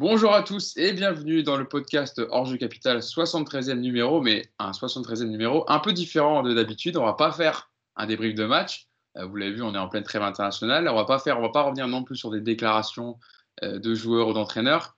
Bonjour à tous et bienvenue dans le podcast Hors Capital 73e numéro, mais un 73e numéro un peu différent de d'habitude. On va pas faire un débrief de match. Euh, vous l'avez vu, on est en pleine trêve internationale. On va pas faire, on va pas revenir non plus sur des déclarations euh, de joueurs ou d'entraîneurs.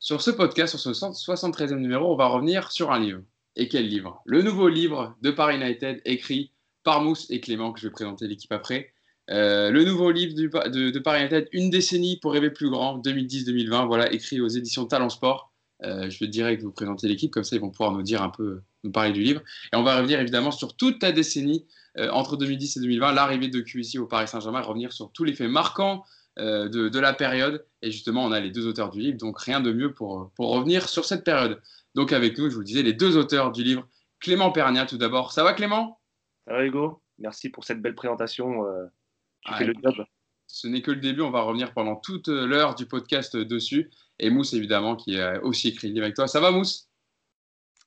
Sur ce podcast, sur ce 73e numéro, on va revenir sur un livre. Et quel livre? Le nouveau livre de Paris United écrit par Mousse et Clément, que je vais présenter l'équipe après. Euh, le nouveau livre de, Paris United, Une décennie pour rêver plus grand, 2010-2020, voilà, écrit aux éditions Talent Sport. Euh, je vais direct vous présenter l'équipe, comme ça ils vont pouvoir nous dire un peu, nous parler du livre. Et on va revenir évidemment sur toute la décennie euh, entre 2010 et 2020, l'arrivée de QSI au Paris Saint-Germain, revenir sur tous les faits marquants de, la période. Et justement, on a les deux auteurs du livre, donc rien de mieux pour, pour revenir sur cette période. Donc avec nous, je vous disais, les deux auteurs du livre, Clément Pernia tout d'abord. Ça va Clément? Ça va Hugo? Merci pour cette belle présentation ce n'est que le début, on va revenir pendant toute l'heure du podcast dessus. Et Mousse, évidemment, qui a aussi écrit le livre avec toi. Ça va, Mousse?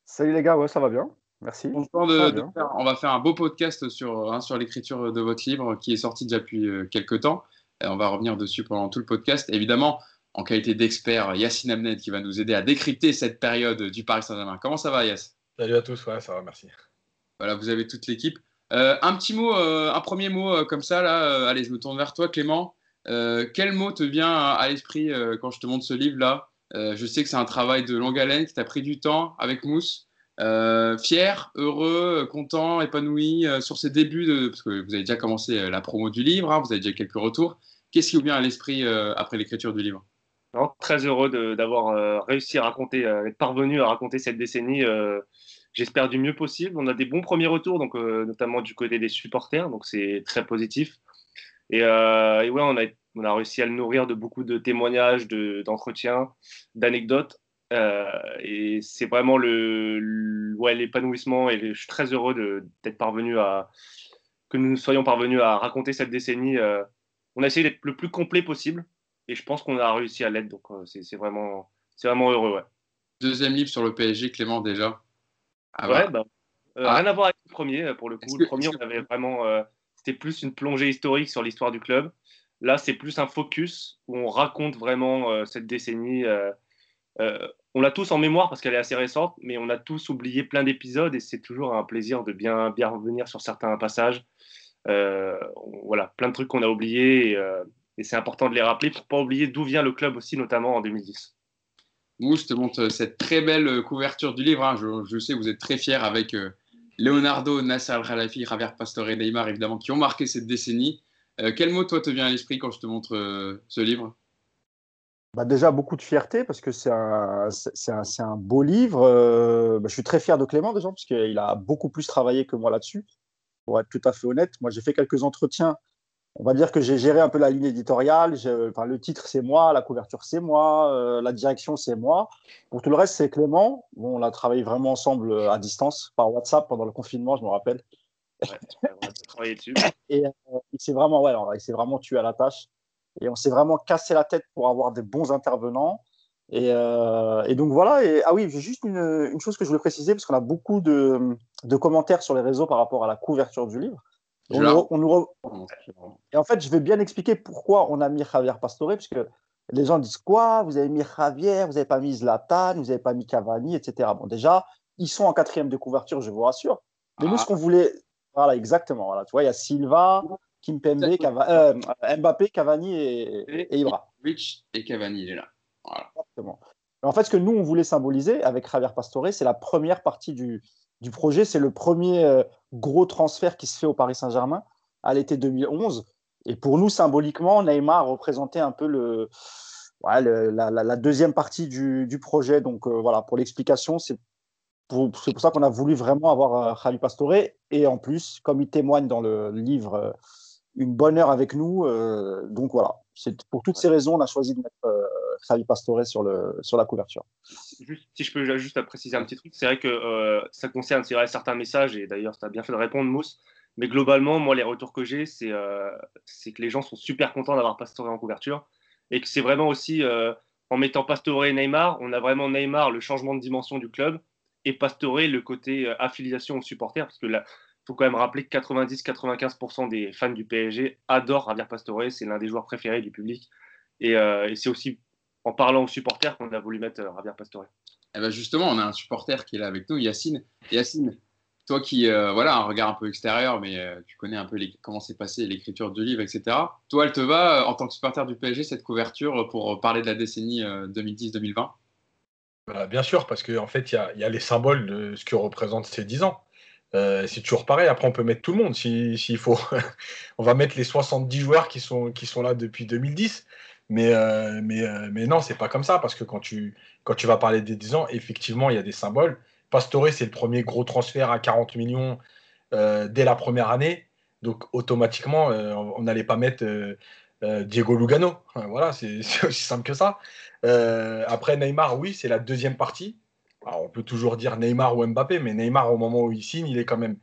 Salut les gars, ouais, ça va bien. Merci. on va faire un beau podcast sur, hein, sur l'écriture de votre livre qui est sorti déjà depuis euh, quelques temps. Et on va revenir dessus pendant tout le podcast. évidemment, en qualité d'expert, Yacine Amned qui va nous aider à décrypter cette période du Paris Saint-Germain. Comment ça va, Yass Salut à tous, ouais, ça va, merci. Voilà, vous avez toute l'équipe. Euh, un petit mot, euh, un premier mot euh, comme ça, là. allez, je me tourne vers toi, Clément. quel mot te vient à, l'esprit quand je te montre ce livre-là? Je sais que c'est un travail de longue haleine qui t'a pris du temps avec Mousse. fier, heureux, content, épanoui sur ces débuts, de, parce que vous avez déjà commencé la promo du livre, hein, vous avez déjà quelques retours. Qu'est-ce qui vous vient à l'esprit après l'écriture du livre? Très heureux d'avoir réussi à raconter, être parvenu à raconter cette décennie j'espère du mieux possible. On a des bons premiers retours, donc, euh, notamment du côté des supporters, donc c'est très positif. Et, euh, ouais, on a, réussi à le nourrir de beaucoup de témoignages, d'entretiens, d'anecdotes. Euh, et c'est vraiment le, ouais, l'épanouissement et je suis très heureux d'être parvenu à que nous soyons parvenus à raconter cette décennie. on a essayé d'être le plus complet possible et je pense qu'on a réussi à l'être. Donc c'est vraiment, vraiment heureux. Ouais. Deuxième livre sur le PSG, Clément déjà. Ah ouais, bah, euh, ah. rien à voir avec le premier euh, pour le coup. Le premier, on avait vraiment, euh, c'était plus une plongée historique sur l'histoire du club. Là, c'est plus un focus où on raconte vraiment cette décennie. on l'a tous en mémoire parce qu'elle est assez récente, mais on a tous oublié plein d'épisodes et c'est toujours un plaisir de bien, bien revenir sur certains passages. voilà, plein de trucs qu'on a oubliés et, et c'est important de les rappeler pour pas oublier d'où vient le club aussi, notamment en 2010. Mousse te montre cette très belle couverture du livre. Hein. Je, sais que vous êtes très fiers avec euh, Leonardo, Nasser Al-Khalafi, Javier Pastore et Neymar, évidemment, qui ont marqué cette décennie. Euh, quel mot, toi, te vient à l'esprit quand je te montre euh, ce livre? Bah déjà, beaucoup de fierté parce que c'est un, beau livre. Bah, je suis très fier de Clément, déjà, parce qu'il a beaucoup plus travaillé que moi là-dessus. Pour être tout à fait honnête, moi, j'ai fait quelques entretiens on va dire que j'ai géré un peu la ligne éditoriale. Enfin, le titre, c'est moi, la couverture, c'est moi, euh, la direction, c'est moi. Pour tout le reste, c'est Clément. Bon, on a travaillé vraiment ensemble euh, à distance, par WhatsApp, pendant le confinement, je me rappelle. Ouais, dessus. et euh, il s'est vraiment, ouais, il s'est vraiment tué à la tâche. Et on s'est vraiment cassé la tête pour avoir des bons intervenants. Et, et donc voilà. Et, ah oui, j'ai juste une, une, chose que je voulais préciser, parce qu'on a beaucoup de, de commentaires sur les réseaux par rapport à la couverture du livre. On Et en fait, je vais bien expliquer pourquoi on a mis Javier Pastore, parce que les gens disent quoi Vous avez mis Javier, vous n'avez pas mis Zlatan, vous n'avez pas mis Cavani, etc. Bon, déjà, ils sont en quatrième de couverture, je vous rassure. Mais nous, ce ah. qu'on voulait, voilà, exactement. Voilà, tu vois, il y a Silva, Kimpembe, euh, Mbappé, Cavani et, et Ibra. Rich et Cavani, il est là. Exactement. En fait, ce que nous, on voulait symboliser avec Javier Pastore, c'est la première partie du, du projet. C'est le premier euh, gros transfert qui se fait au Paris Saint-Germain à l'été 2011. Et pour nous, symboliquement, Neymar représentait un peu le, la, deuxième partie du, projet. Donc euh, voilà, pour l'explication, c'est pour, ça qu'on a voulu vraiment avoir euh, Javi Pastore. Et en plus, comme il témoigne dans le livre, une bonne heure avec nous. donc voilà, pour toutes ces raisons, on a choisi de mettre Javi Pastore sur, le, sur la couverture. Juste, si je peux juste préciser un petit truc, c'est vrai que euh, ça concerne certains messages, et d'ailleurs, tu as bien fait de répondre, Mousse. Mais globalement, moi, les retours que j'ai, c'est euh, que les gens sont super contents d'avoir Pastore en couverture. Et que c'est vraiment aussi, euh, en mettant Pastore et Neymar, on a vraiment Neymar, le changement de dimension du club, et Pastore, le côté affiliation aux supporters. Parce que là, faut quand même rappeler que 90-95% des fans du PSG adorent Javier Pastore, c'est l'un des joueurs préférés du public. Et, et c'est aussi en parlant aux supporters qu'on a voulu mettre Javier Pastore. Eh ben justement, on a un supporter qui est là avec nous, Yacine. Yacine, toi qui euh, voilà un regard un peu extérieur, mais euh, tu connais un peu les, comment s'est passé l'écriture du livre, etc. Toi, elle te va euh, en tant que supporter du PSG cette couverture pour parler de la décennie 2010-2020 bah, Bien sûr, parce qu'en en fait, il y, y a, les symboles de ce que représentent ces 10 ans. C'est toujours pareil. Après, on peut mettre tout le monde s'il faut. on va mettre les 70 joueurs qui sont, qui sont là depuis 2010. Mais, mais, mais non, c'est pas comme ça, parce que quand tu, quand tu vas parler des 10 ans, effectivement, il y a des symboles. Pastore, c'est le premier gros transfert à 40 millions euh, dès la première année. Donc, automatiquement, euh, on n'allait pas mettre euh, Diego Lugano. Voilà, c'est aussi simple que ça. après, Neymar, oui, c'est la deuxième partie. On peut toujours dire Neymar ou Mbappé, mais Neymar, au moment où il signe, il est quand même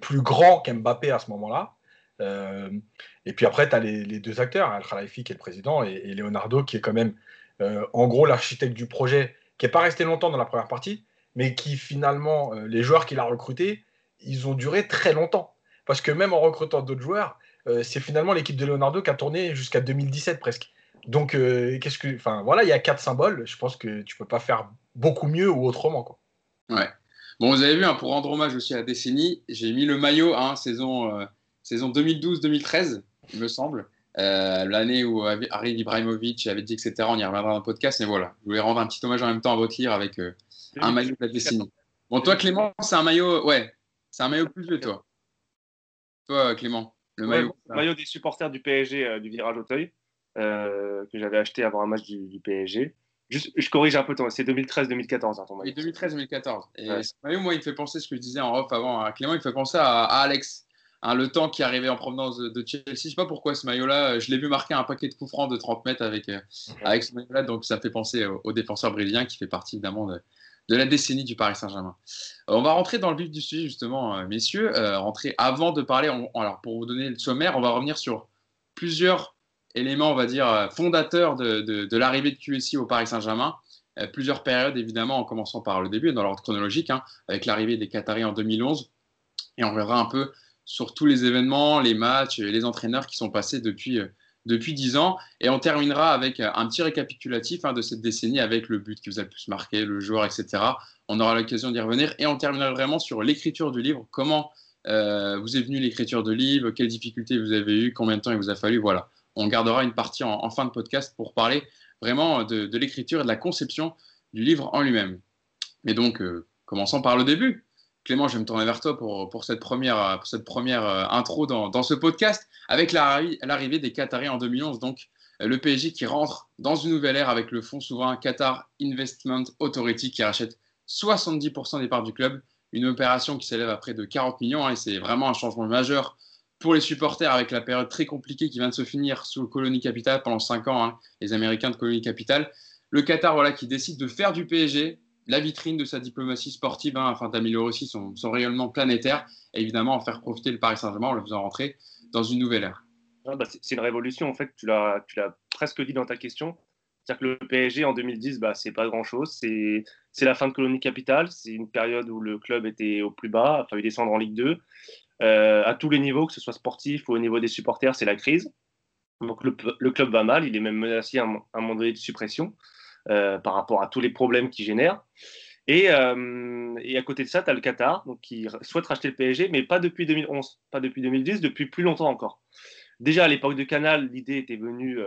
plus grand qu'Mbappé à ce moment-là. et puis après, tu as les, deux acteurs, Al Khalifi qui est le président et, Leonardo qui est quand même, en gros, l'architecte du projet, qui n'est pas resté longtemps dans la première partie, mais qui finalement, euh, les joueurs qu'il a recrutés, ils ont duré très longtemps. Parce que même en recrutant d'autres joueurs, euh, c'est finalement l'équipe de Leonardo qui a tourné jusqu'à 2017 presque. Donc, euh, qu'est-ce que, enfin, voilà, il y a quatre symboles. Je pense que tu peux pas faire beaucoup mieux ou autrement, quoi. Ouais. Bon, vous avez vu, hein, pour rendre hommage aussi à la décennie, j'ai mis le maillot, hein, saison, saison 2012-2013, il me semble. L'année où arrive Ibrahimovic avait dit, etc. On y reviendra dans le podcast. Mais voilà, je voulais rendre un petit hommage en même temps à votre lire avec un maillot de la décennie. Bon, toi, Clément, c'est un maillot, ouais, c'est un maillot plus vieux, toi. Toi, Clément, le maillot. Le maillot des supporters du PSG euh, du virage Auteuil, euh, que j'avais acheté avant un match du, PSG. Juste, je corrige un peu, c'est 2013-2014, hein, ton maillot. 2013-2014. Et ce maillot, moi, il me fait penser, ce que je disais en off avant à Clément, il me fait penser à, Alex. Hein, le temps qui arrivait en provenance de, Chelsea. Je sais pas pourquoi ce maillot-là, je l'ai vu marquer un paquet de coups francs de 30 mètres avec, euh, avec ce maillot-là, donc ça fait penser au, défenseur brésilien qui fait partie évidemment de, de la décennie du Paris Saint-Germain. Euh, on va rentrer dans le vif du sujet, justement, euh, messieurs. Euh, rentrer avant de parler, alors pour vous donner le sommaire, on va revenir sur plusieurs éléments, on va dire, fondateurs de, l'arrivée de QSI au Paris Saint-Germain. plusieurs périodes, évidemment, en commençant par le début, dans l'ordre chronologique, hein, avec l'arrivée des Qataris en 2011. Et on verra un peu sur tous les événements, les matchs et les entraîneurs qui sont passés depuis depuis 10 ans. Et on terminera avec un petit récapitulatif hein, de cette décennie avec le but qui vous a le plus marqué, le joueur, etc. On aura l'occasion d'y revenir. Et on terminera vraiment sur l'écriture du livre. Comment euh, vous est venue l'écriture du livre? Quelles difficultés vous avez eues? Combien de temps il vous a fallu? Voilà. On gardera une partie en, fin de podcast pour parler vraiment de, l'écriture et de la conception du livre en lui-même. Mais donc, euh, commençons par le début. Clément, je vais me tourner vers toi pour, pour cette première, pour cette première euh, intro dans, dans, ce podcast, avec l'arrivée des Qataris en 2011, donc euh, le PSG qui rentre dans une nouvelle ère avec le fonds souverain Qatar Investment Authority qui rachète 70% des parts du club, une opération qui s'élève à près de 40 millions, hein, et c'est vraiment un changement majeur pour les supporters avec la période très compliquée qui vient de se finir sous Colonie Capital pendant 5 ans, hein, les Américains de Colonie Capital. Le Qatar voilà, qui décide de faire du PSG la vitrine de sa diplomatie sportive hein, afin d'améliorer aussi son, rayonnement planétaire et évidemment en faire profiter le Paris Saint-Germain en le faisant rentrer dans une nouvelle ère. Ah, bah, c'est une révolution en fait, tu l'as presque dit dans ta question. C'est-à-dire que le PSG en 2010, bah, c'est pas grand-chose. C'est la fin de colonie capitale. C'est une période où le club était au plus bas, a fallu descendre en Ligue 2. Euh, à tous les niveaux, que ce soit sportif ou au niveau des supporters, c'est la crise. Donc le, club va mal, il est même menacé à un moment donné de suppression. Euh, par rapport à tous les problèmes qu'il génère. Et, euh, à côté de ça, tu as le Qatar donc, qui souhaite racheter le PSG, mais pas depuis 2011, pas depuis 2010, depuis plus longtemps encore. Déjà à l'époque de Canal, l'idée était venue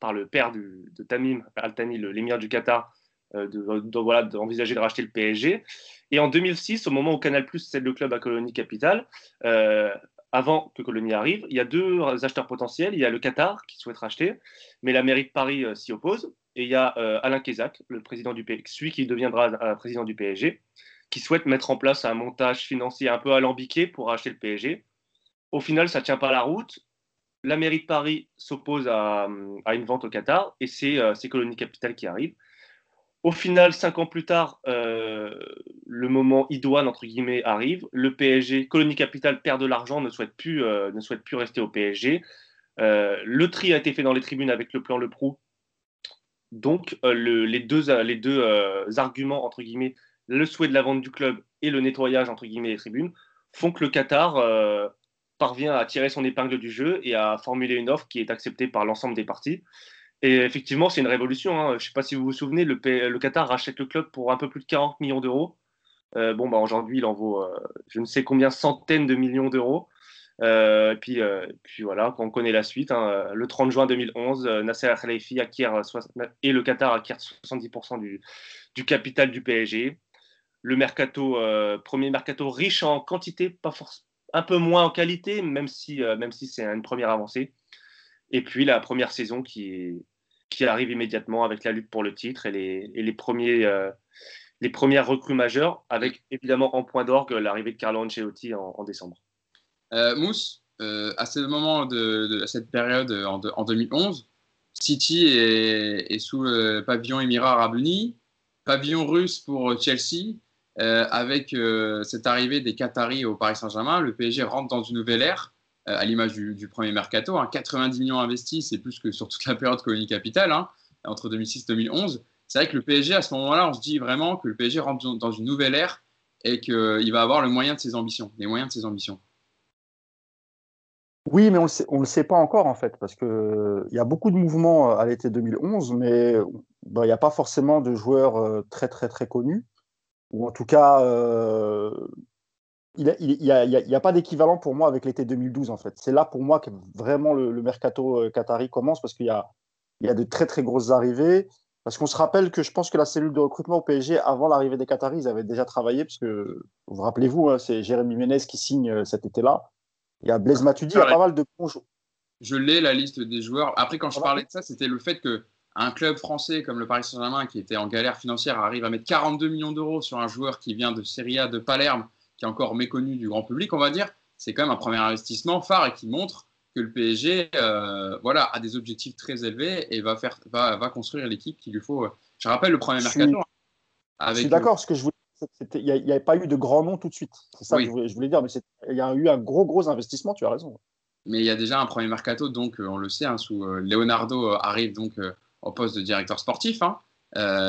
par le père de Tamim Al-Thani, l'émir du Qatar, de, voilà, d'envisager de racheter le PSG. Et en 2006, au moment où Canal Plus cède le club à Colonie Capital, avant que Colonie arrive, il y a deux acheteurs potentiels. Il y a le Qatar qui souhaite racheter, mais la mairie de Paris s'y oppose. Et il y a euh, Alain Kézac, le président du PSG, celui qui deviendra euh, président du PSG, qui souhaite mettre en place un montage financier un peu alambiqué pour acheter le PSG. Au final, ça ne tient pas la route. La mairie de Paris s'oppose à, une vente au Qatar et c'est euh, Colonie Capital qui arrive. Au final, cinq ans plus tard, le moment idoine entre guillemets arrive. Le PSG, Colonie Capital perd de l'argent, ne souhaite plus, plus rester au PSG. le tri a été fait dans les tribunes avec le plan Le Prou donc, euh, les deux, euh, euh, arguments, entre guillemets, le souhait de la vente du club et le nettoyage, entre guillemets, des tribunes, font que le Qatar parvient à tirer son épingle du jeu et à formuler une offre qui est acceptée par l'ensemble des parties. Et effectivement, c'est une révolution. Hein. Je ne sais pas si vous vous souvenez, le, Qatar rachète le club pour un peu plus de 40 millions d'euros. Euh, bon, bah, aujourd'hui, il en vaut euh, je ne sais combien centaines de millions d'euros. Euh, puis, puis voilà, on connaît la suite. Hein. Le 30 juin 2011, Nasser Al-Khelaifi acquiert et le Qatar acquiert 70% du, du, capital du PSG. Le premier mercato riche en quantité, pas forcément un peu moins en qualité, même si, même si c'est une première avancée. Et puis la première saison qui, arrive immédiatement avec la lutte pour le titre et les, premiers les premières recrues majeures, avec évidemment en point d'orgue l'arrivée de Carlo Ancelotti en, décembre. Euh, Mousse, euh, à ce moment de, cette période en, en 2011, City est, sous le pavillon Émirats Arabes Unis, pavillon russe pour Chelsea. Euh, avec cette arrivée des Qataris au Paris Saint-Germain, le PSG rentre dans une nouvelle ère, à l'image du, premier mercato. 90 hein. millions investis, c'est plus que sur toute la période colonie capitale, hein, entre 2006 et 2011 c'est vrai que le PSG, à ce moment-là, on se dit vraiment que le PSG rentre dans une nouvelle ère et qu'il va avoir le moyen de ses ambitions, les moyens de ses ambitions. Oui, mais on ne le sait pas encore en fait, parce qu'il y a beaucoup de mouvements à l'été 2011, mais bah, il n'y a pas forcément de joueurs euh, très très très connus, ou en tout cas, euh, il n'y a, pas d'équivalent pour moi avec l'été 2012 en fait. C'est là pour moi que vraiment le, mercato euh, qatari commence, parce qu'il y a, y a de très très grosses arrivées. Parce qu'on se rappelle que je pense que la cellule de recrutement au PSG, avant l'arrivée des Qataris, ils avaient déjà travaillé, parce que, vous rappelez-vous, hein, c'est Jérémy Ménez qui signe euh, cet été-là. Il y a Blaise Matuidi, il y a pas mal de bons joueurs. Je l'ai, la liste des joueurs. Après, quand je parlais de ça, c'était le fait qu'un club français comme le Paris Saint-Germain, qui était en galère financière, arrive à mettre 42 millions d'euros sur un joueur qui vient de Serie A de Palerme, qui est encore méconnu du grand public, on va dire. C'est quand même un premier investissement phare et qui montre que le PSG euh, voilà, a des objectifs très élevés et va, faire, va, va construire l'équipe qu'il lui faut. Euh. Je rappelle le premier mercato. Hein, je suis d'accord, ce que je voulais il n'y avait pas eu de grand nom tout de suite. C'est ça que je voulais, dire, mais il y a eu un gros, gros investissement, tu as raison. Mais il y a déjà un premier mercato, donc euh, on le sait, hein, sous Leonardo arrive donc au poste de directeur sportif. Hein.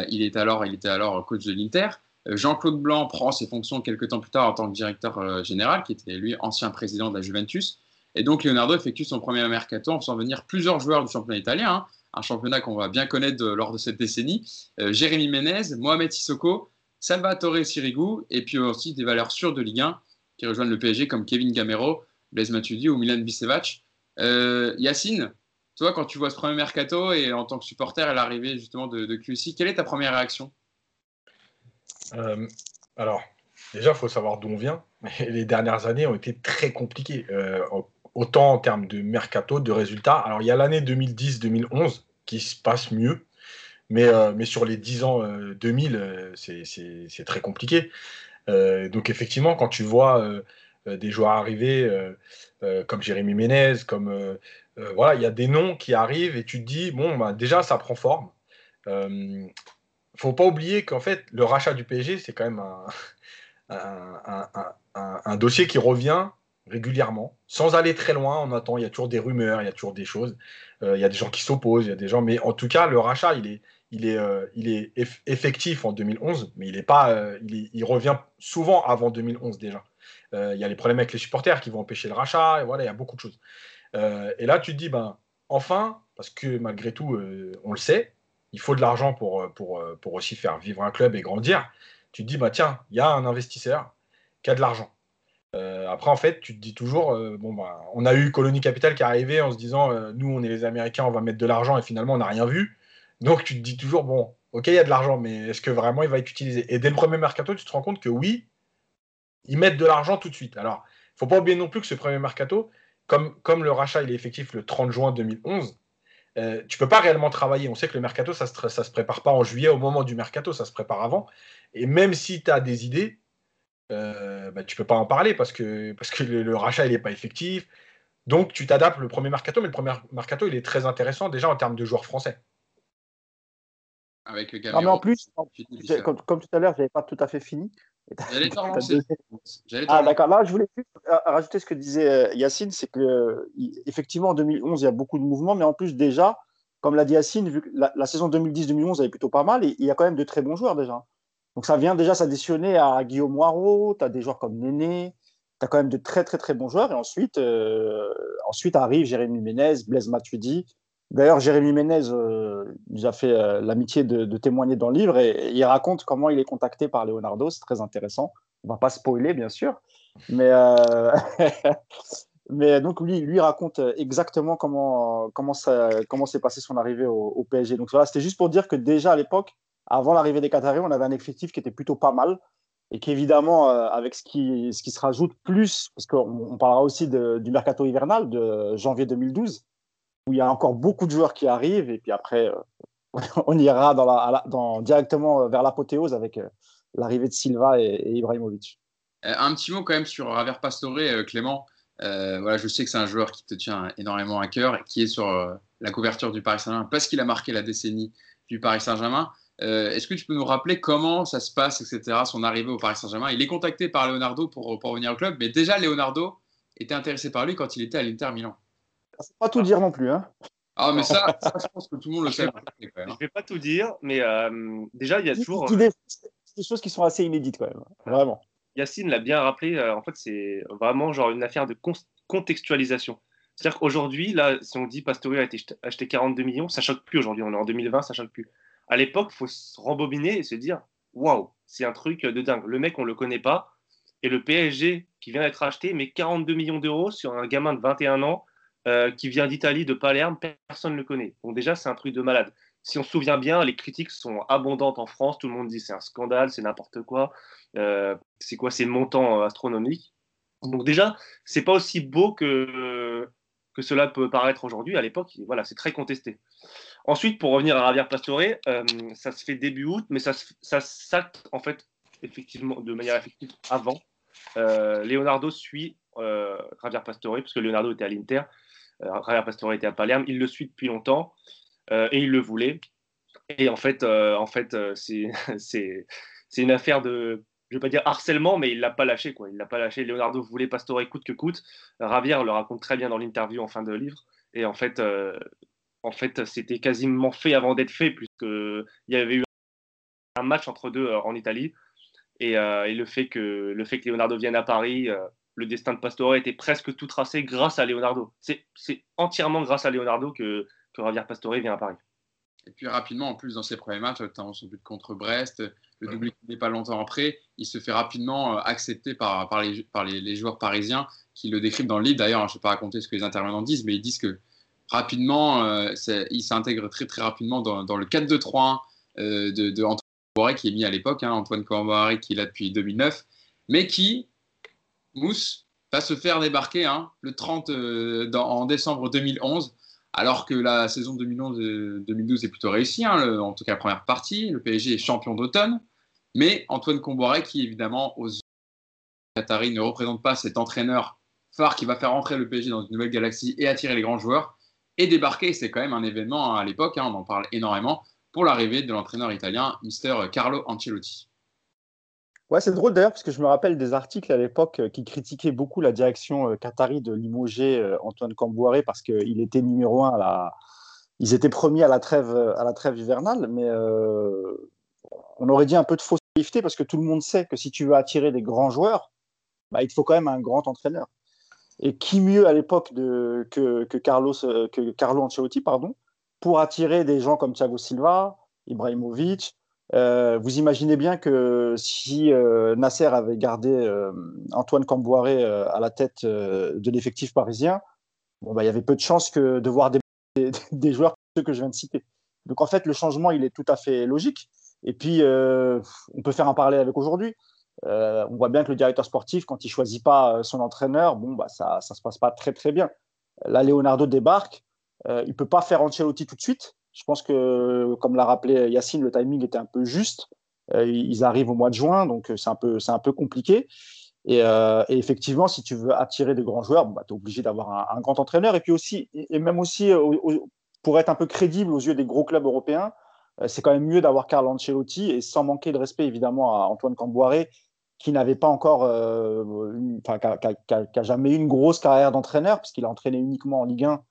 il, est alors, il était alors coach de l'Inter. Jean-Claude Blanc prend ses fonctions quelques temps plus tard en tant que directeur général, qui était lui ancien président de la Juventus. Et donc Leonardo effectue son premier mercato en faisant venir plusieurs joueurs du championnat italien, hein. un championnat qu'on va bien connaître lors de cette décennie. Euh, Jérémy Menez, Mohamed Sissoko, Salvatore Sirigu, et puis aussi des valeurs sûres de Ligue 1 qui rejoignent le PSG comme Kevin Gamero, Blaise Matuidi ou Milan Bisevac. Euh, Yacine, toi quand tu vois ce premier mercato et en tant que supporter à l'arrivée justement de, de QC, quelle est ta première réaction? Euh, Alors, déjà, il faut savoir d'où on vient. Les dernières années ont été très compliquées autant en termes de mercato, de résultats. Alors, il y a l'année 2010-2011 qui se passe mieux, mais, euh, mais sur les 10 ans 2000, euh, euh, c'est très compliqué. donc, effectivement, quand tu vois des joueurs arriver comme Jérémy Ménez, comme. voilà, il y a des noms qui arrivent et tu te dis, bon, bah, déjà, ça prend forme. Il faut pas oublier qu'en fait, le rachat du PSG, c'est quand même un, dossier qui revient régulièrement, sans aller très loin. On attend, il y a toujours des rumeurs, il y a toujours des choses. Euh, il y a des gens qui s'opposent, il y a des gens. Mais en tout cas, le rachat, il est, euh, effectif en 2011, mais il est pas, euh, il, revient souvent avant 2011 déjà. il y a les problèmes avec les supporters qui vont empêcher le rachat. Voilà, il y a beaucoup de choses. et là, tu te dis, ben, enfin, parce que malgré tout, on le sait, il faut de l'argent pour, pour, pour aussi faire vivre un club et grandir. Tu te dis, bah, tiens, il y a un investisseur qui a de l'argent euh, après, en fait, tu te dis toujours, euh, bon, bah, on a eu Colonie Capital qui est arrivé en se disant, euh, nous, on est les Américains, on va mettre de l'argent, et finalement, on n'a rien vu. Donc, tu te dis toujours, bon, ok, il y a de l'argent, mais est-ce que vraiment il va être utilisé? Et dès le premier mercato, tu te rends compte que oui, ils mettent de l'argent tout de suite. Alors, il faut pas oublier non plus que ce premier mercato, comme, comme le rachat il est effectif le 30 juin 2011, euh, tu peux pas réellement travailler. On sait que le mercato, ça se, ça se prépare pas en juillet au moment du mercato, ça se prépare avant. Et même si tu as des idées, euh, bah, tu peux pas en parler parce que, parce que le, rachat il n'est pas effectif. Donc tu t'adaptes le premier mercato, mais le premier mercato il est très intéressant déjà en termes de joueurs français. Avec mais en plus, comme, tout à l'heure, j'avais pas tout à fait fini. J'allais Ah d'accord, là je voulais euh, rajouter ce que disait euh, Yacine, c'est que effectivement en 2011 il y a beaucoup de mouvements, mais en plus déjà, comme l'a dit Yacine, vu que la, la saison 2010-2011 avait plutôt pas mal, et il y a quand même de très bons joueurs déjà. Donc ça vient déjà s'additionner à Guillaume Moirot, tu as des joueurs comme Néné, tu as quand même de très très très bons joueurs. Et ensuite, euh, ensuite arrive Jérémy Ménez, Blaise Matuidi. D'ailleurs, Jérémy Ménez, euh, nous a fait l'amitié de, témoigner dans le livre et, il raconte comment il est contacté par Leonardo. C'est très intéressant. On va pas spoiler, bien sûr, mais Mais donc lui, lui raconte exactement comment comment s'est passé son arrivée au, PSG. Donc voilà, c'était juste pour dire que déjà à l'époque, avant l'arrivée des Qataris, on avait un effectif qui était plutôt pas mal et qu'évidemment euh, avec ce qui ce qui se rajoute plus, parce qu'on parlera aussi du mercato hivernal de janvier 2012 où il y a encore beaucoup de joueurs qui arrivent et puis après euh, on ira directement vers l'apothéose avec euh, l'arrivée de Silva et, Ibrahimovic. Un petit mot quand même sur Javier Pastore, Clément. Euh, voilà, je sais que c'est un joueur qui te tient énormément à cœur et qui est sur euh, la couverture du Paris Saint-Germain parce qu'il a marqué la décennie du Paris Saint-Germain. Euh, est-ce que tu peux nous rappeler comment ça se passe, etc., son arrivée au Paris Saint-Germain? Il est contacté par Leonardo pour, pour venir au club, mais déjà Leonardo était intéressé par lui quand il était à l'Inter Milan. Ça pas tout dire non plus. Hein ah, mais ça, je pense que tout le monde le sait. Je ne vais pas tout dire, mais déjà, il y a toujours. Des, des choses qui sont assez inédites quand même, vraiment. Yacine l'a bien rappelé, euh, en fait, c'est vraiment genre une affaire de contextualisation. C'est-à-dire qu'aujourd'hui, là, si on dit Pastore a été acheté 42 millions, ça choque plus aujourd'hui. On est en 2020, ça choque plus. À l'époque, il faut se rembobiner et se dire waouh, c'est un truc de dingue. Le mec, on le connaît pas. Et le PSG qui vient d'être acheté met 42 millions d'euros sur un gamin de 21 ans euh, qui vient d'Italie, de Palerme, personne ne le connaît. Donc déjà, c'est un truc de malade. Si on se souvient bien, les critiques sont abondantes en France. Tout le monde dit c'est un scandale, c'est n'importe quoi. Euh, c'est quoi ces montants euh, astronomiques? Donc déjà, c'est pas aussi beau que, que cela peut paraître aujourd'hui. À l'époque, voilà, c'est très contesté. Ensuite, pour revenir à Javier Pastore, ça se fait début août, mais ça, s'acte en fait effectivement de manière effective avant. Leonardo suit Javier Pastore, parce que Leonardo était à l'Inter, Javier Pastore était à Palerme, il le suit depuis longtemps et il le voulait. Et en fait, en fait c'est une affaire de, je vais pas dire harcèlement, mais il l'a pas lâché. Quoi. Il l'a pas lâché. Leonardo voulait Pastore coûte que coûte. Ravière le raconte très bien dans l'interview en fin de livre. Et en fait, euh, en fait c'était quasiment fait avant d'être fait, puisqu'il y avait eu un match entre deux euh, en Italie. Euh, et, le, fait que, le fait que Leonardo vienne à Paris, le destin de Pastore était presque tout tracé grâce à Leonardo. C'est entièrement grâce à Leonardo que, que Ravière Pastore vient à Paris. Et puis rapidement, en plus, dans ses premiers matchs, notamment son but contre Brest, le doublé n'est pas longtemps après, il se fait rapidement euh, accepter par, par, les, par les, joueurs parisiens qui le décrivent dans le livre. D'ailleurs, je ne vais pas raconter ce que les intervenants disent, mais ils disent que rapidement, euh, il s'intègre très très rapidement dans, dans le 4-2-3-1 euh, de, de, Antoine Camboire, qui est mis à l'époque, hein, Antoine Camboire qui est là depuis 2009, mais qui, Mousse, va se faire débarquer hein, le 30 en décembre 2011 alors que la saison 2011-2012 est plutôt réussie, hein, en tout cas la première partie, le PSG est champion d'automne, mais Antoine Comboiré, qui évidemment aux Qataris ne représente pas cet entraîneur phare qui va faire entrer le PSG dans une nouvelle galaxie et attirer les grands joueurs, est débarqué, c'est quand même un événement hein, à l'époque, on en parle énormément, pour l'arrivée de l'entraîneur italien, Mister Carlo Ancelotti. Ouais, c'est drôle d'ailleurs, parce que je me rappelle des articles à l'époque euh, qui critiquaient beaucoup la direction euh, qatari de limoger euh, Antoine Cambouaré parce qu'il était numéro un à. Ils étaient premiers à la trêve, à la trêve hivernale, mais on aurait dit un peu de fausse naïveté parce que tout le monde sait que si tu veux attirer des grands joueurs, bah, il te faut quand même un grand entraîneur. Et qui mieux à l'époque que, que, Carlos, que Carlo Ancelotti pardon, pour attirer des gens comme Thiago Silva, Ibrahimovic, euh, vous imaginez bien que si euh, Nasser avait gardé euh, Antoine Camboiré à la tête de l'effectif parisien, bah, il y avait peu de chances de voir des, joueurs ceux que je viens de citer. Donc en fait, le changement, il est tout à fait logique. Et puis, on peut faire un parallèle avec aujourd'hui. on voit bien que le directeur sportif, quand il choisit pas son entraîneur, bon, bah, ça ne se passe pas très très bien. Là, Leonardo débarque. il peut pas faire Ancelotti tout de suite je pense que, comme l'a rappelé Yacine, le timing était un peu juste. Euh, ils arrivent au mois de juin, donc euh, c'est un peu, c'est un peu compliqué. Euh, et, effectivement, si tu veux attirer des grands joueurs, bah, tu es obligé d'avoir un, grand entraîneur. Et puis aussi, et même aussi, pour être un peu crédible aux yeux des gros clubs européens, c'est quand même mieux d'avoir Carlo Ancelotti et sans manquer de respect évidemment à Antoine Camboiré, qui n'avait pas encore, qui n'a jamais eu une grosse carrière d'entraîneur, puisqu'il a entraîné uniquement en Ligue 1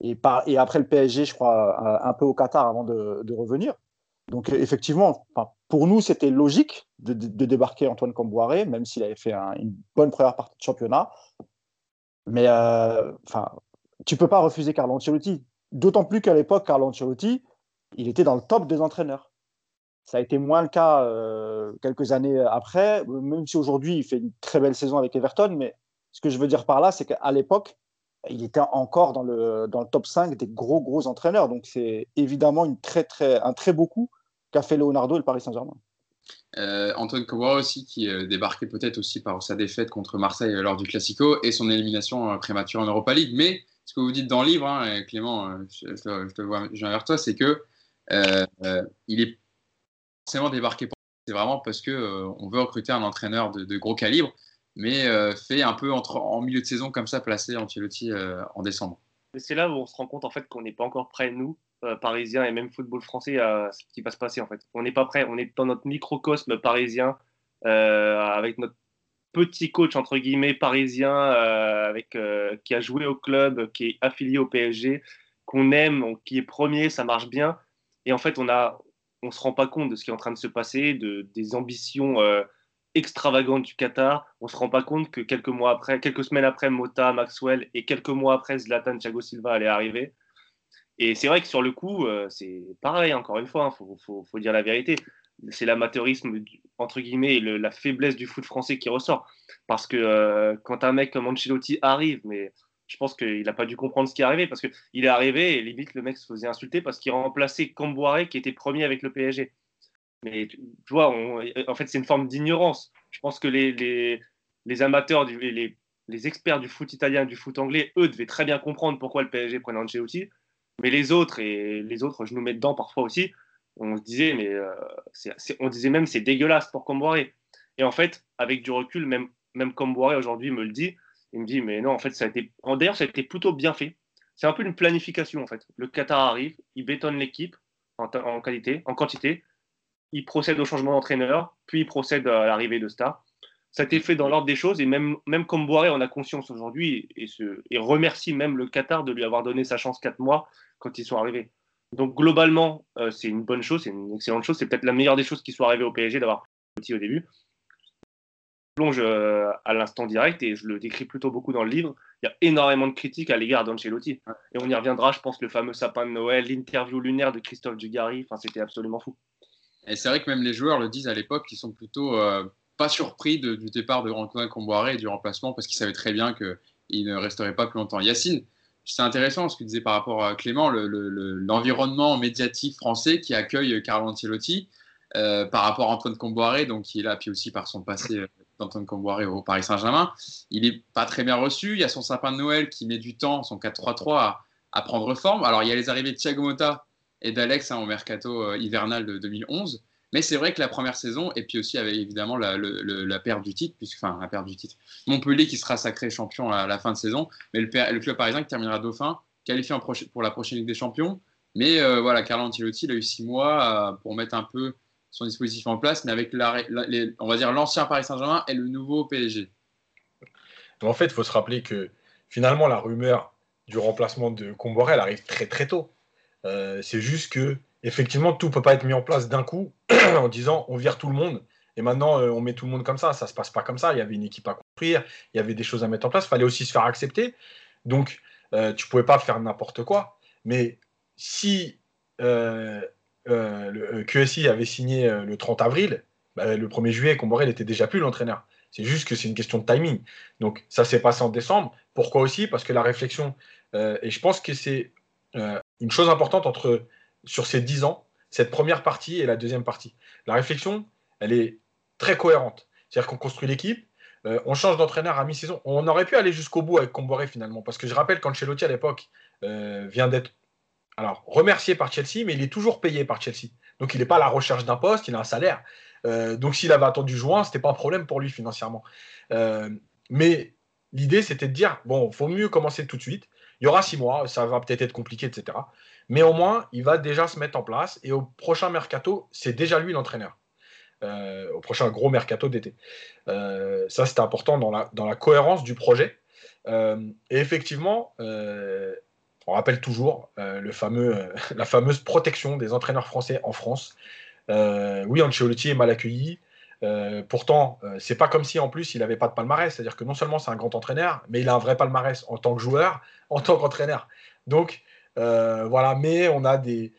et, après le PSG, je crois, un peu au Qatar avant de, revenir. Donc effectivement, pour nous, c'était logique de, débarquer Antoine Comboiré, même s'il avait fait une bonne première partie de championnat. Mais euh, enfin, tu peux pas refuser Carlo Ancelotti. D'autant plus qu'à l'époque, Carlo Ancelotti, il était dans le top des entraîneurs. Ça a été moins le cas euh, quelques années après, même si aujourd'hui il fait une très belle saison avec Everton. Mais ce que je veux dire par là, c'est qu'à l'époque, il était encore dans le, dans le top 5 des gros, gros entraîneurs. Donc c'est évidemment une très, très, un très beau coup qu'a fait Leonardo et le Paris Saint-Germain. Euh, Antoine Cobra aussi, qui euh, débarquait peut-être aussi par sa défaite contre Marseille lors du Classico et son élimination prématurée en Europa League. Mais ce que vous dites dans le livre, hein, Clément, je, te vois, viens vers toi, c'est que il est forcément débarqué. C'est vraiment parce que on veut recruter un entraîneur de, gros calibre, mais fait un peu en milieu de saison comme ça, placé Ancelotti en décembre. C'est là où on se rend compte en fait qu'on n'est pas encore prêt, nous, Parisiens et même football français, à ce qui va se passer en fait. On n'est pas prêt, on est dans notre microcosme parisien, avec notre petit coach entre guillemets parisien, avec, qui a joué au club, qui est affilié au PSG, qu'on aime, qui est premier, ça marche bien. Et en fait, on on se rend pas compte de ce qui est en train de se passer, de, des ambitions extravagantes du Qatar. On se rend pas compte que quelques mois après, quelques semaines après, Mota, Maxwell et quelques mois après, Zlatan, Thiago Silva allait arriver. Et c'est vrai que sur le coup, euh, c'est pareil, encore une fois, il hein, faut, faut, dire la vérité. C'est l'amateurisme, entre guillemets, et la faiblesse du foot français qui ressort. Parce que euh, quand un mec comme Ancelotti arrive, mais je pense qu'il n'a pas dû comprendre ce qui est arrivé parce qu'il est arrivé et limite le mec se faisait insulter parce qu'il remplaçait Camboire qui était premier avec le PSG. Mais tu vois, en fait, c'est une forme d'ignorance. Je pense que les, amateurs, les, experts du foot italien, du foot anglais, eux, devaient très bien comprendre pourquoi le PSG prenait Ancelotti. Mais les autres, et les autres, je nous mets dedans parfois aussi, on disait, mais euh, on disait même c'est dégueulasse pour Camboire. Et en fait, avec du recul, même, même Camboire aujourd'hui me le dit, il me dit, mais non, en fait, ça a été. D'ailleurs, ça a été plutôt bien fait. C'est un peu une planification, en fait. Le Qatar arrive, il bétonne l'équipe en, qualité, en quantité, il procède au changement d'entraîneur, puis il procède à l'arrivée de Star. Ça a été fait dans l'ordre des choses, et même, même comme Boiré en a conscience aujourd'hui, et, et, remercie même le Qatar de lui avoir donné sa chance quatre mois quand ils sont arrivés. Donc, globalement, euh, c'est une bonne chose, c'est une excellente chose. C'est peut-être la meilleure des choses qui soit arrivée au PSG d'avoir petit au début plonge euh, à l'instant direct, et je le décris plutôt beaucoup dans le livre, il y a énormément de critiques à l'égard d'Ancelotti. Et on y reviendra, je pense, le fameux sapin de Noël, l'interview lunaire de Christophe Dugarry, enfin, c'était absolument fou. Et c'est vrai que même les joueurs le disent à l'époque, ils sont plutôt euh, pas surpris du départ de Antoine Comboiré et du remplacement, parce qu'ils savaient très bien qu'il ne resterait pas plus longtemps. Yacine, c'est intéressant ce que disait par rapport à Clément, l'environnement le, médiatique français qui accueille Carlo Ancelotti. Euh, par rapport à Antoine Comboiré, donc qui est là, puis aussi par son passé d'Antoine Comboiré au Paris Saint-Germain. Il n'est pas très bien reçu. Il y a son sapin de Noël qui met du temps, son 4-3-3, à, prendre forme. Alors, il y a les arrivées de Thiago Motta et d'Alex hein, au mercato euh, hivernal de 2011. Mais c'est vrai que la première saison, et puis aussi avec évidemment la, perte du titre, puisque, enfin la perte du titre, Montpellier qui sera sacré champion à la fin de saison, mais le, club parisien qui terminera dauphin, qualifié pour la prochaine Ligue des Champions. Mais euh, voilà, Carlo Ancelotti, il a eu six mois euh, pour mettre un peu son dispositif en place, mais avec on va dire l'ancien Paris Saint-Germain et le nouveau PSG. En fait, il faut se rappeler que finalement, la rumeur du remplacement de Comboiré, elle arrive très très tôt. Euh, c'est juste que effectivement, tout ne peut pas être mis en place d'un coup en disant on vire tout le monde et maintenant euh, on met tout le monde comme ça. Ça ne se passe pas comme ça. Il y avait une équipe à construire, il y avait des choses à mettre en place. Il fallait aussi se faire accepter. Donc, euh, tu pouvais pas faire n'importe quoi. Mais si euh, QSI avait signé le 30 avril, bah, le 1er juillet, Comborel n'était déjà plus l'entraîneur. C'est juste que c'est une question de timing. Donc ça s'est passé en décembre. Pourquoi aussi? Parce que la réflexion, et je pense que c'est une chose importante entre, sur ces 10 ans, cette première partie et la deuxième partie. La réflexion, elle est très cohérente. C'est-à-dire qu'on construit l'équipe, on change d'entraîneur à mi-saison. On aurait pu aller jusqu'au bout avec Comboré finalement. Parce que je rappelle qu'Ancelotti à l'époque vient d'être alors remercié par Chelsea, mais il est toujours payé par Chelsea. Donc il n'est pas à la recherche d'un poste, il a un salaire. Euh, donc s'il avait attendu juin, ce n'était pas un problème pour lui financièrement. Euh, mais l'idée, c'était de dire, bon, faut mieux commencer tout de suite. Il y aura six mois, ça va peut-être être compliqué, etc. Mais au moins, il va déjà se mettre en place. Et au prochain mercato, c'est déjà lui l'entraîneur. Euh, au prochain gros mercato d'été. ça, c'était important dans la, cohérence du projet. et effectivement, on rappelle toujours euh, euh, la fameuse protection des entraîneurs français en France. Euh, oui, Ancelotti est mal accueilli. Pourtant, c'est pas comme si en plus il n'avait pas de palmarès. C'est-à-dire que non seulement c'est un grand entraîneur, mais il a un vrai palmarès en tant que joueur, en tant qu'entraîneur. Donc voilà, mais on a des,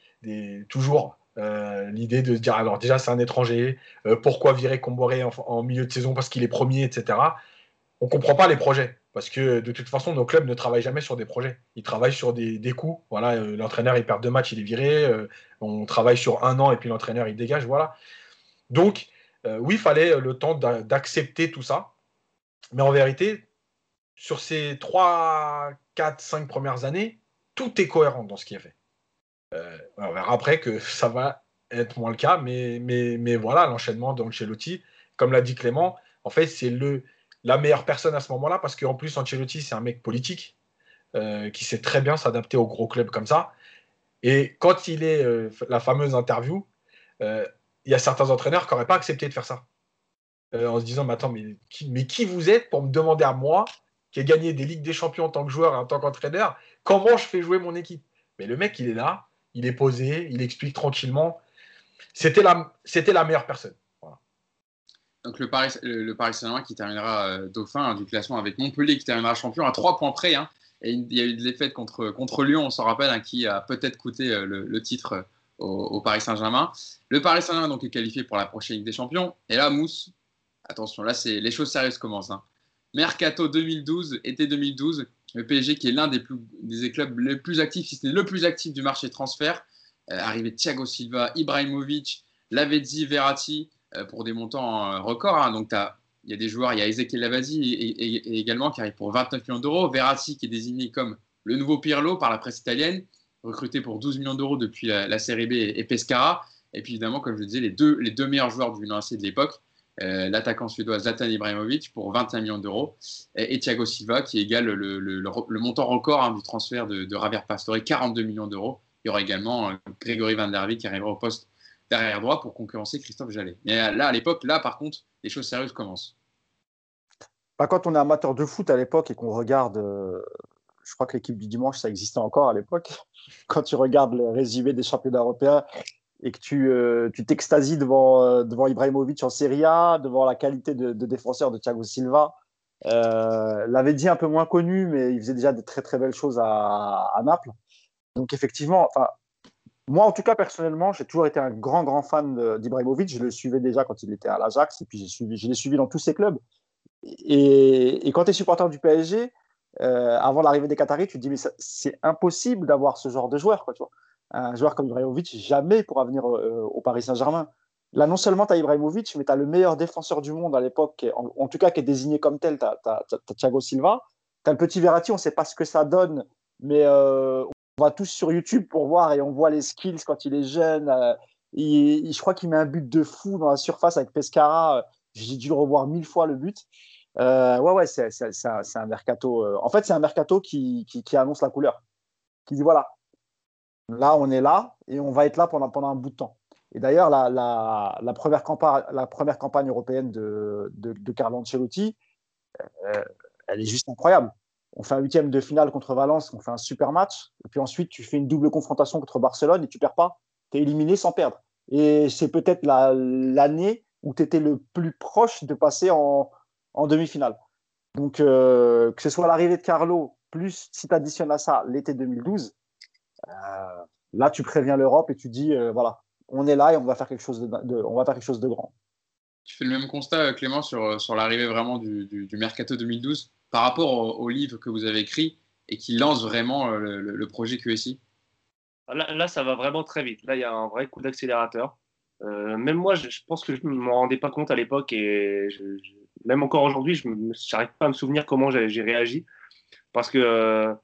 toujours euh, l'idée de se dire alors déjà c'est un étranger, euh, pourquoi virer Comboré en, milieu de saison parce qu'il est premier, etc. On comprend pas les projets parce que de toute façon nos clubs ne travaillent jamais sur des projets, ils travaillent sur des, des coups. Voilà, euh, l'entraîneur il perd deux matchs, il est viré. on travaille sur un an et puis l'entraîneur il dégage, voilà. Donc oui, il fallait le temps d'accepter tout ça, mais en vérité sur ces 3, 4, 5 premières années, tout est cohérent dans ce qui est fait. Euh, on verra après que ça va être moins le cas, mais, voilà, l'enchaînement d'Ancelotti, comme l'a dit Clément, en fait, c'est le, la meilleure personne à ce moment-là, parce qu'en plus, Ancelotti, c'est un mec politique euh, qui sait très bien s'adapter aux gros clubs comme ça. Et quand il est euh, la fameuse interview, il y a certains entraîneurs qui n'auraient pas accepté de faire ça. en se disant, mais attends, mais qui, vous êtes pour me demander à moi, qui ai gagné des Ligues des Champions en tant que joueur et en tant qu'entraîneur, comment je fais jouer mon équipe? Mais le mec, il est là, il est posé, il explique tranquillement. C'était la, meilleure personne. Donc le Paris, Saint-Germain qui terminera euh, dauphin hein, du classement avec Montpellier qui terminera champion à trois points près. Hein. et il y a eu de l'effet contre, contre Lyon, on s'en rappelle, hein, qui a peut-être coûté euh, le, titre au, Paris Saint-Germain. Le Paris Saint-Germain donc est qualifié pour la prochaine Ligue des Champions. Et là, Mousse, attention, là c'est les choses sérieuses commencent. Mercato 2012, été 2012, le PSG qui est l'un des, clubs les plus actifs, si ce n'est le plus actif du marché transfert. Euh, arrivé Thiago Silva, Ibrahimovic, Lavezzi, Verratti euh, pour des montants euh, records. Hein. Donc il y a des joueurs, il y a Ezekiel Lavezzi et, également qui arrive pour 29 millions d'euros. Verratti qui est désigné comme le nouveau Pirlo par la presse italienne, recruté pour 12 millions d'euros depuis la, Série B et, Pescara. Et puis évidemment, comme je le disais, les deux, les deux meilleurs joueurs du lancé de l'époque, euh, l'attaquant suédois Zlatan Ibrahimovic pour 21 millions d'euros et, Thiago Silva qui égale le, montant record hein, du transfert de, de Javier Pastore, 42 millions d'euros. Il y aura également euh, Grégory Van Der Beek qui arrivera au poste derrière droit pour concurrencer Christophe Jallet. Mais euh, là, à l'époque, là, par contre, les choses sérieuses commencent. Bah, quand on est amateur de foot à l'époque et qu'on regarde, je crois que l'équipe du dimanche, ça existait encore à l'époque, quand tu regardes le résumé des championnats européens, et que tu euh, t'extasies devant, euh, devant Ibrahimovic en Serie A, devant la qualité de, défenseur de Thiago Silva. Euh, l'avait dit un peu moins connu, mais il faisait déjà de très très belles choses à, Naples. Donc effectivement, moi en tout cas personnellement, j'ai toujours été un grand grand fan d'Ibrahimovic. Je le suivais déjà quand il était à l'Ajax, et puis je l'ai suivi dans tous ses clubs. Et quand tu es supporter du PSG, euh, avant l'arrivée des Qataris, tu te dis mais c'est impossible d'avoir ce genre de joueur, quoi, tu vois un joueur comme Ibrahimovic jamais pourra venir euh, au Paris Saint-Germain. Là, non seulement tu as Ibrahimovic, mais tu as le meilleur défenseur du monde à l'époque, en, tout cas qui est désigné comme tel, tu as, Thiago Silva. Tu as le petit Verratti, on ne sait pas ce que ça donne, mais euh, on va tous sur YouTube pour voir et on voit les skills quand il est jeune. Euh, je crois qu'il met un but de fou dans la surface avec Pescara. J'ai dû le revoir mille fois le but. Ouais, ouais, c'est un, mercato. en fait, c'est un mercato qui, qui, annonce la couleur. Qui dit voilà, Là, on est là et on va être là pendant, pendant un bout de temps. Et d'ailleurs, la, la, première campagne, la première campagne européenne de, de, Carlo Ancelotti, euh, elle est juste incroyable. On fait un huitième de finale contre Valence, on fait un super match, et puis ensuite tu fais une double confrontation contre Barcelone et tu perds pas. Tu es éliminé sans perdre. Et c'est peut-être l'année où tu étais le plus proche de passer en, en demi-finale. Donc, euh, que ce soit l'arrivée de Carlo, plus si tu additionnes à ça l'été 2012, euh, là, tu préviens l'Europe et tu dis, euh, voilà, on est là et on va faire quelque chose de, on va faire quelque chose de grand. Tu fais le même constat, Clément, sur, sur l'arrivée vraiment du, du, Mercato 2012 par rapport au, livre que vous avez écrit et qui lance vraiment le, projet QSI là, ça va vraiment très vite. Là, il y a un vrai coup d'accélérateur. même moi, je, pense que je ne m'en rendais pas compte à l'époque et même encore aujourd'hui, je n'arrive pas à me souvenir comment j'ai réagi. Parce que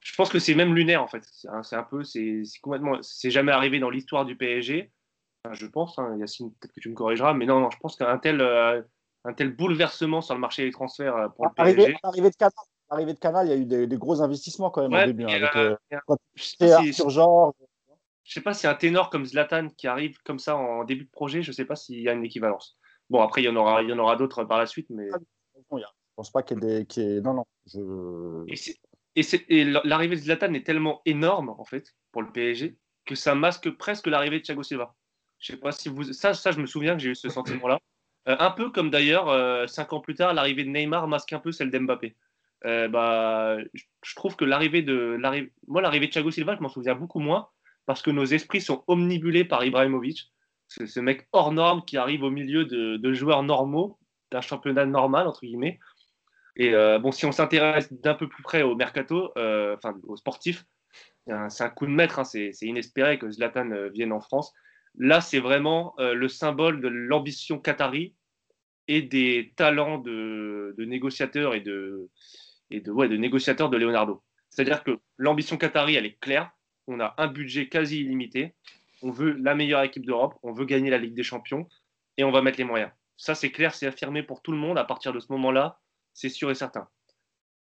je pense que c'est même lunaire en fait. C'est un, peu, c'est complètement, c'est jamais arrivé dans l'histoire du PSG. je pense, hein, Yacine, peut-être que tu me corrigeras, mais non, non je pense qu'un tel, euh, un tel bouleversement sur le marché des transferts euh, pour le PSG. Arrivé de Canal, arrivé de Canal, il y a eu des, gros investissements quand même au début. Hein, euh, je sais pas si un ténor comme Zlatan qui arrive comme ça en début de projet, je sais pas s'il y a une équivalence. Bon, après, il y en aura, il y en aura d'autres par la suite, mais. Je pense pas qu'il y ait des. Non, non. Je et, l'arrivée de Zlatan est tellement énorme, en fait, pour le PSG, que ça masque presque l'arrivée de Thiago Silva. Je sais pas si vous. Ça, ça je me souviens que j'ai eu ce sentiment-là. Euh, un peu comme d'ailleurs, euh, cinq ans plus tard, l'arrivée de Neymar masque un peu celle d'Mbappé. Euh, bah, je trouve que l'arrivée de. Moi, l'arrivée de Thiago Silva, je m'en souviens beaucoup moins parce que nos esprits sont omnibulés par Ibrahimovic. C'est ce mec hors norme qui arrive au milieu de, joueurs normaux, d'un championnat normal, entre guillemets. Et euh, bon, si on s'intéresse d'un peu plus près au mercato, euh, enfin aux sportifs, c'est un coup de maître, hein, c'est inespéré que Zlatan euh, vienne en France. Là, c'est vraiment le symbole de l'ambition qatari et des talents de, négociateurs et de, et de, ouais, de négociateurs de Leonardo. C'est-à-dire que l'ambition qatari, elle est claire. On a un budget quasi illimité on veut la meilleure équipe d'Europe, on veut gagner la Ligue des Champions et on va mettre les moyens. Ça, c'est clair, c'est affirmé pour tout le monde. À partir de ce moment-là, c'est sûr et certain.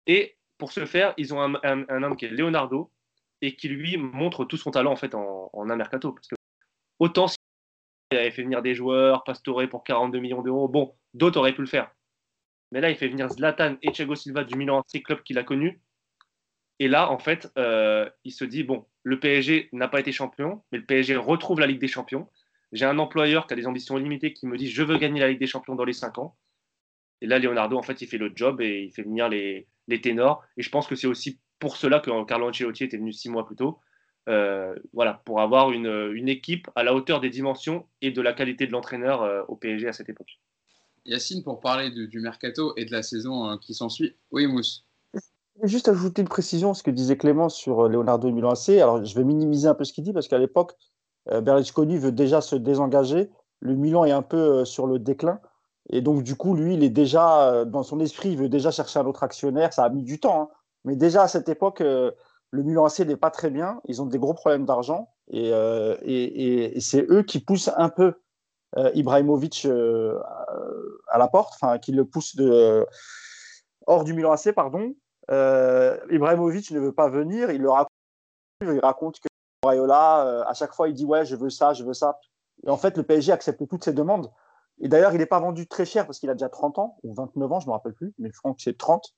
Et pour ce faire, ils ont un, homme qui est Leonardo et qui lui montre tout son talent en fait en, un mercato. Parce que autant il avait fait venir des joueurs, Pastore pour 42 millions d'euros, bon, d'autres auraient pu le faire. Mais là, il fait venir Zlatan et Thiago Silva du Milan AC, club qu'il a connu. Et là, en fait, euh, il se dit bon, le PSG n'a pas été champion, mais le PSG retrouve la Ligue des Champions. J'ai un employeur qui a des ambitions limitées qui me dit je veux gagner la Ligue des Champions dans les 5 ans. Et là, Leonardo, en fait, il fait le job et il fait venir les, ténors. Et je pense que c'est aussi pour cela que Carlo Ancelotti était venu six mois plus tôt. Euh, voilà, pour avoir une, équipe à la hauteur des dimensions et de la qualité de l'entraîneur euh, au PSG à cette époque. Yacine, pour parler du mercato et de la saison euh, qui s'ensuit. Oui, Mousse juste ajouter une précision, ce que disait Clément sur euh, Leonardo Milan AC. Alors, je vais minimiser un peu ce qu'il dit parce qu'à l'époque, euh, Berlusconi veut déjà se désengager. Le Milan est un peu euh, sur le déclin. Et donc, du coup, lui, il est déjà, dans son esprit, il veut déjà chercher un autre actionnaire. Ça a mis du temps. Hein. Mais déjà, à cette époque, le Milan AC n'est pas très bien. Ils ont des gros problèmes d'argent. Et, c'est eux qui poussent un peu Ibrahimovic à la porte, enfin, qui le poussent hors du Milan AC, pardon. Euh, Ibrahimovic ne veut pas venir, il le raconte, il raconte que Rayola, euh, à chaque fois, il dit ouais, je veux ça, je veux ça. Et en fait, le PSG accepte toutes ces demandes. Et d'ailleurs, il n'est pas vendu très cher parce qu'il a déjà 30 ans, ou 29 ans, je ne me rappelle plus, mais je crois que c'est 30.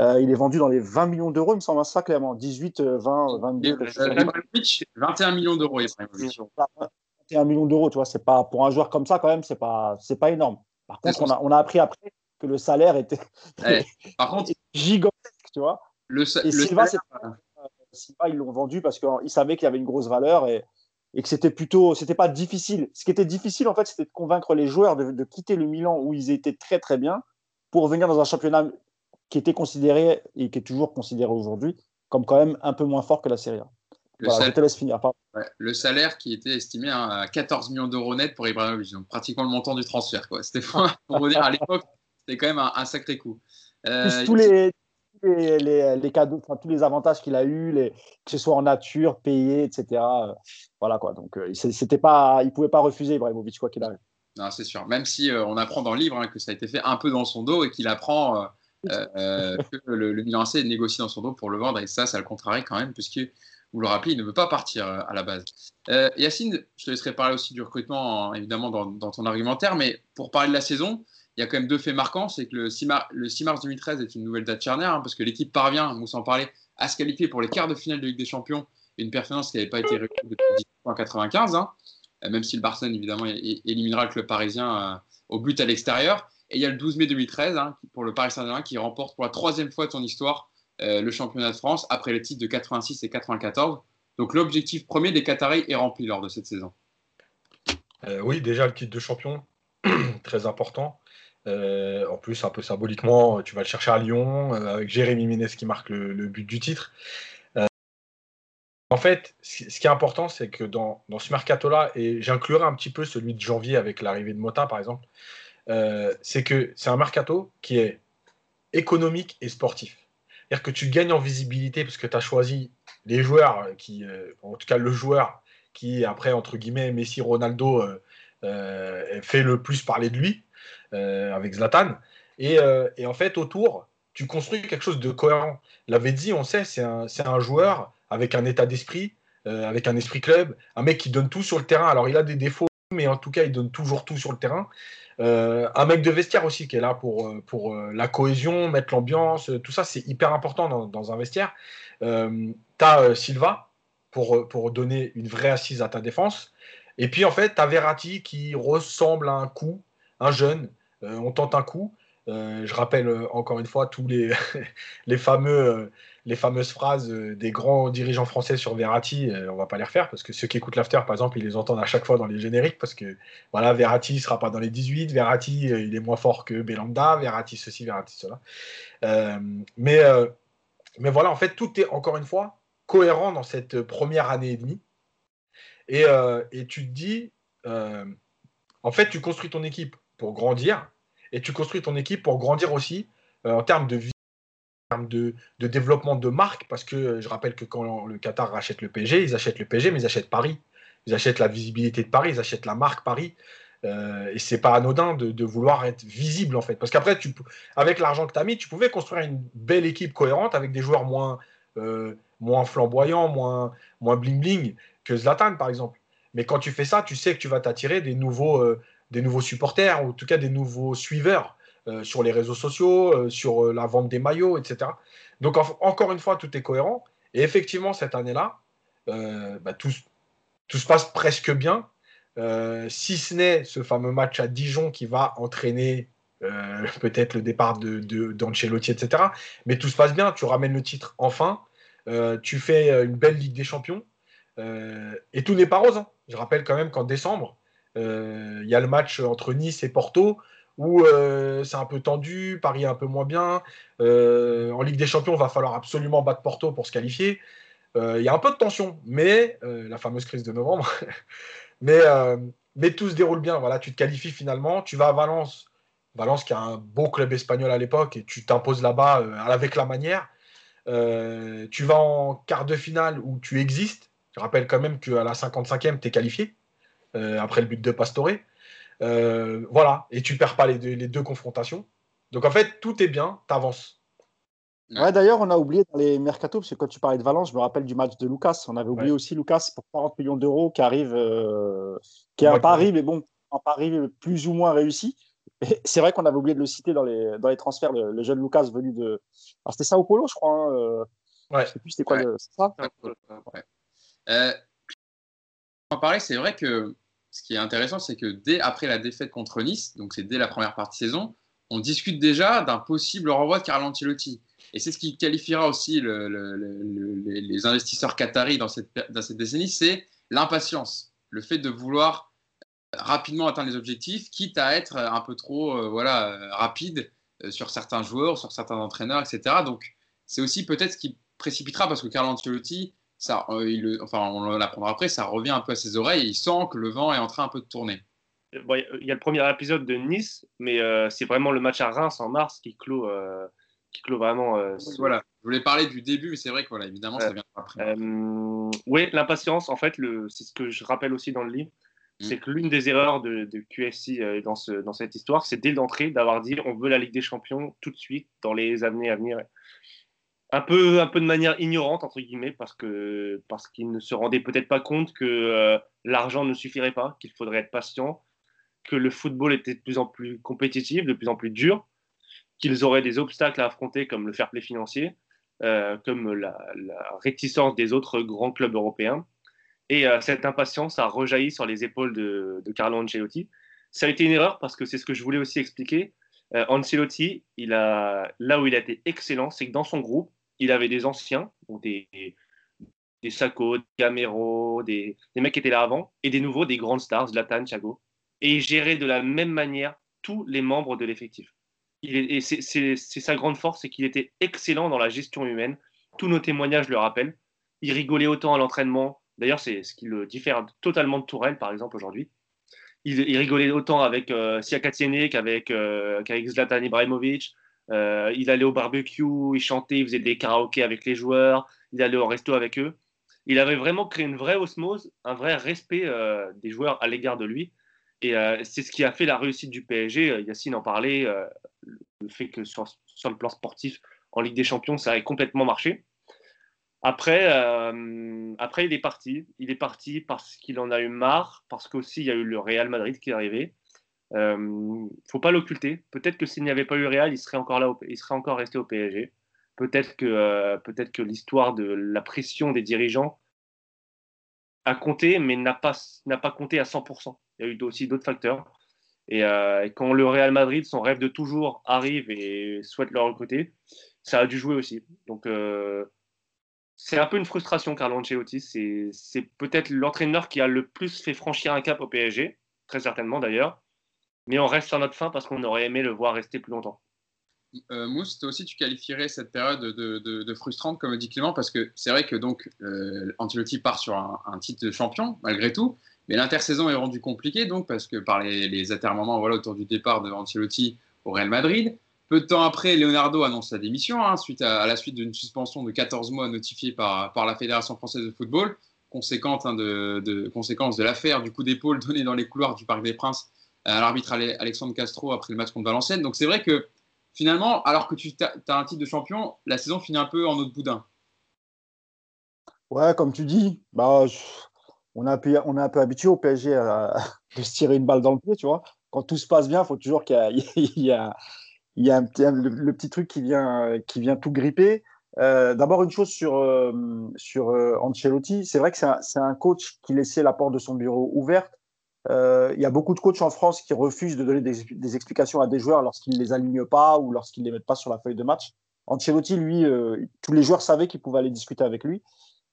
Euh, il est vendu dans les 20 millions d'euros, il me semble ça clairement. 18, 20, 22. 21 millions d'euros, Ibrahimovic. 21 millions d'euros, tu vois, c'est pas, pour un joueur comme ça, quand même, c'est pas, c'est pas énorme. Par contre, on a, on a appris après que le salaire était par contre, gigantesque, tu vois. Le, et Silva, ils l'ont vendu parce qu'ils savaient qu'il y avait une grosse valeur et, et que c'était plutôt, c'était pas difficile. Ce qui était difficile, en fait, c'était de convaincre les joueurs de, quitter le Milan où ils étaient très très bien pour venir dans un championnat qui était considéré et qui est toujours considéré aujourd'hui comme quand même un peu moins fort que la Serie A. Le, salaire, je te laisse finir. le salaire qui était estimé à 14 millions d'euros net pour Ibrahimovic, donc pratiquement le montant du transfert. C'était pour dire à l'époque, c'était quand même un, sacré coup. Euh, tous les, les, cadeaux, tous les avantages qu'il a eu, les, que ce soit en nature, payé, etc. Euh, voilà quoi. Donc, euh, c'était pas, il pouvait pas refuser Ibrahimovic quoi qu'il arrive. Non, c'est sûr. Même si on apprend dans le livre hein, que ça a été fait un peu dans son dos et qu'il apprend que le, le, Milan AC négocie dans son dos pour le vendre et ça, ça le contrarie quand même puisque vous le rappelez, il ne veut pas partir à la base. Yacine, je te laisserai parler aussi du recrutement, évidemment, dans, dans, ton argumentaire, mais pour parler de la saison, il y a quand même deux faits marquants. C'est que le 6, mars 2013 est une nouvelle date charnière, hein, parce que l'équipe parvient, on s'en parlait, à se qualifier pour les quarts de finale de Ligue des Champions, une performance qui n'avait pas été réussie depuis 1995, hein, même si le Barcelone, évidemment, éliminera le club parisien euh, au but à l'extérieur. Et il y a le 12 mai 2013, hein, pour le Paris Saint-Germain, qui remporte pour la troisième fois de son histoire euh, le championnat de France, après les titres de 86 et 94. Donc l'objectif premier des Qataris est rempli lors de cette saison. Euh, oui, déjà le titre de champion, très important. Euh, en plus, un peu symboliquement, tu vas le chercher à Lyon, euh, avec Jérémy Ménez qui marque le, but du titre. Euh, en fait, ce qui est important, c'est que dans, ce mercato-là, et j'inclurai un petit peu celui de janvier avec l'arrivée de Motin, par exemple, c'est que c'est un mercato qui est économique et sportif. C'est-à-dire que tu gagnes en visibilité parce que tu as choisi les joueurs qui, en tout cas le joueur qui, après, entre guillemets, Messi, Ronaldo, fait le plus parler de lui. Euh, avec Zlatan. Euh, et, en fait, autour, tu construis quelque chose de cohérent. L'avait dit, on sait, c'est un, joueur avec un état d'esprit, euh, avec un esprit club, un mec qui donne tout sur le terrain. Alors, il a des défauts, mais en tout cas, il donne toujours tout sur le terrain. un mec de vestiaire aussi qui est là pour, la cohésion, mettre l'ambiance, tout ça, c'est hyper important dans, un vestiaire. tu as Silva pour, donner une vraie assise à ta défense. Et puis, en fait, tu as Verratti qui ressemble à un coup, un jeune, euh, on tente un coup. je rappelle encore une fois tous les, les, fameux, les fameuses phrases des grands dirigeants français sur Verratti. on va pas les refaire parce que ceux qui écoutent l'after, par exemple, ils les entendent à chaque fois dans les génériques parce que voilà, Verratti ne sera pas dans les 18, Verratti il est moins fort que Belanda, Verratti ceci, Verratti cela. mais, mais voilà, en fait, tout est encore une fois cohérent dans cette première année et demie. Et, et tu te dis, en fait, tu construis ton équipe pour grandir et tu construis ton équipe pour grandir aussi euh, en termes de en termes de, développement de marque. Parce que euh, je rappelle que quand le Qatar rachète le PSG, ils achètent le PSG, mais ils achètent Paris. Ils achètent la visibilité de Paris, ils achètent la marque Paris. Euh, et c'est pas anodin de, vouloir être visible en fait. Parce qu'après, avec l'argent que tu as mis, tu pouvais construire une belle équipe cohérente avec des joueurs moins, euh, moins flamboyants, moins, moins bling-bling que Zlatan par exemple. Mais quand tu fais ça, tu sais que tu vas t'attirer des nouveaux, des nouveaux supporters, ou en tout cas des nouveaux suiveurs euh, sur les réseaux sociaux, euh, sur la vente des maillots, etc. Donc encore une fois, tout est cohérent. Et effectivement, cette année-là, bah, tout, se passe presque bien, si ce n'est ce fameux match à Dijon qui va entraîner peut-être le départ d'Ancelotti, de, etc. Mais tout se passe bien, tu ramènes le titre enfin, tu fais une belle Ligue des Champions, et tout n'est pas rose. Hein. Je rappelle quand même qu'en décembre, euh, il y a le match entre Nice et Porto où euh, c'est un peu tendu, Paris un peu moins bien. Euh, en Ligue des Champions, il va falloir absolument battre Porto pour se qualifier. Il y a un peu de tension, mais la fameuse crise de novembre. mais, mais tout se déroule bien. Voilà, tu te qualifies finalement, tu vas à Valence. Valence qui a un beau club espagnol à l'époque et tu t'imposes là-bas avec la manière. tu vas en quart de finale où tu existes je rappelle quand même qu'à la 55e, tu es qualifié, euh, après le but de Pastore. Euh, voilà, et tu perds pas les deux, confrontations. Donc en fait, tout est bien, tu avances. Ouais, d'ailleurs, on a oublié dans les mercato, parce que quand tu parlais de Valence, je me rappelle du match de Lucas. On avait oublié aussi Lucas pour 40 millions d'euros qui arrive, euh, qui est un pari, mais bon, un pari plus ou moins réussi. C'est vrai qu'on avait oublié de le citer dans les, dans les transferts, le, jeune Lucas venu de. Alors c'était Sao Paulo, je crois. Hein, ouais. Je sais plus c'était quoi le... ça? Euh, en parler, c'est vrai que ce qui est intéressant, c'est que dès après la défaite contre Nice, donc c'est dès la première partie de saison, on discute déjà d'un possible renvoi de Carlo Ancelotti. Et c'est ce qui qualifiera aussi les investisseurs qataris dans cette, décennie, c'est l'impatience, le fait de vouloir rapidement atteindre les objectifs, quitte à être un peu trop euh, euh, rapide euh, sur certains joueurs, sur certains entraîneurs, etc. Donc c'est aussi peut-être ce qui précipitera, parce que Carlo Ancelotti, ça, euh, il, enfin, on l'apprendra après, ça revient un peu à ses oreilles et il sent que le vent est en train un peu de tourner. il y a le premier épisode de Nice, mais euh, c'est vraiment le match à Reims en mars qui clôt, euh, qui clôt vraiment. voilà, je voulais parler du début, mais c'est vrai que voilà, évidemment, ça vient après. oui, l'impatience, en fait, c'est ce que je rappelle aussi dans le livre. Mm. C'est que l'une des erreurs de, de QFC dans, ce, dans cette histoire, c'est dès l'entrée d'avoir dit on veut la Ligue des Champions tout de suite dans les années à venir un peu, un peu de manière ignorante, entre guillemets, parce que parce qu'ils ne se rendaient peut-être pas compte que euh, l'argent ne suffirait pas, qu'il faudrait être patient, que le football était de plus en plus compétitif, de plus en plus dur, qu'ils auraient des obstacles à affronter comme le fair play financier, euh, comme la, réticence des autres grands clubs européens. Et euh, cette impatience a rejailli sur les épaules de, de, Carlo Ancelotti. Ça a été une erreur parce que c'est ce que je voulais aussi expliquer. Ancelotti, il a, là où il a été excellent, c'est que dans son groupe, il avait des anciens, des, des des Camero, des, mecs qui étaient là avant, et des nouveaux, des grandes stars, Zlatan, Thiago. Et il gérait de la même manière tous les membres de l'effectif. Et c'est sa grande force, c'est qu'il était excellent dans la gestion humaine. Tous nos témoignages le rappellent. Il rigolait autant à l'entraînement. D'ailleurs, c'est ce qui le diffère totalement de Tourelle, par exemple, aujourd'hui. Il, rigolait autant avec euh, qu'avec euh, Zlatan Ibrahimovic, euh, il allait au barbecue, il chantait, il faisait des karaokés avec les joueurs, il allait au resto avec eux. Il avait vraiment créé une vraie osmose, un vrai respect euh, des joueurs à l'égard de lui. Et euh, c'est ce qui a fait la réussite du PSG. Yacine en parlait, le fait que sur, le plan sportif, en Ligue des Champions, ça a complètement marché. Après, après, il est parti. Il est parti parce qu'il en a eu marre, parce qu'aussi il y a eu le Real Madrid qui est arrivé. Il euh, ne faut pas l'occulter. Peut-être que s'il n'y avait pas eu Real, il serait encore là, il serait encore resté au PSG. Peut-être que, euh, peut-être que l'histoire de la pression des dirigeants a compté, mais n'a pas, n'a pas compté à 100%. Il y a eu aussi d'autres facteurs. Et, quand le Real Madrid, son rêve de toujours, arrive et souhaite le recruter, ça a dû jouer aussi. Donc, c'est un peu une frustration, Carlo Ancelotti. C'est peut-être l'entraîneur qui a le plus fait franchir un cap au PSG, très certainement d'ailleurs. Mais on reste sur notre fin parce qu'on aurait aimé le voir rester plus longtemps. Euh, Mousse, toi aussi, tu qualifierais cette période de, frustrante, comme dit Clément, parce que c'est vrai que donc euh, Ancelotti part sur un, titre de champion, malgré tout, mais l'intersaison est rendue compliquée, donc, parce que par les, les voilà, autour du départ de Ancelotti au Real Madrid. Peu de temps après, Leonardo annonce sa démission, hein, suite à, la suite d'une suspension de 14 mois notifiée par, par la Fédération française de football, conséquente hein, de, de, conséquence de l'affaire du coup d'épaule donné dans les couloirs du Parc des Princes à l'arbitre Alexandre Castro après le match contre Valenciennes. Donc c'est vrai que finalement, alors que tu as un titre de champion, la saison finit un peu en autre boudin. Ouais, comme tu dis, bah, on, a on est un peu habitué au PSG à, de se tirer une balle dans le pied, tu vois. Quand tout se passe bien, il faut toujours qu'il y, a, il y a un petit, le, petit truc qui vient, qui vient tout gripper. Euh, d'abord, une chose sur, euh, sur euh, Ancelotti, c'est vrai que c'est un, coach qui laissait la porte de son bureau ouverte il y a beaucoup de coachs en France qui refusent de donner des, explications à des joueurs lorsqu'ils ne les alignent pas ou lorsqu'ils ne les mettent pas sur la feuille de match. Ancelotti, lui, euh, tous les joueurs savaient qu'ils pouvaient aller discuter avec lui.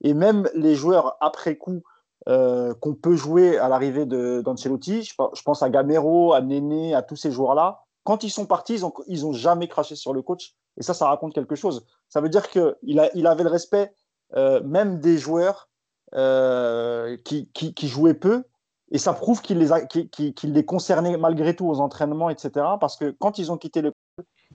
Et même les joueurs après coup euh, qu'on peut jouer à l'arrivée d'Ancelotti, je, je, pense à Gamero, à Néné, à tous ces joueurs-là, quand ils sont partis, ils n'ont jamais craché sur le coach. Et ça, ça raconte quelque chose. Ça veut dire qu'il il avait le respect même des joueurs qui jouaient peu et ça prouve qu'il les, les concernait malgré tout aux entraînements, etc. Parce que quand ils ont quitté le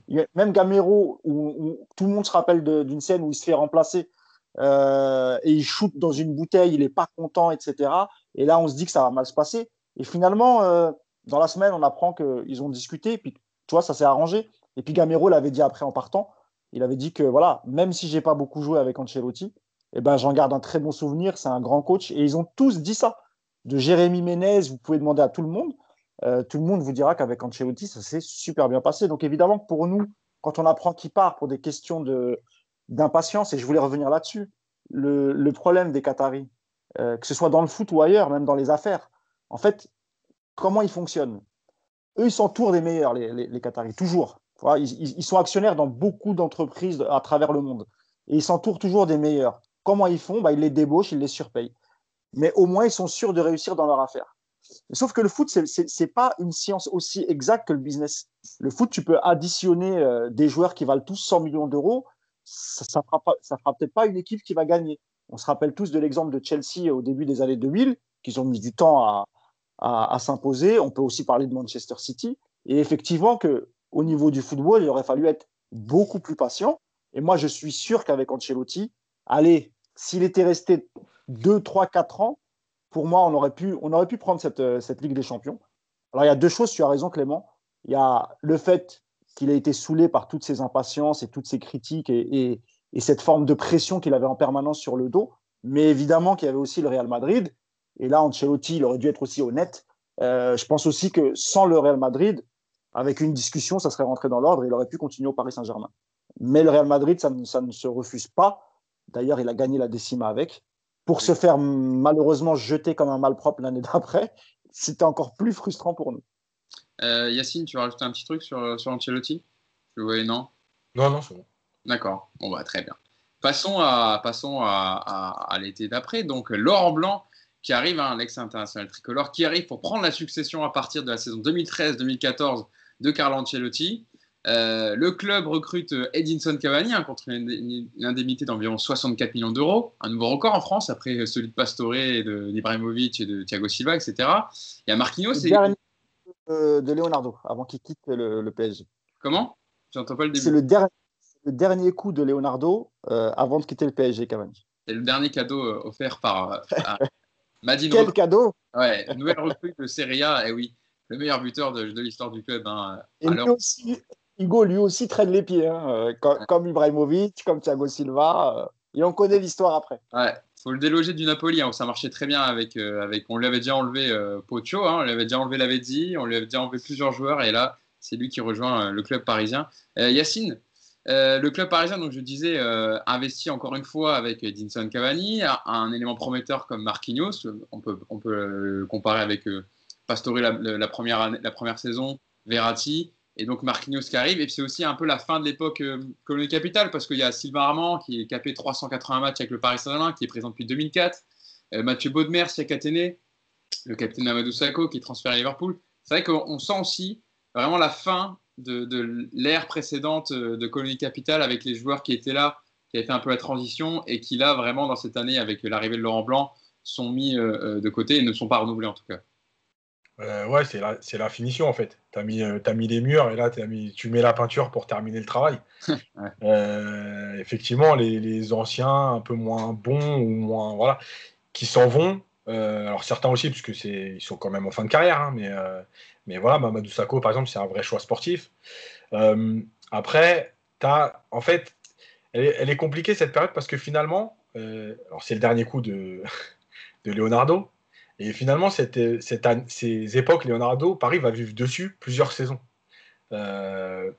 club, même Gamero, où, tout le monde se rappelle d'une scène où il se fait remplacer euh, et il shoot dans une bouteille, il n'est pas content, etc. Et là, on se dit que ça va mal se passer. Et finalement, euh, dans la semaine, on apprend qu'ils ont discuté, et puis tu vois, ça s'est arrangé. Et puis Gamero l'avait dit après en partant, il avait dit que voilà, même si j'ai pas beaucoup joué avec Ancelotti, eh ben, j'en garde un très bon souvenir, c'est un grand coach. Et ils ont tous dit ça de Jérémy Ménez, vous pouvez demander à tout le monde. Euh, tout le monde vous dira qu'avec Ancelotti, ça s'est super bien passé. Donc évidemment, pour nous, quand on apprend qu'il part pour des questions d'impatience, et je voulais revenir là-dessus, le, problème des Qataris, euh, que ce soit dans le foot ou ailleurs, même dans les affaires, en fait, comment ils fonctionnent? Eux, ils s'entourent des meilleurs, les, Qataris, toujours. Ils, ils, sont actionnaires dans beaucoup d'entreprises à travers le monde. Et ils s'entourent toujours des meilleurs. Comment ils font? Bah, Ils les débauchent, ils les surpayent mais au moins ils sont sûrs de réussir dans leur affaire. Sauf que le foot, ce n'est pas une science aussi exacte que le business. Le foot, tu peux additionner euh, des joueurs qui valent tous 100 millions d'euros, ça ne fera, peut-être pas une équipe qui va gagner. On se rappelle tous de l'exemple de Chelsea au début des années 2000, qui ont mis du temps à, à, s'imposer. On peut aussi parler de Manchester City. Et effectivement, que, au niveau du football, il aurait fallu être beaucoup plus patient. Et moi, je suis sûr qu'avec Ancelotti, allez, s'il était resté 2, 3, 4 ans, pour moi, on aurait pu, on aurait pu prendre cette, euh, cette Ligue des Champions. Alors, il y a deux choses, tu as raison, Clément. Il y a le fait qu'il a été saoulé par toutes ces impatiences et toutes ces critiques et, et, cette forme de pression qu'il avait en permanence sur le dos. Mais évidemment qu'il y avait aussi le Real Madrid. Et là, Ancelotti, il aurait dû être aussi honnête. Euh, je pense aussi que sans le Real Madrid, avec une discussion, ça serait rentré dans l'ordre et il aurait pu continuer au Paris Saint-Germain. Mais le Real Madrid, ça, ça, ne se refuse pas. D'ailleurs, il a gagné la décima avec pour se faire malheureusement jeter comme un malpropre l'année d'après, c'était encore plus frustrant pour nous. Euh, Yacine, tu veux rajouter un petit truc sur, sur Ancelotti? Je vois, non? Non, non, c'est bon. D'accord, bon, bah, très bien. Passons à, passons à, à, l'été d'après. Donc, Laurent Blanc, qui arrive, un hein, l'ex-international tricolore, qui arrive pour prendre la succession à partir de la saison 2013-2014 de Carlo Ancelotti. Euh, le club recrute euh, Edinson Cavani hein, contre une, indemnité d'environ 64 millions d'euros, un nouveau record en France après celui de Pastore, d'Ibrahimovic et de Thiago Silva, etc. Il y a Marquinhos. Le dernier euh, de Leonardo avant qu'il quitte le, PSG. Comment? J'entends pas le début. C'est le, dernier, le dernier coup de Leonardo avant de quitter le PSG, Cavani. C'est le dernier cadeau offert par Madine. Quel cadeau Ouais, nouvelle recrue de Serie A, et eh oui, le meilleur buteur de, l'histoire du club. Hein, et lui aussi, Hugo, lui aussi, traîne les pieds, hein, euh, comme, Ibrahimovic, comme Thiago Silva. Euh, et on connaît l'histoire après. Ouais, faut le déloger du Napoli. Hein, ça marchait très bien avec, euh, avec. On lui avait déjà enlevé Pocho, hein, on lui avait déjà enlevé Lavezzi, on lui avait déjà enlevé plusieurs joueurs. Et là, c'est lui qui rejoint le club parisien. Yacine, le club parisien, donc je disais, investit encore une fois avec Dinson Cavani, un, élément prometteur comme Marquinhos. On peut, on peut comparer avec Pastore la, première la première saison, Verratti, et donc Marquinhos qui arrive. Et c'est aussi un peu la fin de l'époque euh, Colonie Capitale, parce qu'il y a Sylvain Armand qui est capé 380 matchs avec le Paris Saint-Germain, qui est présent depuis 2004. Euh, Mathieu Baudemer, Siakatené, le capitaine Amadou Sakho qui est transféré à Liverpool. C'est vrai qu'on sent aussi vraiment la fin de, l'ère précédente euh, de Colonie Capitale avec les joueurs qui étaient là, qui a fait un peu la transition et qui là vraiment dans cette année avec l'arrivée de Laurent Blanc sont mis de côté et ne sont pas renouvelés en tout cas. Euh, ouais, c'est la, la finition en fait. Tu as mis, euh, mis les murs et là mis, tu mets la peinture pour terminer le travail. Euh, effectivement, les, les, anciens un peu moins bons ou moins. Voilà, qui s'en vont. alors certains aussi, puisque c'est, ils sont quand même en fin de carrière, hein, mais, mais voilà, Mamadou Sakho par exemple, c'est un vrai choix sportif. après, as, en fait, elle est, elle est, compliquée cette période parce que finalement, alors c'est le dernier coup de, de Leonardo. Et finalement, cette, ces époques, Leonardo, Paris va vivre dessus plusieurs saisons. Euh,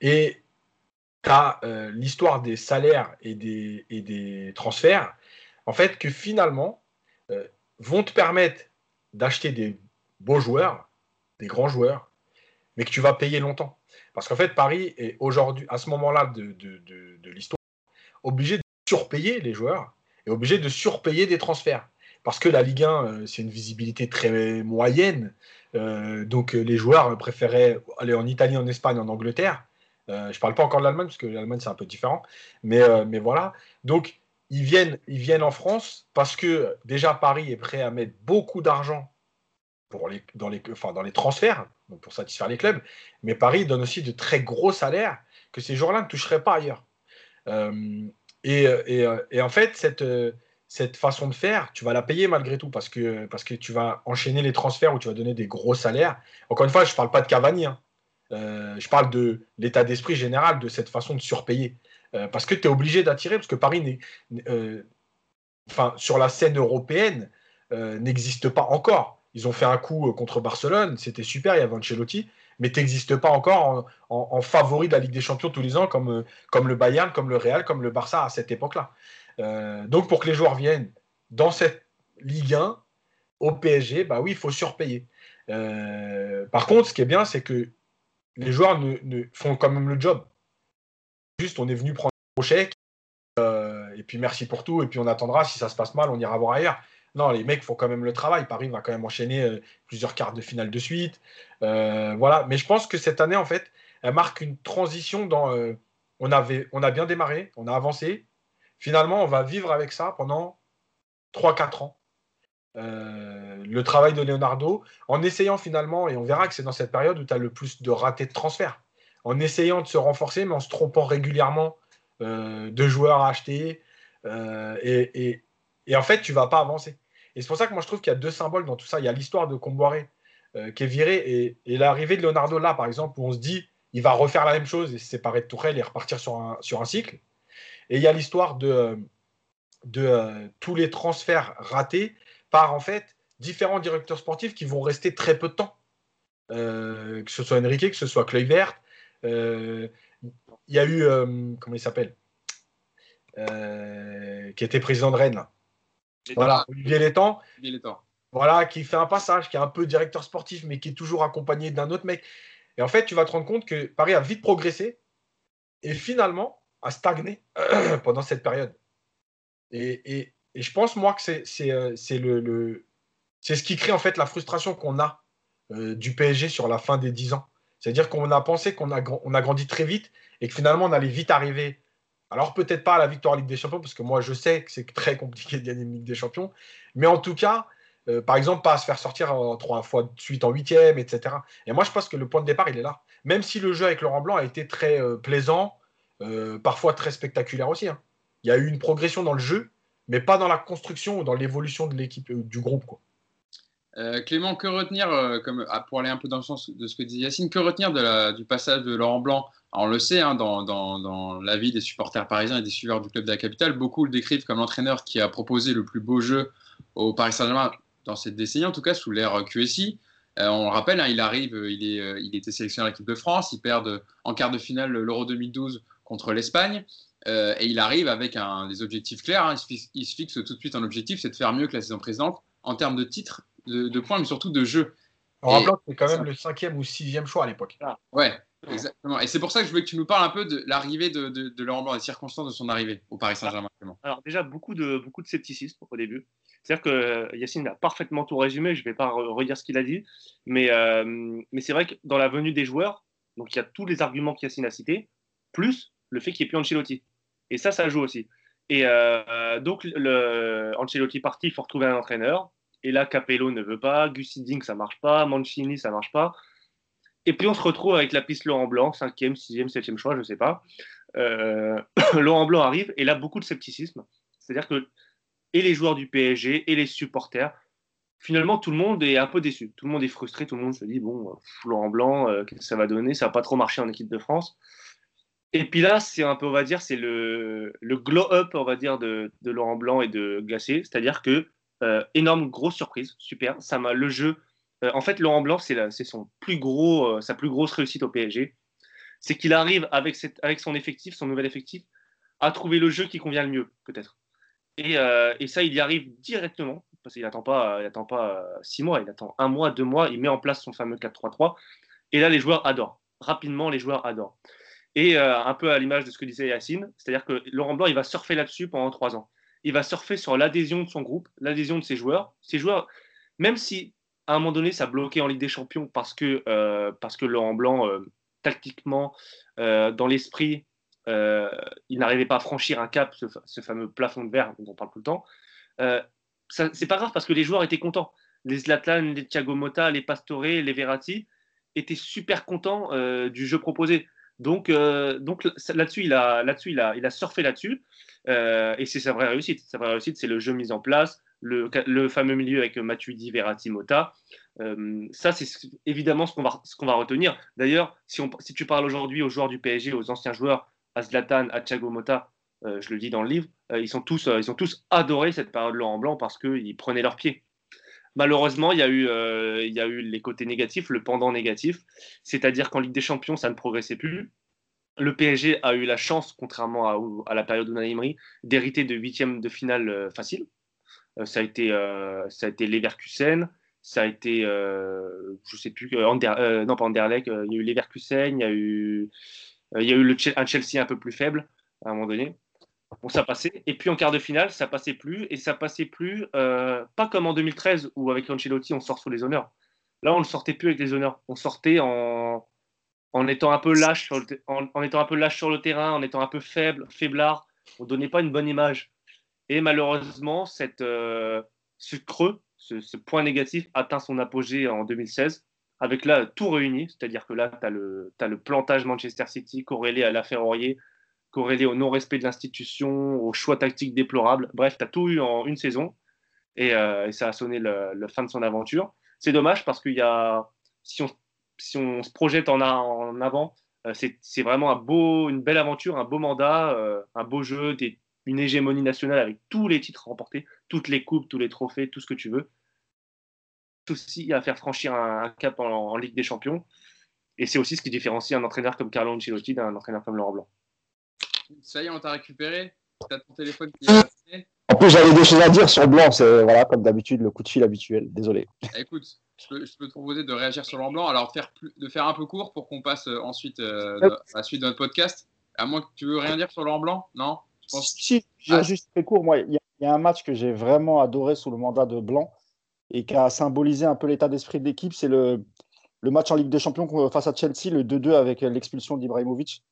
et tu as euh, l'histoire des salaires et des, transferts, en fait, que finalement, euh, vont te permettre d'acheter des beaux joueurs, des grands joueurs, mais que tu vas payer longtemps. Parce qu'en fait, Paris est aujourd'hui, à ce moment-là de l'histoire, obligé de surpayer les joueurs et obligé de surpayer des transferts parce que la Ligue 1, euh, c'est une visibilité très moyenne. Euh, donc euh, les joueurs préféraient aller en Italie, en Espagne, en Angleterre. je ne parle pas encore de l'Allemagne, parce que l'Allemagne, c'est un peu différent. Mais, voilà. Donc ils viennent, ils viennent en France parce que déjà Paris est prêt à mettre beaucoup d'argent les, dans, les, enfin, dans les transferts, pour satisfaire les clubs. Mais Paris donne aussi de très gros salaires que ces joueurs-là ne toucheraient pas ailleurs. et, en fait, cette cette façon de faire, tu vas la payer malgré tout parce que, parce que tu vas enchaîner les transferts où tu vas donner des gros salaires. Encore une fois, je ne parle pas de Cavani. Hein. Euh, je parle de l'état d'esprit général de cette façon de surpayer. Euh, parce que tu es obligé d'attirer, parce que Paris, euh, enfin, sur la scène européenne, n'existe pas encore. Ils ont fait un coup contre Barcelone, c'était super, il y avait Ancelotti, mais tu n'existes pas encore en, favori de la Ligue des Champions tous les ans, comme, comme le Bayern, comme le Real, comme le Barça à cette époque-là. Euh, donc, pour que les joueurs viennent dans cette Ligue 1, au PSG, bah oui, il faut surpayer. Euh, par contre, ce qui est bien, c'est que les joueurs ne, font quand même le job. Juste, on est venu prendre un chèque, euh, et puis merci pour tout, et puis on attendra. Si ça se passe mal, on ira voir ailleurs. Non, les mecs font quand même le travail. Paris va quand même enchaîner plusieurs quarts de finale de suite. voilà. Mais je pense que cette année, en fait, elle marque une transition dans. on, avait, on a bien démarré, on a avancé, Finalement, on va vivre avec ça pendant 3-4 ans. Euh, le travail de Leonardo, en essayant finalement, et on verra que c'est dans cette période où tu as le plus de ratés de transfert, en essayant de se renforcer, mais en se trompant régulièrement euh, de joueurs à acheter. Euh, et, en fait, tu vas pas avancer. Et c'est pour ça que moi, je trouve qu'il y a deux symboles dans tout ça. Il y a l'histoire de Comboiré qui est viré et, l'arrivée de Leonardo là, par exemple, où on se dit il va refaire la même chose et se séparer de Tourelle et repartir sur un, sur un cycle. Et il y a l'histoire de, de euh, tous les transferts ratés par en fait différents directeurs sportifs qui vont rester très peu de temps. Euh, que ce soit Enrique, que ce soit Kluivert. Euh, il y a eu, comment il s'appelle Qui était président de Rennes. Voilà, Olivier Létang. Voilà, qui fait un passage, qui est un peu directeur sportif, mais qui est toujours accompagné d'un autre mec. Et en fait, tu vas te rendre compte que Paris a vite progressé. Et finalement, a stagné pendant cette période. Et, je pense, moi, que c'est euh, le, c'est ce qui crée en fait la frustration qu'on a euh, du PSG sur la fin des 10 ans. C'est-à-dire qu'on a pensé qu'on a, on a grandi très vite et que finalement on allait vite arriver. Alors peut-être pas à la victoire Ligue des Champions, parce que moi je sais que c'est très compliqué de gagner une Ligue des Champions, mais en tout cas, euh, par exemple, pas à se faire sortir trois fois de suite en huitième, etc. Et moi je pense que le point de départ, il est là. Même si le jeu avec Laurent Blanc a été très plaisant, euh, parfois très spectaculaire aussi. Hein. Il y a eu une progression dans le jeu, mais pas dans la construction ou dans l'évolution de l'équipe, euh, du groupe. Euh, Clément, que retenir, comme, ah, pour aller un peu dans le sens de ce que disait Yacine, que retenir de la, du passage de Laurent Blanc? On le sait, hein, dans, la vie des supporters parisiens et des suiveurs du club de la capitale, beaucoup le décrivent comme l'entraîneur qui a proposé le plus beau jeu au Paris Saint-Germain dans cette décennie, en tout cas sous l'ère QSI. on le rappelle, hein, il arrive, il était sélectionné à l'équipe de France, il perd en quart de finale l'Euro 2012 contre l'Espagne. Euh, et il arrive avec un, des objectifs clairs. Hein. Il, se fixe, tout de suite un objectif, c'est de faire mieux que la saison précédente en termes de titres, de, points, mais surtout de jeu. En rappelant que c'est quand même le cinquième ou sixième choix à l'époque. Ah. Ouais, exactement. Et c'est pour ça que je veux que tu nous parles un peu de l'arrivée de, de, de, Laurent Blanc, des circonstances de son arrivée au Paris Saint-Germain. Alors déjà, beaucoup de, beaucoup de scepticisme au début. C'est-à-dire que euh, Yacine a parfaitement tout résumé, je ne vais pas redire ce qu'il a dit, mais, euh, mais c'est vrai que dans la venue des joueurs, donc il y a tous les arguments qu'Yacine a cités, plus le fait qu'il n'y ait plus Ancelotti. Et ça, ça joue aussi. Et euh, donc, le, Ancelotti parti, il faut retrouver un entraîneur. Et là, Capello ne veut pas, Gus Hiddink, ça marche pas, Mancini, ça marche pas. Et puis, on se retrouve avec la piste Laurent Blanc, cinquième, sixième, septième choix, je ne sais pas. Laurent Blanc arrive, et là, beaucoup de scepticisme. C'est-à-dire que et les joueurs du PSG et les supporters. Finalement, tout le monde est un peu déçu. Tout le monde est frustré. Tout le monde se dit bon, Laurent Blanc, euh, qu'est-ce que ça va donner? Ça n'a pas trop marché en équipe de France. Et puis là, c'est un peu, on va dire, c'est le, le glow-up, on va dire, de, de, Laurent Blanc et de Glacé. C'est-à-dire que, euh, énorme, grosse surprise, super. Ça m'a, le jeu. Euh, en fait, Laurent Blanc, c'est, c'est son plus gros, sa plus grosse réussite au PSG. C'est qu'il arrive avec, cette, avec son effectif, son nouvel effectif, à trouver le jeu qui convient le mieux, peut-être. Euh, et, ça, il y arrive directement, parce qu'il n'attend pas, il attend pas euh, six mois, il attend un mois, deux mois, il met en place son fameux 4-3-3. Et là, les joueurs adorent. Rapidement, les joueurs adorent. Et euh, un peu à l'image de ce que disait Yacine, c'est-à-dire que Laurent Blanc, il va surfer là-dessus pendant trois ans. Il va surfer sur l'adhésion de son groupe, l'adhésion de ses joueurs. Ses joueurs, même si à un moment donné, ça bloquait en Ligue des Champions parce que, parce que Laurent Blanc, tactiquement, dans l'esprit, euh, il n'arrivait pas à franchir un cap, ce, fameux plafond de verre dont on parle tout le temps. Euh, c'est pas grave parce que les joueurs étaient contents. Les Zlatan, les Thiago Motta, les Pastore, les Verratti étaient super contents euh, du jeu proposé. Donc, donc là-dessus, il a, là-dessus, il a, il a surfé là-dessus, et c'est sa vraie réussite. Sa vraie réussite, c'est le jeu mis en place, le, le fameux milieu avec Matuidi, Verratti, Motta. ça, c'est évidemment ce qu'on va, ce qu'on va retenir. D'ailleurs, si, si tu parles aujourd'hui aux joueurs du PSG, aux anciens joueurs, à Zlatan, à Thiago Motta, euh, je le dis dans le livre, euh, ils, sont tous, euh, ils ont tous adoré cette période Laurent Blanc parce qu'ils prenaient leurs pieds. Malheureusement, il y, a eu, il y a eu les côtés négatifs, le pendant négatif, c'est-à-dire qu'en Ligue des Champions, ça ne progressait plus. Le PSG a eu la chance, contrairement à, la période de Emery, d'hériter de huitième de finale facile. ça, a été, ça a été Leverkusen, ça a été, je sais plus, non pas Anderlecht, il y a eu Leverkusen, il y a eu euh, un Chelsea un peu plus faible à un moment donné. Bon, ça passait. Et puis en quart de finale, ça passait plus. Et ça passait plus, euh, pas comme en 2013 où avec Ancelotti, on sort sous les honneurs. Là, on ne sortait plus avec les honneurs. On sortait en, en étant un peu lâche sur le, en, étant un peu lâche sur le terrain, en étant un peu faible, faiblard. On donnait pas une bonne image. Et malheureusement, cette, euh, ce creux, ce, ce, point négatif atteint son apogée en 2016 avec là tout réuni, c'est-à-dire que là, tu as, as, le plantage Manchester City corrélé à l'affaire Aurier, corrélé au non-respect de l'institution, au choix tactique déplorable. Bref, tu as tout eu en une saison et, euh, ça a sonné le, fin de son aventure. C'est dommage parce qu'il y a, si on, se projette en, en avant, euh, c'est vraiment un beau, une belle aventure, un beau mandat, euh, un beau jeu, une hégémonie nationale avec tous les titres remportés, toutes les coupes, tous les trophées, tout ce que tu veux aussi à faire franchir un, cap en, Ligue des Champions. Et c'est aussi ce qui différencie un entraîneur comme Carlo Ancelotti d'un entraîneur comme Laurent Blanc. Ça y est, on t'a récupéré. T'as ton téléphone qui est En plus, j'avais des choses à dire sur Blanc. C'est voilà, comme d'habitude, le coup de fil habituel. Désolé. Écoute, je peux, je peux, te proposer de réagir sur Blanc. Alors, faire de faire un peu court pour qu'on passe euh, ensuite euh, à la suite de notre podcast. À moins que tu veux rien dire sur Laurent Blanc Non? Je pense... Si, ah. juste très court. Moi, il y, y, a un match que j'ai vraiment adoré sous le mandat de Blanc et qui a symbolisé un peu l'état d'esprit de l'équipe, c'est le, le, match en Ligue des Champions face à Chelsea, le 2-2 avec l'expulsion d'Ibrahimovic.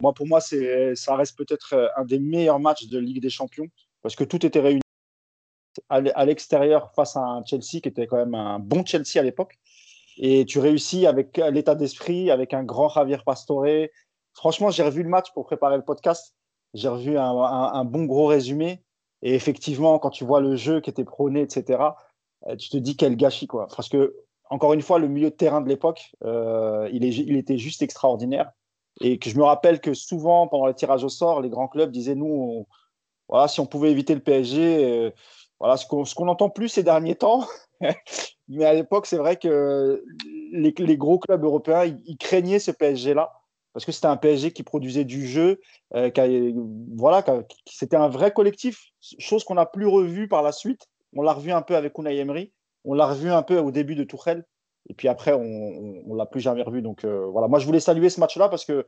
Moi, pour moi, ça reste peut-être euh, un des meilleurs matchs de Ligue des Champions parce que tout était réuni à l'extérieur face à un Chelsea qui était quand même un bon Chelsea à l'époque. Et tu réussis avec l'état d'esprit, avec un grand Javier Pastore. Franchement, j'ai revu le match pour préparer le podcast. J'ai revu un, bon gros résumé. Et effectivement, quand tu vois le jeu qui était prôné, etc., euh, tu te dis quel gâchis, quoi. Parce que, encore une fois, le milieu de terrain de l'époque, euh, il était juste extraordinaire. Et que je me rappelle que souvent, pendant le tirage au sort, les grands clubs disaient nous, voilà, si on pouvait éviter le PSG, euh, voilà, ce qu'on qu n'entend plus ces derniers temps. Mais à l'époque, c'est vrai que les, gros clubs européens, ils, craignaient ce PSG-là parce que c'était un PSG qui produisait du jeu, qui voilà, c'était un vrai collectif, chose qu'on n'a plus revue par la suite. On l'a revu un peu avec Unai Emery. On l'a revu un peu au début de Tourelle. Et puis après, on ne l'a plus jamais revu. Donc voilà, moi je voulais saluer ce match-là parce que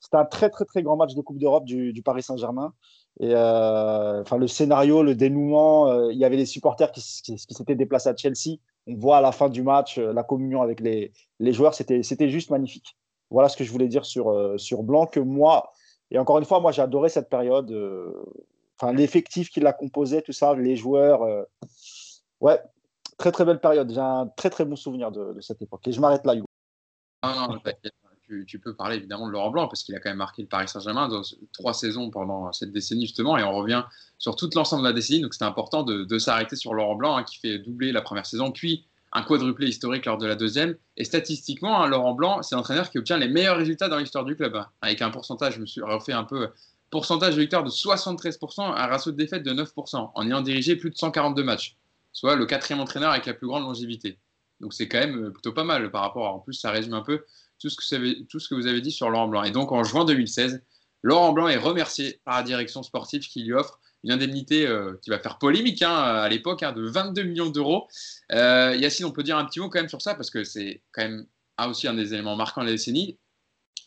c'était un très très très grand match de Coupe d'Europe du, Paris Saint-Germain. Et enfin le scénario, le dénouement, il y avait les supporters qui, s'étaient déplacés à Chelsea. On voit à la fin du match la communion avec les, les joueurs, c'était juste magnifique. Voilà ce que je voulais dire sur, sur Blanc, que moi, et encore une fois, moi j'ai adoré cette période. Enfin, l'effectif qui l'a composé, tout ça, les joueurs. ouais, très très belle période. J'ai un très très bon souvenir de, cette époque. Et je m'arrête là, Hugo. Non, non, tu, peux parler évidemment de Laurent Blanc parce qu'il a quand même marqué le Paris Saint-Germain dans trois saisons pendant cette décennie justement. Et on revient sur toute l'ensemble de la décennie. Donc c'était important de, s'arrêter sur Laurent Blanc hein, qui fait doubler la première saison, puis un quadruplé historique lors de la deuxième. Et statistiquement, hein, Laurent Blanc, c'est l'entraîneur qui obtient les meilleurs résultats dans l'histoire du club, hein, avec un pourcentage, je me suis refait un peu, pourcentage de victoire de 73%, un ratio de défaite de 9%, en ayant dirigé plus de 142 matchs soit le quatrième entraîneur avec la plus grande longévité. Donc c'est quand même euh, plutôt pas mal par rapport. À, en plus, ça résume un peu tout ce, que vous avez, dit sur Laurent Blanc. Et donc en juin 2016, Laurent Blanc est remercié par la direction sportive qui lui offre une indemnité euh, qui va faire polémique hein, à l'époque hein, de 22 millions d'euros. Euh, Yacine, on peut dire un petit mot quand même sur ça parce que c'est quand même aussi un des éléments marquants de la décennie.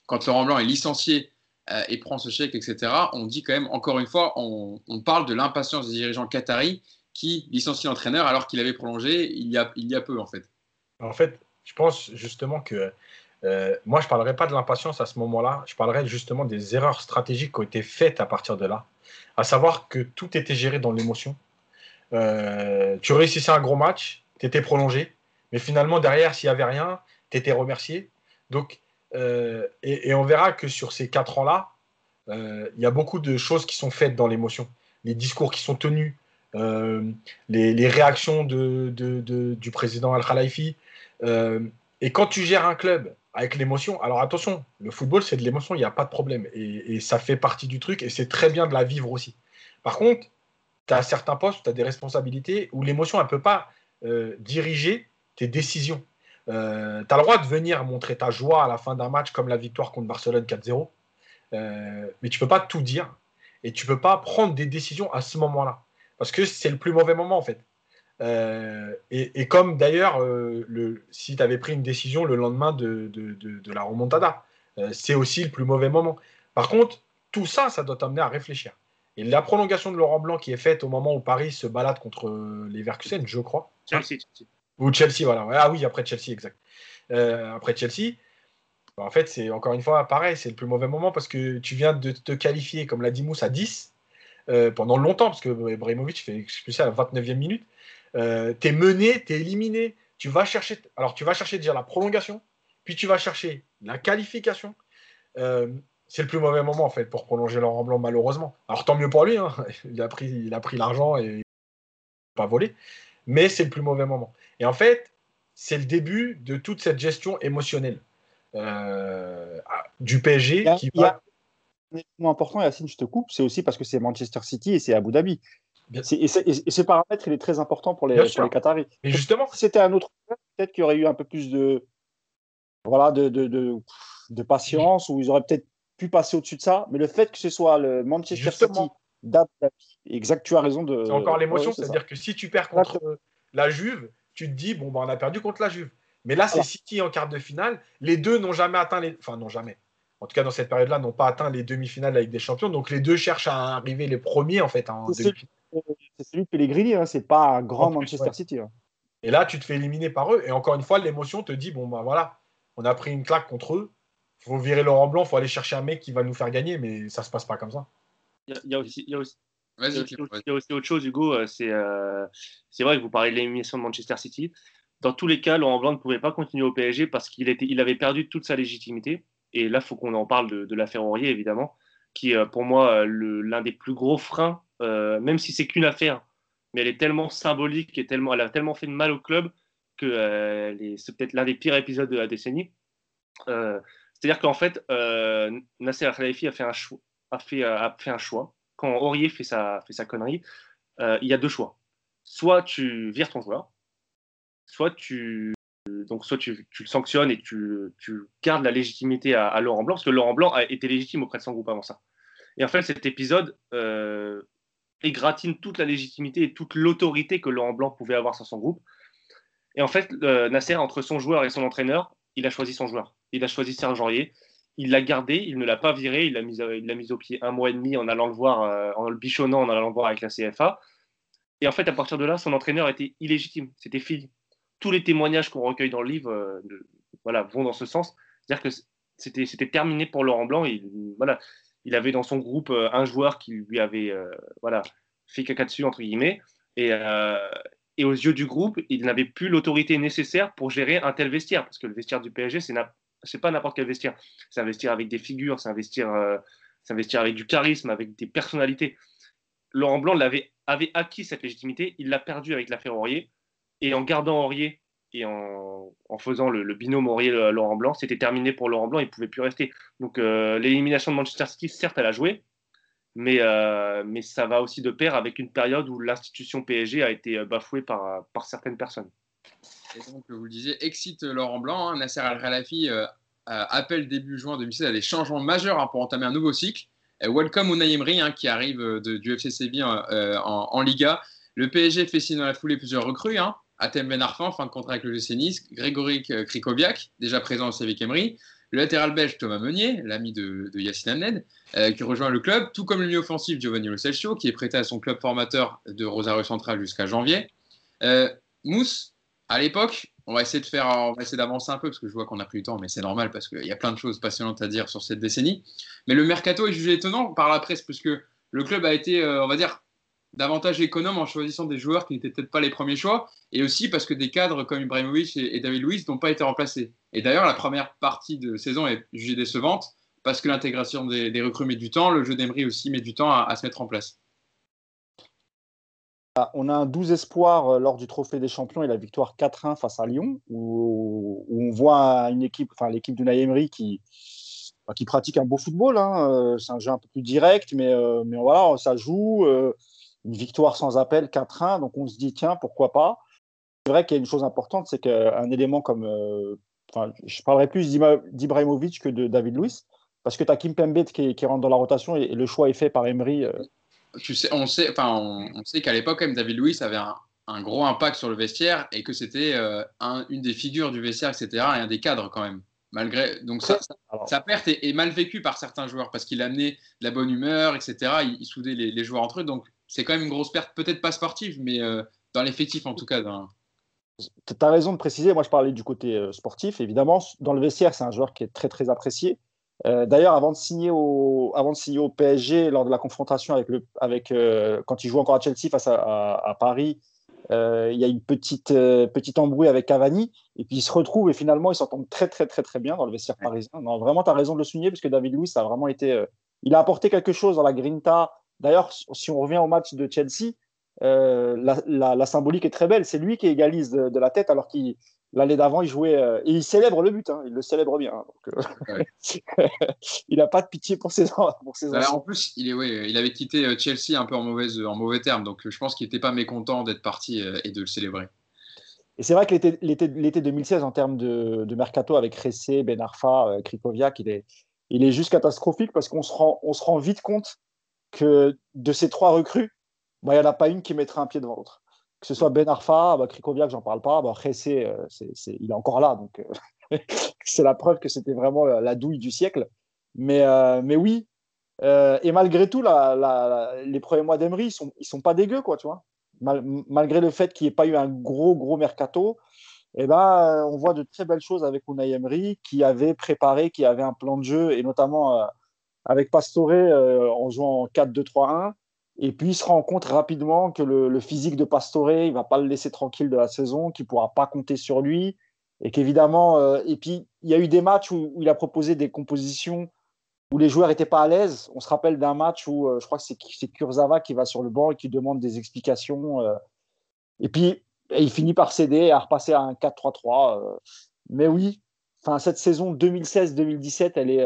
Quand Laurent Blanc est licencié et prend ce chèque, etc., on dit quand même, encore une fois, on, on parle de l'impatience des dirigeants qataris qui licencie l'entraîneur alors qu'il avait prolongé il y, a, il y a peu en fait. En fait, je pense justement que euh, moi, je ne parlerai pas de l'impatience à ce moment-là, je parlerai justement des erreurs stratégiques qui ont été faites à partir de là, à savoir que tout était géré dans l'émotion. Euh, tu réussissais un gros match, tu étais prolongé, mais finalement, derrière, s'il n'y avait rien, tu étais remercié. Donc, euh, et, on verra que sur ces quatre ans-là, il y a beaucoup de choses qui sont faites dans l'émotion. Les discours qui sont tenus, euh, les, réactions du président Al-Khalifi. Euh, et quand tu gères un club avec l'émotion, alors attention, le football c'est de l'émotion, il n'y a pas de problème. Et, ça fait partie du truc et c'est très bien de la vivre aussi. Par contre, tu as certains postes, tu as des responsabilités où l'émotion, elle ne peut pas euh, diriger tes décisions. tu as le droit de venir montrer ta joie à la fin d'un match comme la victoire contre Barcelone 4-0, mais tu peux pas tout dire et tu peux pas prendre des décisions à ce moment-là parce que c'est le plus mauvais moment en fait. Euh, et, comme d'ailleurs, euh, si tu avais pris une décision le lendemain de, la remontada, euh, c'est aussi le plus mauvais moment. Par contre, tout ça, ça doit t'amener à réfléchir. Et la prolongation de Laurent Blanc qui est faite au moment où Paris se balade contre les Verkusen, je crois. Chelsea. Ou Chelsea, voilà. Ah oui, après Chelsea, exact. après Chelsea, bah, en fait, c'est encore une fois pareil, c'est le plus mauvais moment parce que tu viens de te qualifier, comme l'a dit Mousse, à 10 euh, pendant longtemps, parce que Ibrahimovic fait expulser à la 29e minute. Euh, tu es mené, tu es éliminé. Tu vas chercher, alors tu vas chercher déjà la prolongation, puis tu vas chercher la qualification. Euh, c'est le plus mauvais moment en fait pour prolonger Laurent Blanc malheureusement. Alors tant mieux pour lui, hein. il a pris, il a pris l'argent et pas volé, mais c'est le plus mauvais moment. Et en fait, c'est le début de toute cette gestion émotionnelle du PSG qui va important, Yacine, je te coupe, c'est aussi parce que c'est Manchester City et c'est Abu Dhabi. Et, ce paramètre, il est très important pour les, pour Qataris. Mais justement, si c'était un autre peut-être qu'il y aurait eu un peu plus de, voilà, de, de, de, patience, ou ils auraient peut-être pu passer au-dessus de ça. Mais le fait que ce soit le Manchester City d'Abu Dhabi, exact, tu as raison de. C'est encore l'émotion, c'est-à-dire que si tu perds contre la Juve, tu te dis, bon, bah, on a perdu contre la Juve. Mais là, c'est City en quart de finale. Les deux n'ont jamais atteint les. Enfin, non, jamais en tout cas dans cette période-là, n'ont pas atteint les demi-finales avec des champions. Donc les deux cherchent à arriver les premiers en fait. c'est celui, de Pellegrini, hein, c'est pas un grand Manchester City. Hein. Et là, tu te fais éliminer par eux. Et encore une fois, l'émotion te dit bon, ben voilà, on a pris une claque contre eux. faut virer Laurent Blanc, faut aller chercher un mec qui va nous faire gagner, mais ça se passe pas comme ça. Il y, a aussi. autre chose, Hugo. Euh, euh, c'est vrai que vous parlez de l'élimination de Manchester City. Dans tous les cas, Laurent Blanc ne pouvait pas continuer au PSG parce qu'il il avait perdu toute sa légitimité. Et là, il faut qu'on en parle de, l'affaire Aurier, évidemment, qui est euh, pour moi euh, l'un des plus gros freins, euh, même si c'est qu'une affaire, mais elle est tellement symbolique et tellement, elle a tellement fait de mal au club que c'est peut-être l'un des pires épisodes de la décennie. C'est-à-dire qu'en fait, Nasser Al-Khalifi a fait un choix. Quand Aurier fait sa, fait sa connerie, il y a deux choix. Soit tu vires ton joueur, soit tu donc soit tu, le sanctionnes et tu, gardes la légitimité à, Laurent Blanc, parce que Laurent Blanc a été légitime auprès de son groupe avant ça. Et en fait, cet épisode euh, égratine toute la légitimité et toute l'autorité que Laurent Blanc pouvait avoir sur son groupe. Et en fait, Nasser, entre son joueur et son entraîneur, il a choisi son joueur. Il a choisi Serge Aurier. Il l'a gardé, il ne l'a pas viré, il l'a mis, au pied un mois et demi en allant le voir, en le bichonnant, en allant le voir avec la CFA. Et en fait, à partir de là, son entraîneur était illégitime. C'était fini. Tous les témoignages qu'on recueille dans le livre voilà, vont dans ce sens. C'est-à-dire que c'était terminé pour Laurent Blanc. Il, voilà, il avait dans son groupe euh, un joueur qui lui avait euh, voilà, fait caca dessus, entre guillemets. Et, euh, et aux yeux du groupe, il n'avait plus l'autorité nécessaire pour gérer un tel vestiaire. Parce que le vestiaire du PSG, c'est n'est pas n'importe quel vestiaire. C'est un vestiaire avec des figures, c'est un, vestiaire, avec du charisme, avec des personnalités. Laurent Blanc l'avait, avait acquis cette légitimité, il l'a perdu avec l'affaire Aurier. Et en gardant Aurier et en, faisant le, binôme Aurier-Laurent Blanc, c'était terminé pour Laurent Blanc, il ne pouvait plus rester. Donc euh, l'élimination de Manchester City, certes, elle a joué, mais, euh, mais ça va aussi de pair avec une période où l'institution PSG a été bafouée par, par certaines personnes. Et donc, vous le disiez, excite Laurent Blanc, hein, Nasser Al-Khalafi euh, appelle début juin 2016 à des changements majeurs hein, pour entamer un nouveau cycle. welcome Unai hein, qui arrive du FC Séville en, en, Liga. Le PSG fait signer dans la foulée plusieurs recrues. Atem Ben Arfan, fin de contrat avec le GC Grégory Krikoviak, déjà présent au avec Emery, le latéral belge Thomas Meunier, l'ami de, Yacine Amned, euh, qui rejoint le club, tout comme le milieu offensif Giovanni Lo qui est prêté à son club formateur de Rosario Central jusqu'à janvier. Euh, Mousse, à l'époque, on va essayer de faire, on va essayer d'avancer un peu parce que je vois qu'on a pris du temps, mais c'est normal parce qu'il y a plein de choses passionnantes à dire sur cette décennie. Mais le mercato est jugé étonnant par la presse parce que le club a été, euh, on va dire, davantage économe en choisissant des joueurs qui n'étaient peut-être pas les premiers choix, et aussi parce que des cadres comme Ibrahimovic et, David Luiz n'ont pas été remplacés. Et d'ailleurs, la première partie de saison est jugée décevante, parce que l'intégration des, recrues met du temps, le jeu d'Emery aussi met du temps à, se mettre en place. Ah, on a un 12 espoir euh, lors du Trophée des Champions et la victoire 4-1 face à Lyon, où, on voit une équipe, enfin l'équipe de Emery qui, qui pratique un beau football. Hein. Euh, c'est un jeu un peu plus direct, mais, euh, mais voilà, ça joue une victoire sans appel, 4-1. Donc on se dit, tiens, pourquoi pas C'est vrai qu'il y a une chose importante, c'est qu'un élément comme. Euh, enfin, je parlerai plus d'Ibrahimovic que de David Luiz, parce que tu as Kim Pembe qui, qui, rentre dans la rotation et, le choix est fait par Emery. Euh. Tu sais, on sait, enfin, on, sait qu'à l'époque, même David Luiz avait un, gros impact sur le vestiaire et que c'était euh, une des figures du vestiaire, etc. et un des cadres quand même. Malgré, donc ça, sa perte est, mal vécue par certains joueurs parce qu'il amenait de la bonne humeur, etc. Il, soudait les, les, joueurs entre eux. Donc c'est quand même une grosse perte, peut-être pas sportive, mais euh, dans l'effectif en tout cas. Tu as raison de préciser, moi je parlais du côté euh, sportif, évidemment. Dans le vestiaire, c'est un joueur qui est très très apprécié. Euh, d'ailleurs, avant, de signer au, avant de signer au PSG, lors de la confrontation avec le, avec, quand il joue encore à Chelsea face à, Paris, il y a une petite, petite embrouille avec Cavani, et puis il se retrouve et finalement ils s'entendent très très très très bien dans le vestiaire parisien. Non, vraiment, tu as raison de le souligner, parce que David Luiz a vraiment été. il a apporté quelque chose dans la grinta, D'ailleurs, si on revient au match de Chelsea, euh, la, symbolique est très belle. C'est lui qui égalise de, la tête alors qu'il l'année d'avant il jouait euh, et il célèbre le but. Hein. il le célèbre bien. Hein. Euh, il n'a pas de pitié pour ses, pour ses bah, En plus, il, est, il avait quitté Chelsea un peu en, mauvaise, en mauvais termes, donc je pense qu'il n'était pas mécontent d'être parti et de le célébrer. Et c'est vrai que l'été 2016, en termes de, mercato avec Ressé, Ben Arfa, il est, il est juste catastrophique parce qu'on se rend, on se rend vite compte que de ces trois recrues, bah, il n'y en a pas une qui mettrait un pied devant l'autre. Que ce soit Ben Arfa, bah, Krikoviak, j'en parle pas, bah, euh, il est encore là. Donc, euh, c'est la preuve que c'était vraiment la, douille du siècle. Mais, euh, mais oui, et malgré tout, les premiers mois d'Emery, ils sont, sont pas dégueux, quoi, tu vois. malgré le fait qu'il n'y ait pas eu un gros, gros mercato, eh ben, on voit de très belles choses avec Unai Emery, qui avait préparé, qui avait un plan de jeu, et notamment avec Pastore euh, en jouant en 4-2-3-1. Et puis, il se rend compte rapidement que le, physique de Pastore, il va pas le laisser tranquille de la saison, qu'il pourra pas compter sur lui. Et qu'évidemment, euh, et puis, il y a eu des matchs où, il a proposé des compositions où les joueurs n'étaient pas à l'aise. On se rappelle d'un match où euh, je crois que c'est Kurzawa qui va sur le banc et qui demande des explications. et puis, il finit par céder et à repasser à un 4-3-3. mais oui, cette saison 2016-2017, elle est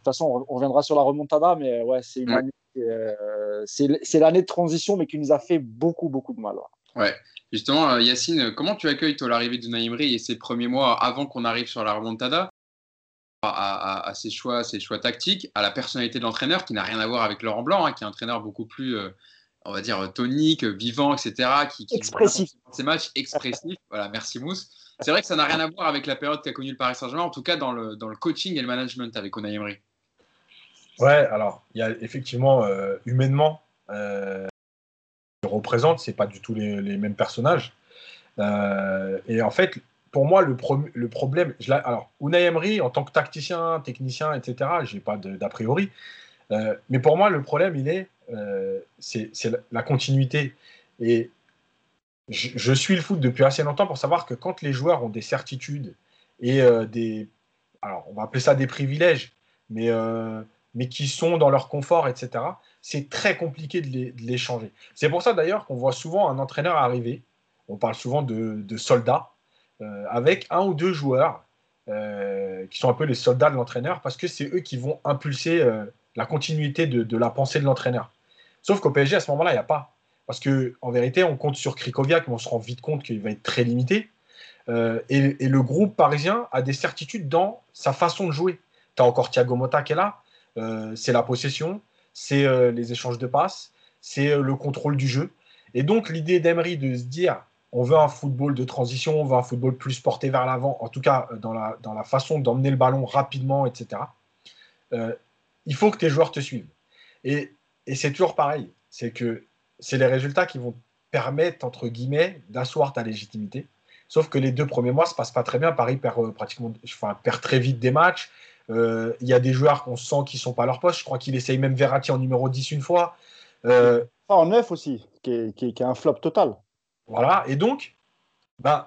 toute façon, on reviendra sur la remontada, mais ouais, c'est une année, euh, c'est l'année de transition, mais qui nous a fait beaucoup, beaucoup de mal. Ouais. Justement, euh, Yacine, comment tu accueilles l'arrivée de Naïmri et ses premiers mois avant qu'on arrive sur la remontada? À, ses choix, ses choix tactiques, à la personnalité de l'entraîneur qui n'a rien à voir avec Laurent Blanc, hein, qui est un entraîneur beaucoup plus, euh, on va dire, tonique, vivant, etc. Qui, expressif. Ces matchs expressifs. voilà, merci Mousse. C'est vrai que ça n'a rien à voir avec la période qu'a connue le Paris Saint-Germain, en tout cas dans le, dans le coaching et le management avec Unai Emery. Ouais, alors, il y a effectivement, euh, humainement, euh, représente, c'est pas du tout les, mêmes personnages. Euh, et en fait, pour moi, le, le problème, alors, Unai Emery, en tant que tacticien, technicien, etc., j'ai pas d'a priori, euh, mais pour moi, le problème, il est, c'est la continuité. Et je, suis le foot depuis assez longtemps pour savoir que quand les joueurs ont des certitudes et des. Alors, on va appeler ça des privilèges, mais, mais qui sont dans leur confort, etc., c'est très compliqué de les, changer. C'est pour ça d'ailleurs qu'on voit souvent un entraîneur arriver, on parle souvent de, soldats, euh, avec un ou deux joueurs qui sont un peu les soldats de l'entraîneur, parce que c'est eux qui vont impulser la continuité de, de la pensée de l'entraîneur. Sauf qu'au PSG, à ce moment-là, il n'y a pas parce qu'en vérité, on compte sur Krikoviak, mais on se rend vite compte qu'il va être très limité. Euh, et, le groupe parisien a des certitudes dans sa façon de jouer. Tu as encore Thiago Motta qui est là. Euh, c'est la possession, c'est euh, les échanges de passes, c'est le contrôle du jeu. Et donc, l'idée d'Emery de se dire on veut un football de transition, on veut un football plus porté vers l'avant, en tout cas dans la, dans la façon d'emmener le ballon rapidement, etc. il faut que tes joueurs te suivent. Et, et c'est toujours pareil. C'est que c'est les résultats qui vont permettre, entre guillemets, d'asseoir ta légitimité. Sauf que les deux premiers mois ne se passent pas très bien. Paris perd, euh, pratiquement, perd très vite des matchs. Euh, il y a des joueurs qu'on sent qui ne sont pas à leur poste. Je crois qu'il essaye même Verratti en numéro 10 une fois. Euh, en 9 aussi, qui est, qui, un flop total. Voilà. Et donc, ben,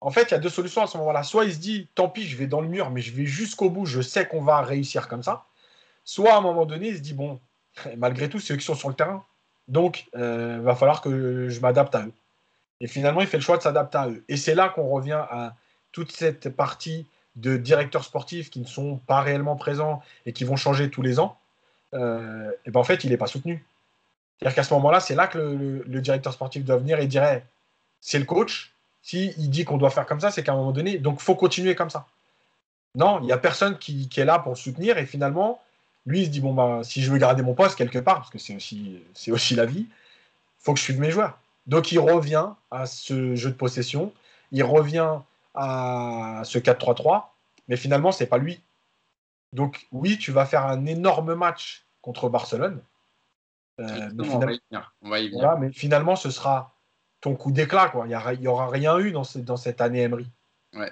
en fait, il y a deux solutions à ce moment-là. Soit il se dit, tant pis, je vais dans le mur, mais je vais jusqu'au bout, je sais qu'on va réussir comme ça. Soit à un moment donné, il se dit, bon, malgré tout, c'est eux qui sont sur le terrain. Donc, il euh, va falloir que je m'adapte à eux. Et finalement, il fait le choix de s'adapter à eux. Et c'est là qu'on revient à toute cette partie de directeurs sportifs qui ne sont pas réellement présents et qui vont changer tous les ans. Euh, et ben en fait, il n'est pas soutenu. C'est-à-dire qu'à ce moment-là, c'est là que le, directeur sportif doit venir et dirait c'est le coach. S'il il dit qu'on doit faire comme ça, c'est qu'à un moment donné, donc faut continuer comme ça. Non, il n'y a personne qui, est là pour le soutenir et finalement, lui, il se dit bon, bah, si je veux garder mon poste quelque part, parce que c'est aussi, aussi la vie, faut que je suive mes joueurs. Donc, il revient à ce jeu de possession, il revient à ce 4-3-3, mais finalement, c'est pas lui. Donc, oui, tu vas faire un énorme match contre Barcelone. Euh, mais, finalement, mais finalement, ce sera ton coup d'éclat. Quoi. Il n'y aura rien eu dans, dans cette année Emery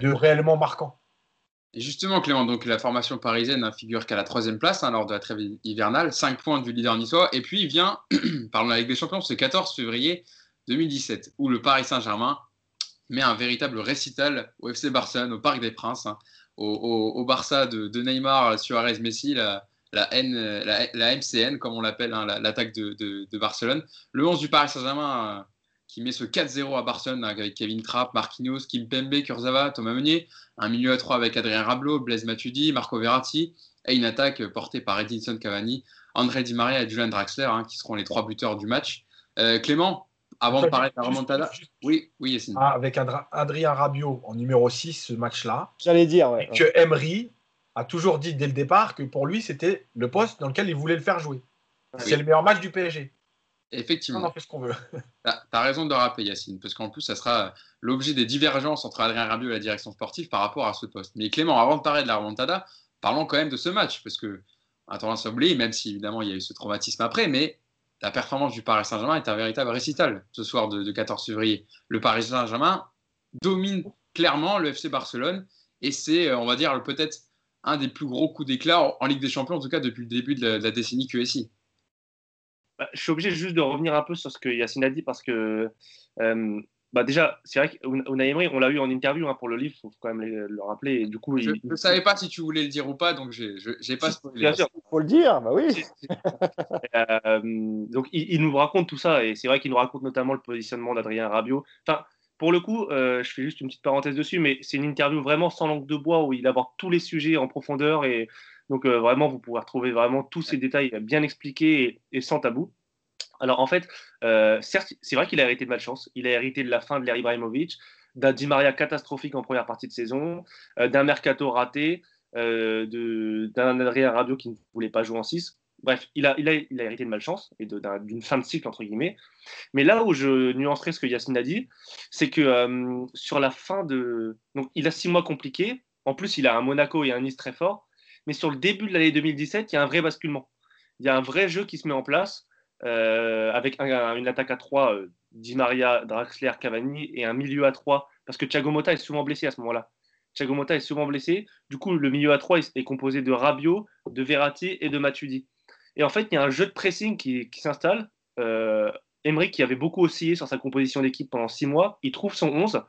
de réellement marquant. Et justement, Clément, donc la formation parisienne ne figure qu'à la troisième place hein, lors de la trêve hivernale, 5 points du leader niçois. Et puis il vient, parlons avec des champions, ce 14 février 2017, où le Paris Saint-Germain met un véritable récital au FC Barcelone, au Parc des Princes, hein, au, Barça de, Neymar, Suarez, Messi, la, la, la, MCN, comme on l'appelle, hein, l'attaque de, de, Barcelone. Le 11 du Paris Saint-Germain qui met ce 4-0 à Barcelone avec Kevin Trapp, Marquinhos, Kim Pembe, Kurzawa, Thomas Meunier, un milieu à 3 avec Adrien Rablot, Blaise Matuidi, Marco Verratti, et une attaque portée par Edinson Cavani, André Di Maria et Julian Draxler, hein, qui seront les trois buteurs du match. Euh, Clément, avant de parler de la remontada, oui, oui, Yassine. Ah, avec Adrien Rabiot en numéro 6, ce match-là. J'allais dire, ouais. Que Emery a toujours dit dès le départ que pour lui, c'était le poste dans lequel il voulait le faire jouer. C'est le meilleur match du PSG. Effectivement. On en fait ce qu'on veut. tu as, raison de rappeler, Yacine, parce qu'en plus, ça sera l'objet des divergences entre Adrien Rabiot et la direction sportive par rapport à ce poste. Mais Clément, avant de parler de la remontada, parlons quand même de ce match, parce que, a tendance à oublier, même si évidemment il y a eu ce traumatisme après, mais la performance du Paris Saint-Germain est un véritable récital ce soir de, 14 février. Le Paris Saint-Germain domine clairement le FC Barcelone, et c'est, euh, on va dire, peut-être un des plus gros coups d'éclat en Ligue des Champions, en tout cas depuis le début de la, décennie QSI. Bah, je suis obligé juste de revenir un peu sur ce que Yacine a dit parce que euh, bah déjà, c'est vrai qu'Unai Emery, on l'a eu en interview hein, pour le livre, il faut quand même le, rappeler. Et du coup, je ne savais pas si tu voulais le dire ou pas, donc je n'ai pas spoilé. Bien sûr. Il faut le dire, bah oui. euh, donc, il, nous raconte tout ça, et c'est vrai qu'il nous raconte notamment le positionnement d'Adrien Rabiot. Enfin, pour le coup, euh, je fais juste une petite parenthèse dessus, mais c'est une interview vraiment sans langue de bois où il aborde tous les sujets en profondeur et donc euh, vraiment, vous pouvez retrouver vraiment tous ces détails bien expliqués et, sans tabou. Alors en fait, euh, certes, c'est vrai qu'il a hérité de malchance. Il a hérité de la fin de l'ère Ibrahimovic, d'un Di Maria catastrophique en première partie de saison, euh, d'un mercato raté, d'un Adrien Rabiot qui ne voulait pas jouer en 6. Bref, il a, il, a, il a hérité de malchance et d'une fin de cycle, entre guillemets. Mais là où je nuancerai ce que Yacine a dit, c'est que euh, sur la fin de. Donc, il a six mois compliqués. En plus, il a un Monaco et un Nice très fort. Mais sur le début de l'année 2017, il y a un vrai basculement. Il y a un vrai jeu qui se met en place euh, avec une attaque à 3, euh, Di Maria, Draxler, Cavani, et un milieu à 3, parce que Thiago Motta est souvent blessé à ce moment-là. Thiago Motta est souvent blessé. Du coup, le milieu à 3 est composé de Rabiot, de Verratti et de Matuidi. Et en fait, il y a un jeu de pressing qui, s'installe. Euh, Emery, qui avait beaucoup oscillé sur sa composition d'équipe pendant 6 mois, il trouve son 11.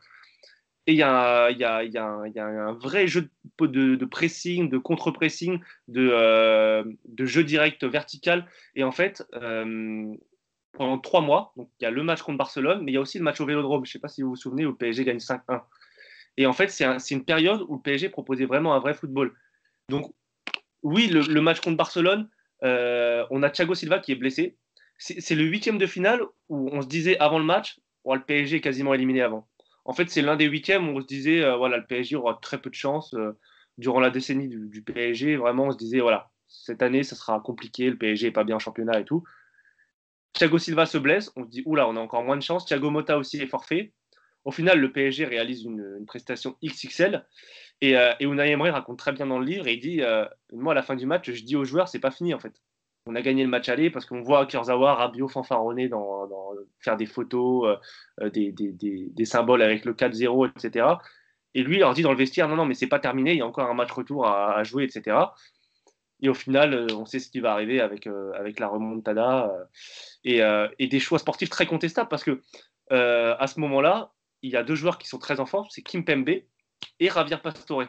Et il y, a, un vrai jeu de, pressing, de contre-pressing, de, euh, de, jeu direct vertical. Et en fait, euh, pendant trois mois, il y a le match contre Barcelone, mais il y a aussi le match au Vélodrome. Je ne sais pas si vous vous souvenez, où le PSG gagne 5-1. Et en fait, c'est une période où le PSG proposait vraiment un vrai football. Donc, oui, le, le match contre Barcelone, euh, on a Thiago Silva qui est blessé. C'est le huitième de finale où on se disait avant le match, oh, le PSG est quasiment éliminé avant en fait, c'est l'un des huitièmes où on se disait, euh, voilà, le PSG aura très peu de chance. Euh, durant la décennie du, PSG, vraiment, on se disait, voilà, cette année, ça sera compliqué, le PSG n'est pas bien en championnat et tout. Thiago Silva se blesse, on se dit, oula, on a encore moins de chance. Thiago Motta aussi est forfait. Au final, le PSG réalise une, prestation XXL. Et, euh, et Unai Emery raconte très bien dans le livre, et il dit, moi, à la fin du match, je dis aux joueurs, c'est pas fini, en fait on a gagné le match aller parce qu'on voit Kurzawa, Rabiot fanfaronner dans, faire des photos, euh, euh, des, symboles avec le 4-0, etc. Et lui, il leur dit dans le vestiaire, non, non, mais c'est pas terminé, il y a encore un match retour à, jouer, etc. Et au final, euh, on sait ce qui va arriver avec, la remontada et, des choix sportifs très contestables parce que à ce moment-là, il y a deux joueurs qui sont très en forme, c'est Kim Pembe et Javier Pastore.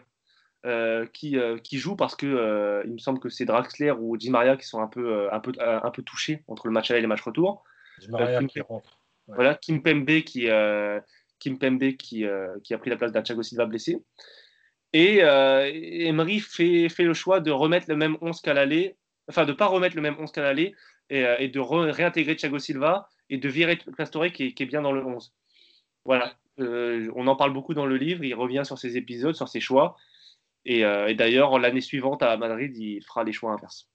Euh, qui, euh, qui joue parce que euh, il me semble que c'est Draxler ou Di Maria qui sont un peu, un peu, un peu touchés entre le match aller et le match retour. Di Maria qui rentre. Voilà, Kim Pembe qui, Kim Pembe qui, qui a pris la place d'Achago Silva blessé. Et Emery fait, fait le choix de remettre le même 11 qu'à l'aller, enfin de ne pas remettre le même 11 qu'à l'aller et, et, de réintégrer Thiago Silva et de virer Pastore qui, qui est, bien dans le 11. Voilà, on en parle beaucoup dans le livre, il revient sur ses épisodes, sur ses choix. Euh, et, d'ailleurs, l'année suivante à Madrid, il fera les choix inverses.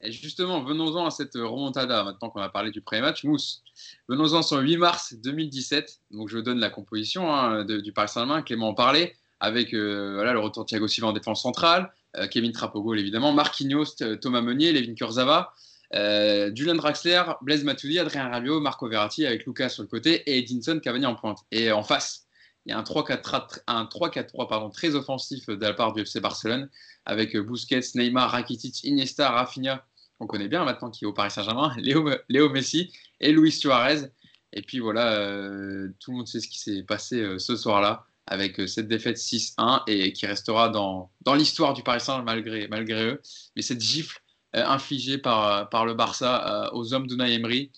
Et justement, venons-en à cette remontada, maintenant qu'on a parlé du pré-match. Mousse, venons-en sur le 8 mars 2017. Donc, je donne la composition hein, du Paris Saint-Germain. Clément en parlait, avec euh, voilà, le retour de Thiago Silva en défense centrale, euh, Kevin Trappogol évidemment, Marquinhos, Thomas Meunier, Levin Kurzava, Julian Draxler, Blaise Matuidi, Adrien Rabiot, Marco Verratti avec Lucas sur le côté et Edinson Cavani en pointe. Et en face, il y a un 3-4-3 très offensif de la part du FC Barcelone avec Busquets, Neymar, Rakitic, Iniesta, Rafinha, qu'on connaît bien maintenant qui est au Paris Saint-Germain, Léo, Messi et Luis Suarez. Et puis voilà, euh, tout le monde sait ce qui s'est passé euh, ce soir-là avec euh, cette défaite 6-1 et qui restera dans, l'histoire du Paris Saint-Germain malgré, eux. Mais cette gifle infligée par, le Barça aux hommes d'Unai Emery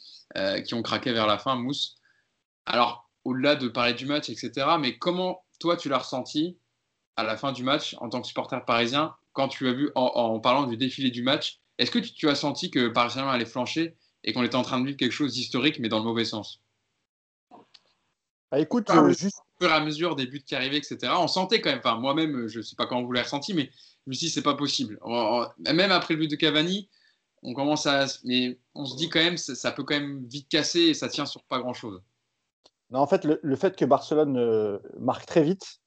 qui ont craqué vers la fin, Mousse. Alors, au-delà de parler du match, etc. Mais comment toi tu l'as ressenti à la fin du match en tant que supporter parisien quand tu as vu en, parlant du défilé du match Est-ce que tu, as senti que Paris Saint-Germain allait flancher et qu'on était en train de vivre quelque chose d'historique mais dans le mauvais sens? Bah, écoute, euh, juste au fur et à mesure des buts qui arrivaient, etc. On sentait quand même. Enfin, moi-même, je ne sais pas comment vous l'avez ressenti, mais je me suis dit c'est pas possible. Même après le but de Cavani, on commence à, mais on se dit quand même ça, ça peut quand même vite casser et ça tient sur pas grand-chose en fait, le, fait que Barcelone euh, marque très vite,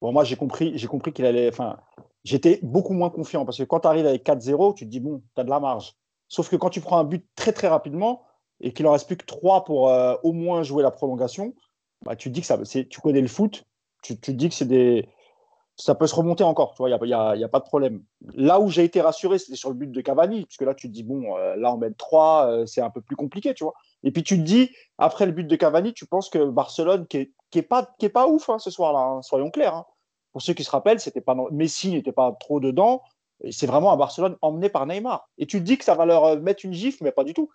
bon, moi j'ai compris, j'ai compris qu'il allait. Enfin, j'étais beaucoup moins confiant parce que quand tu arrives avec 4-0, tu te dis bon, tu as de la marge. Sauf que quand tu prends un but très très rapidement et qu'il en reste plus que 3 pour euh, au moins jouer la prolongation, bah, tu dis que ça, tu connais le foot, tu, tu te dis que c'est des, ça peut se remonter encore, tu vois, il n'y a, pas de problème. Là où j'ai été rassuré, c'était sur le but de Cavani, puisque là, tu te dis, bon, euh, là, on met 3, c'est un peu plus compliqué, tu vois. Et puis tu te dis, après le but de Cavani, tu penses que Barcelone, qui n'est est pas, pas ouf hein, ce soir-là, hein, soyons clairs. Hein. Pour ceux qui se rappellent, c'était pas Messi n'était pas trop dedans. C'est vraiment un Barcelone emmené par Neymar. Et tu te dis que ça va leur euh, mettre une gifle, mais pas du tout.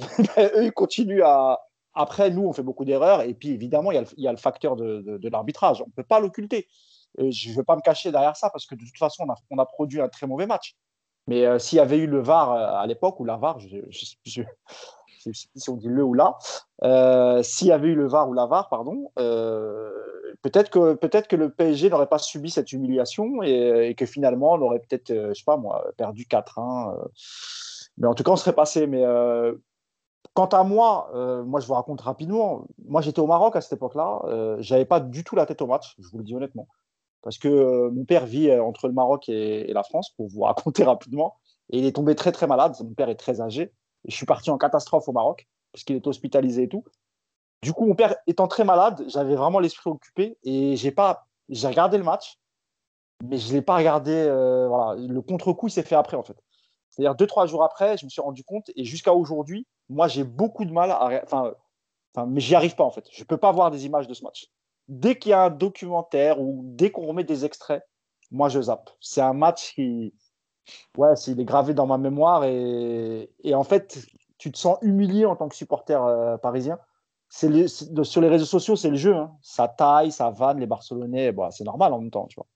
Eux, ils continuent à. Après, nous, on fait beaucoup d'erreurs. Et puis, évidemment, il y a le facteur de, de, l'arbitrage. On ne peut pas l'occulter. Je ne vais pas me cacher derrière ça parce que de toute façon, on a, produit un très mauvais match. Mais euh, s'il y avait eu le VAR euh, à l'époque, ou la VAR, je, je, si on dit le ou la, euh, s'il y avait eu le VAR ou la VAR, pardon, euh, peut-être que, peut que le PSG n'aurait pas subi cette humiliation et, que finalement on aurait peut-être, euh, je sais pas moi, perdu 4-1. Mais en tout cas, on serait passé. Mais quant à moi, moi, je vous raconte rapidement. Moi, j'étais au Maroc à cette époque-là. J'avais pas du tout la tête au match, je vous le dis honnêtement. Parce que euh, mon père vit euh, entre le Maroc et, la France, pour vous raconter rapidement. Et il est tombé très, très malade. Mon père est très âgé. Et je suis parti en catastrophe au Maroc, parce qu'il est hospitalisé et tout. Du coup, mon père étant très malade, j'avais vraiment l'esprit occupé et j'ai pas, j'ai regardé le match, mais je l'ai pas regardé. euh, voilà, le contre-coup, s'est fait après en fait. C'est-à-dire deux trois jours après, je me suis rendu compte et jusqu'à aujourd'hui, moi j'ai beaucoup de mal à, enfin, enfin, mais j'y arrive pas en fait. Je peux pas voir des images de ce match. Dès qu'il y a un documentaire ou dès qu'on remet des extraits, moi je zappe. C'est un match qui, ouais, c'est- il est gravé dans ma mémoire et, et en fait, tu te sens humilié en tant que supporter euh, parisien c'est sur les réseaux sociaux, c'est le jeu. Hein. Ça taille, ça vanne les Barcelonais. Bon, c'est normal en même temps, tu vois.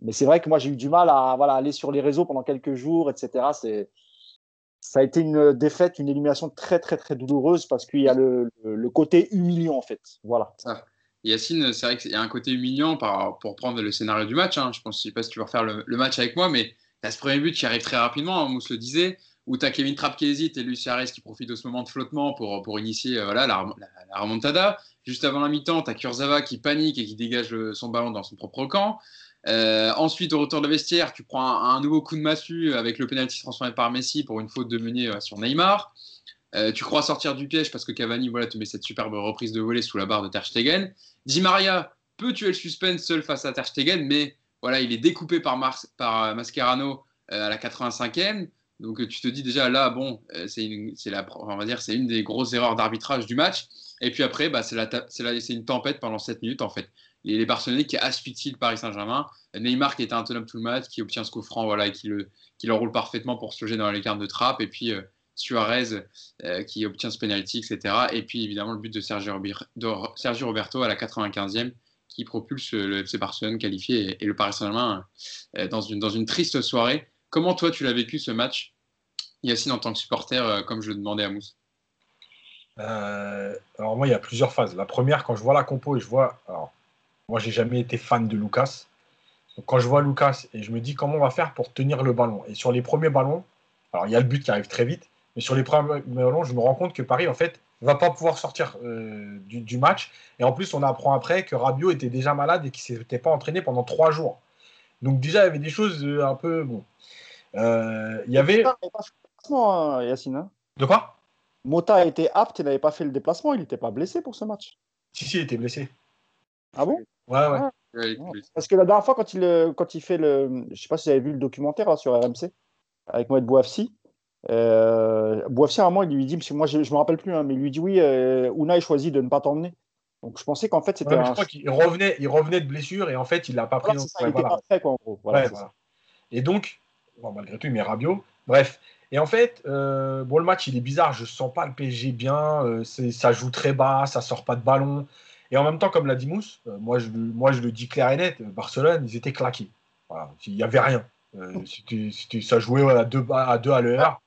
Mais c'est vrai que moi, j'ai eu du mal à voilà, aller sur les réseaux pendant quelques jours, etc. C'est, ça a été une défaite, une élimination très, très, très douloureuse parce qu'il y a le, côté humiliant, en fait. Voilà. Yacine, c'est vrai qu'il y a un côté humiliant pour prendre le scénario du match. hein. Je je sais pas si tu veux refaire le, match avec moi, mais tu as ce premier but qui arrive très rapidement, hein, Mousse le disait, où tu as Kevin Trapp qui hésite et Luis qui profite de ce moment de flottement pour, pour initier euh, voilà, la, la, la remontada. Juste avant la mi-temps, tu as Kurzawa qui panique et qui dégage le- son ballon dans son propre camp. Euh, ensuite, au retour de vestiaire, tu prends un, nouveau coup de massue avec le penalty transformé par Messi pour une faute de Meunier euh, sur Neymar. Euh, tu crois sortir du piège parce que Cavani voilà, te met cette superbe reprise de volée sous la barre de Ter Stegen. Di Maria peut tuer le suspense seul face à Ter Stegen, mais voilà, il est découpé par, Mar par euh, Mascherano euh, à la 85e. Donc tu te dis déjà là, bon, c'est une, la, c'est une des grosses erreurs d'arbitrage du match. Et puis après, bah, c'est, une tempête pendant 7 minutes en fait. Les, les Barcelonais qui asphyxient Paris Saint-Germain. Neymar qui était intenable tout le match, qui obtient ce coup franc, voilà, et qui le, qui le parfaitement pour se loger dans les cartes de trappe. Et puis Suarez euh, qui obtient ce penalty, etc. Et puis évidemment le but de Sergio, Roberto à la 95e qui propulse le FC Barcelone qualifié et, le Paris Saint-Germain euh, dans, une, dans une triste soirée. Comment toi tu l'as vécu ce match, Yacine, en tant que supporter, euh, comme je le demandais à Mousse? Euh, alors moi, il y a plusieurs phases. La première, quand je vois la compo et je vois... Alors, moi, j'ai jamais été fan de Lucas. Quand je vois Lucas et je me dis comment on va faire pour tenir le ballon. Et sur les premiers ballons, alors il y a le but qui arrive très vite, mais sur les premiers ballons, je me rends compte que Paris, en fait, va pas pouvoir sortir euh, du, du match. Et en plus, on apprend après que Rabiot était déjà malade et qu'il s'était pas entraîné pendant trois jours. Donc déjà, il y avait des choses euh, un peu... Bon. Euh, il y avait... Mota n'avait pas fait le déplacement, hein, Yacine. hein. De quoi? Mota était apte, il n'avait pas fait le déplacement, il n'était pas blessé pour ce match. Si, si, il était blessé. Ah bon? Ouais, ouais. Ouais, Ouais. Parce que la dernière fois, quand il, quand il fait le. Je sais pas si vous avez vu le documentaire là, sur RMC avec Mohamed Bouafsi. Euh, à un moment, il lui dit, parce que moi je, je me rappelle plus, hein, mais il lui dit oui, euh, Unai choisit de ne pas t'emmener. Donc je pensais qu'en fait c'était Ouais, un. je crois qu'il revenait, il revenait de blessure et en fait, il l'a pas pris. Voilà, donc- c'est ça, ouais, il voilà. pas prêt, quoi, en gros. Voilà, Ouais, c'est voilà. Et donc, bon, malgré tout, il met Rabiot. Bref. Et en fait, euh, bon, le match, il est bizarre. Je sens pas le PSG bien. euh, ça joue très bas, ça sort pas de ballon. Et en même temps, comme l'a dit Mousse, euh, moi, je, moi, je le dis clair et net, Barcelone, ils étaient claqués. Il n'y avait rien. Euh, ça jouait à deux, à deux à l'heure.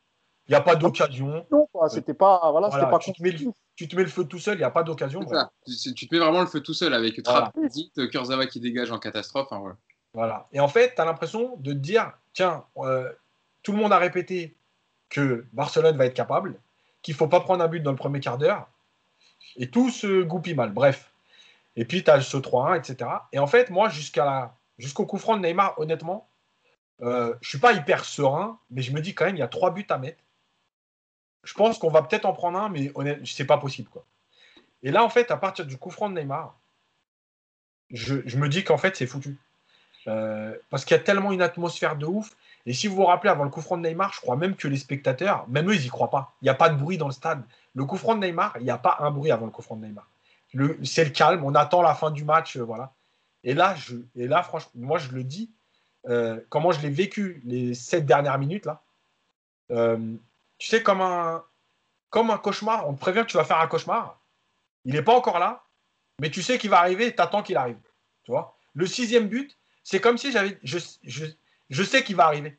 Il n'y a pas d'occasion. Non, quoi, c'était pas. Voilà, Voilà, c'était pas tu, te mets le, tu te mets le feu tout seul, il n'y a pas d'occasion. Voilà. Tu, tu te mets vraiment le feu tout seul avec Voilà. Trapp, hésite, Kurzawa qui dégage en catastrophe. enfin, voilà. Voilà. Et en fait, tu as l'impression de te dire, tiens, euh, tout le monde a répété que Barcelone va être capable, qu'il faut pas prendre un but dans le premier quart d'heure, et tout se goupille mal. Bref. Et puis, tu as ce 3-1, etc. Et en fait, moi, jusqu'à la- jusqu'au coup franc de Neymar, honnêtement, euh, je suis pas hyper serein, mais je me dis quand même, il y a trois buts à mettre. Je pense qu'on va peut-être en prendre un, mais honnêtement, c'est pas possible. Quoi. Et là, en fait, à partir du coup franc de Neymar, je, me dis qu'en fait, c'est foutu. Euh, parce qu'il y a tellement une atmosphère de ouf. Et si vous vous rappelez, avant le coup franc de Neymar, je crois même que les spectateurs, même eux, ils y croient pas. Il n'y a pas de bruit dans le stade. Le coup franc de Neymar, il n'y a pas un bruit avant le coup franc de Neymar. C'est le calme, on attend la fin du match, euh, voilà. Et là, et là, franchement, moi, je le dis, euh, comment je l'ai vécu les sept dernières minutes, là. Tu sais, comme un, comme un cauchemar, on te prévient que tu vas faire un cauchemar. Il n'est pas encore là, mais tu sais qu'il va arriver et tu attends qu'il arrive. Tu vois? Le sixième but, c'est comme si j'avais. Je, je, je sais qu'il va arriver.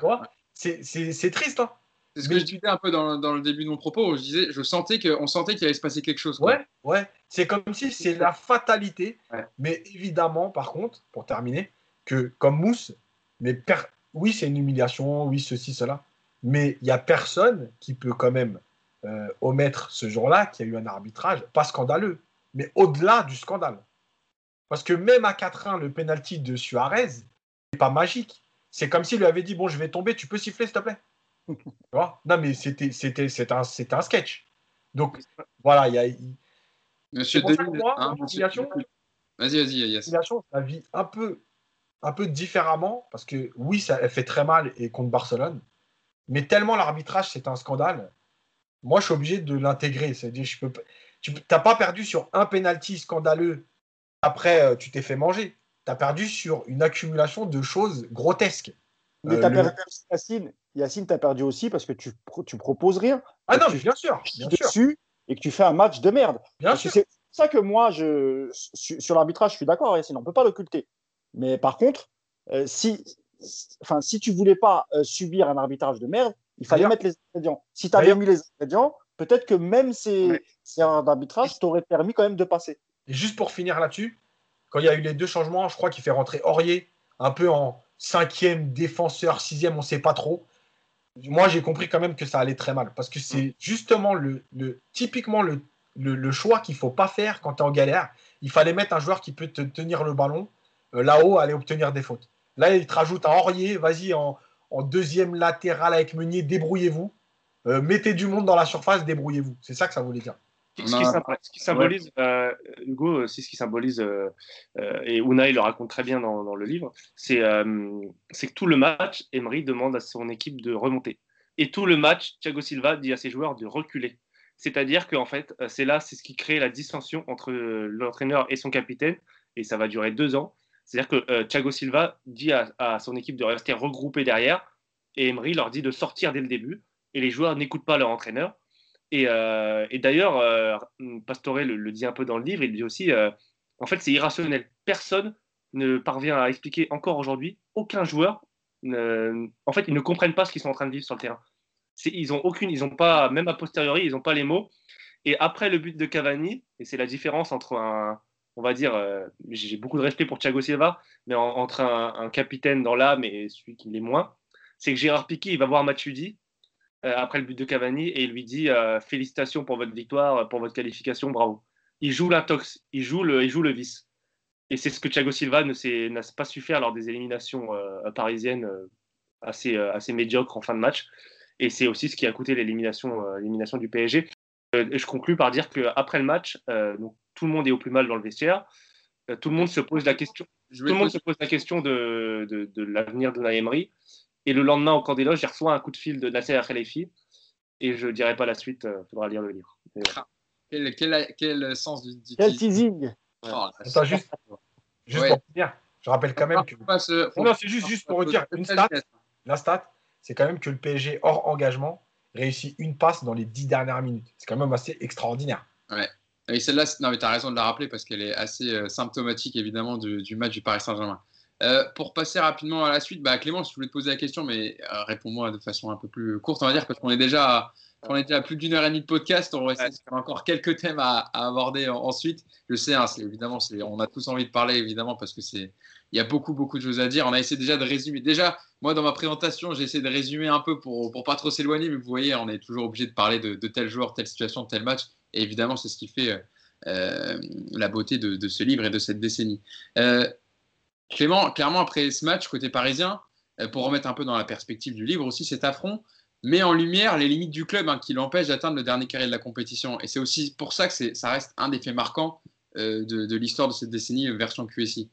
Voilà. C'est- triste, hein C'est ce que je disais un peu dans, dans le début de mon propos. où Je disais, je sentais que, on sentait qu'il allait se passer quelque chose. quoi. Ouais, ouais. C'est comme si c'est la fatalité. Ouais. Mais évidemment, par contre, pour terminer, que comme Mousse, mais per- oui, c'est une humiliation, oui, ceci, cela. Mais il n'y a personne qui peut quand même euh, omettre ce jour-là qu'il y a eu un arbitrage, pas scandaleux, mais au-delà du scandale. Parce que même à 4-1, le penalty de Suarez n'est pas magique. C'est comme s'il lui avait dit Bon, je vais tomber, tu peux siffler, s'il te plaît. non, mais c'était, c'était, c'était, un, c'était un sketch. Donc, voilà, il y a. Monsieur Denis, hein, Vas-y, vas-y, Yass. la vie un peu, un peu différemment, parce que oui, ça elle fait très mal et contre Barcelone, mais tellement l'arbitrage, c'est un scandale. Moi, je suis obligé de l'intégrer. C'est-à-dire, je peux, tu n'as pas perdu sur un penalty scandaleux après, euh, tu t'es fait manger. Tu as perdu sur une accumulation de choses grotesques. Mais euh, tu as perdu, Yacine, Yacine tu as perdu aussi parce que tu, tu proposes rien. Ah non, bien sûr. Bien sûr. et que tu fais un match de merde. Bien sûr. C'est ça que moi, je, sur l'arbitrage, je suis d'accord, Yacine, on ne peut pas l'occulter. Mais par contre, euh, si, enfin, si tu voulais pas subir un arbitrage de merde, il fallait mettre les ingrédients. Si tu avais mis les ingrédients, peut-être que même ces, ces d'arbitrage t'auraient permis quand même de passer. Et juste pour finir là-dessus, quand il y a eu les deux changements, je crois qu'il fait rentrer Aurier un peu en cinquième défenseur, sixième, on ne sait pas trop. Moi, j'ai compris quand même que ça allait très mal parce que c'est justement le, le, typiquement le, le, choix qu'il ne faut pas faire quand tu es en galère. Il fallait mettre un joueur qui peut te tenir le ballon euh, là-haut, aller obtenir des fautes. Là, il te rajoute un Aurier, vas-y, en, en deuxième latéral avec Meunier, débrouillez-vous. Euh, mettez du monde dans la surface, débrouillez-vous. C'est ça que ça voulait dire. Ce qui, symbolise, euh, Hugo, c'est ce qui symbolise, euh, et Unai le raconte très bien dans, le livre, c'est que tout le match, Emery demande à son équipe de remonter. Et tout le match, Thiago Silva dit à ses joueurs de reculer. C'est-à-dire qu'en fait, c'est là, c'est ce qui crée la dissension entre l'entraîneur et son capitaine, et ça va durer deux ans. C'est-à-dire que Thiago Silva dit à, son équipe de rester regroupée derrière, et Emery leur dit de sortir dès le début et les joueurs n'écoutent pas leur entraîneur. Et, euh, d'ailleurs, euh, Pastore le, dit un peu dans le livre, il dit aussi, euh, en fait, c'est irrationnel. Personne ne parvient à expliquer encore aujourd'hui, aucun joueur, en fait, ils ne comprennent pas ce qu'ils sont en train de vivre sur le terrain. Ils ont aucune, ils ont pas, même a posteriori, ils n'ont pas les mots. Et après le but de Cavani, et c'est la différence entre un, on va dire, j'ai beaucoup de respect pour Thiago Silva, mais entre un, capitaine dans l'âme et celui qui l'est moins, c'est que Gérard Piquet, il va voir Matuidi euh, après le but de Cavani et il lui dit euh, félicitations pour votre victoire, pour votre qualification, bravo. Il joue l'intox, il joue le, il joue le vice. Et c'est ce que Thiago Silva n'a pas su faire lors des éliminations euh, parisiennes assez, médiocres en fin de match. Et c'est aussi ce qui a coûté l'élimination du PSG. je conclus par dire qu'après le match, tout le monde est au plus mal dans le vestiaire. tout le monde se pose la question. Tout le monde se pose la question de, de, de l'avenir de Naïmri. Et le lendemain, au camp des loges, j'ai reçu un coup de fil de Nasser Khalifi. Et je ne dirai pas la suite, il euh, faudra lire le livre. Ah, quel, quel, quel, sens du, du Quel teasing oh, Attends, juste, juste pour dire, je rappelle quand même que. non, c'est juste, juste pour dire une stat. La stat, c'est quand même que le PSG, hors engagement, réussit une passe dans les dix dernières minutes. C'est quand même assez extraordinaire. Ouais. Et celle-là, non, mais tu as raison de la rappeler parce qu'elle est assez euh, symptomatique, évidemment, du, du match du Paris Saint-Germain. Euh, pour passer rapidement à la suite, bah, Clément, je voulais te poser la question, mais euh, réponds-moi de façon un peu plus courte, on va dire, parce qu'on est déjà à, on est déjà plus d'une heure et demie de podcast. On reste encore quelques thèmes à, aborder ensuite. Je sais, hein, évidemment, on a tous envie de parler, évidemment, parce que c'est, il y a beaucoup, beaucoup de choses à dire. On a essayé déjà de résumer. Déjà, moi, dans ma présentation, j'ai essayé de résumer un peu pour, pour pas trop s'éloigner, mais vous voyez, on est toujours obligé de parler de, tel joueur, telle situation, tel match. Et évidemment, c'est ce qui fait euh, la beauté de, ce livre et de cette décennie. Clément, clairement, après ce match, côté parisien, euh, pour remettre un peu dans la perspective du livre aussi, cet affront met en lumière les limites du club hein, qui l'empêchent d'atteindre le dernier carré de la compétition. Et c'est aussi pour ça que ça reste un des faits marquants euh, de, l'histoire de cette décennie euh, version QSI.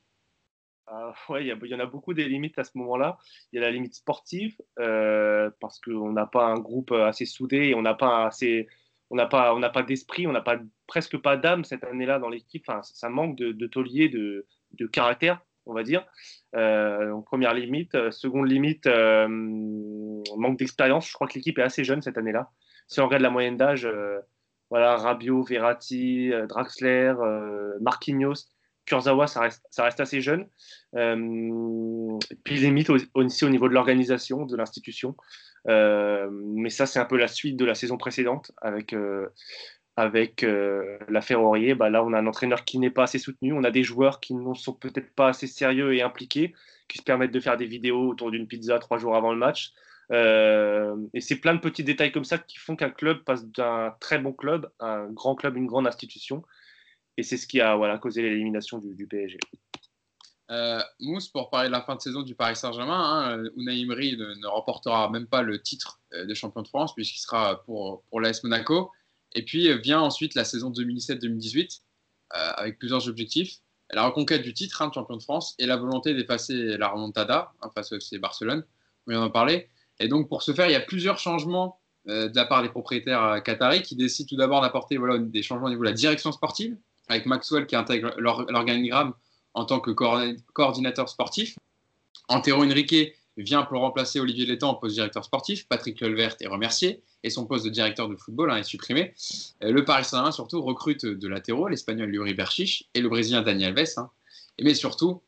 oui, il y, en a beaucoup des limites à ce moment-là. Il y a la limite sportive, parce qu'on n'a pas un groupe assez soudé et on n'a pas assez. On n'a pas, d'esprit, on n'a pas presque pas d'âme cette année-là dans l'équipe. Ça manque de, de taulier, de, de caractère on va dire. Euh, première limite. Euh, seconde limite, euh, manque d'expérience. Je crois que l'équipe est assez jeune cette année-là. Si on regarde la moyenne d'âge, voilà, Rabiot, Verratti, Draxler, Marquinhos, Kurzawa, ça reste, assez jeune. puis limite aussi au niveau de l'organisation, de l'institution. mais ça, c'est un peu la suite de la saison précédente avec avec euh, l'affaire Aurier, bah là on a un entraîneur qui n'est pas assez soutenu, on a des joueurs qui ne sont peut-être pas assez sérieux et impliqués, qui se permettent de faire des vidéos autour d'une pizza trois jours avant le match. et c'est plein de petits détails comme ça qui font qu'un club passe d'un très bon club à un grand club, une grande institution. Et c'est ce qui a causé l'élimination du, PSG. Euh, Mousse, pour parler de la fin de saison du Paris Saint-Germain, hein, Unai Emery ne, remportera même pas le titre de champion de France puisqu'il sera pour, pour l'AS Monaco. Et puis vient ensuite la saison 2017-2018 avec plusieurs objectifs la reconquête du titre hein, de champion de France et la volonté d'effacer la remontada hein, face au FC Barcelone. On vient d'en parler. Et donc, pour ce faire, il y a plusieurs changements euh, de la part des propriétaires euh, qataris qui décident tout d'abord d'apporter des changements au niveau de la direction sportive, avec Maxwell qui intègre l'organigramme en tant que coordinateur sportif. Antero Henrique vient pour remplacer Olivier Létang en poste directeur sportif. Patrick Lelvert est remercié et son poste de directeur de football hein, est supprimé. Euh, le Paris Saint-Germain surtout recrute de latéraux, l'Espagnol Yuri Berchiche et le Brésilien Daniel Alves. Hein. Mais surtout,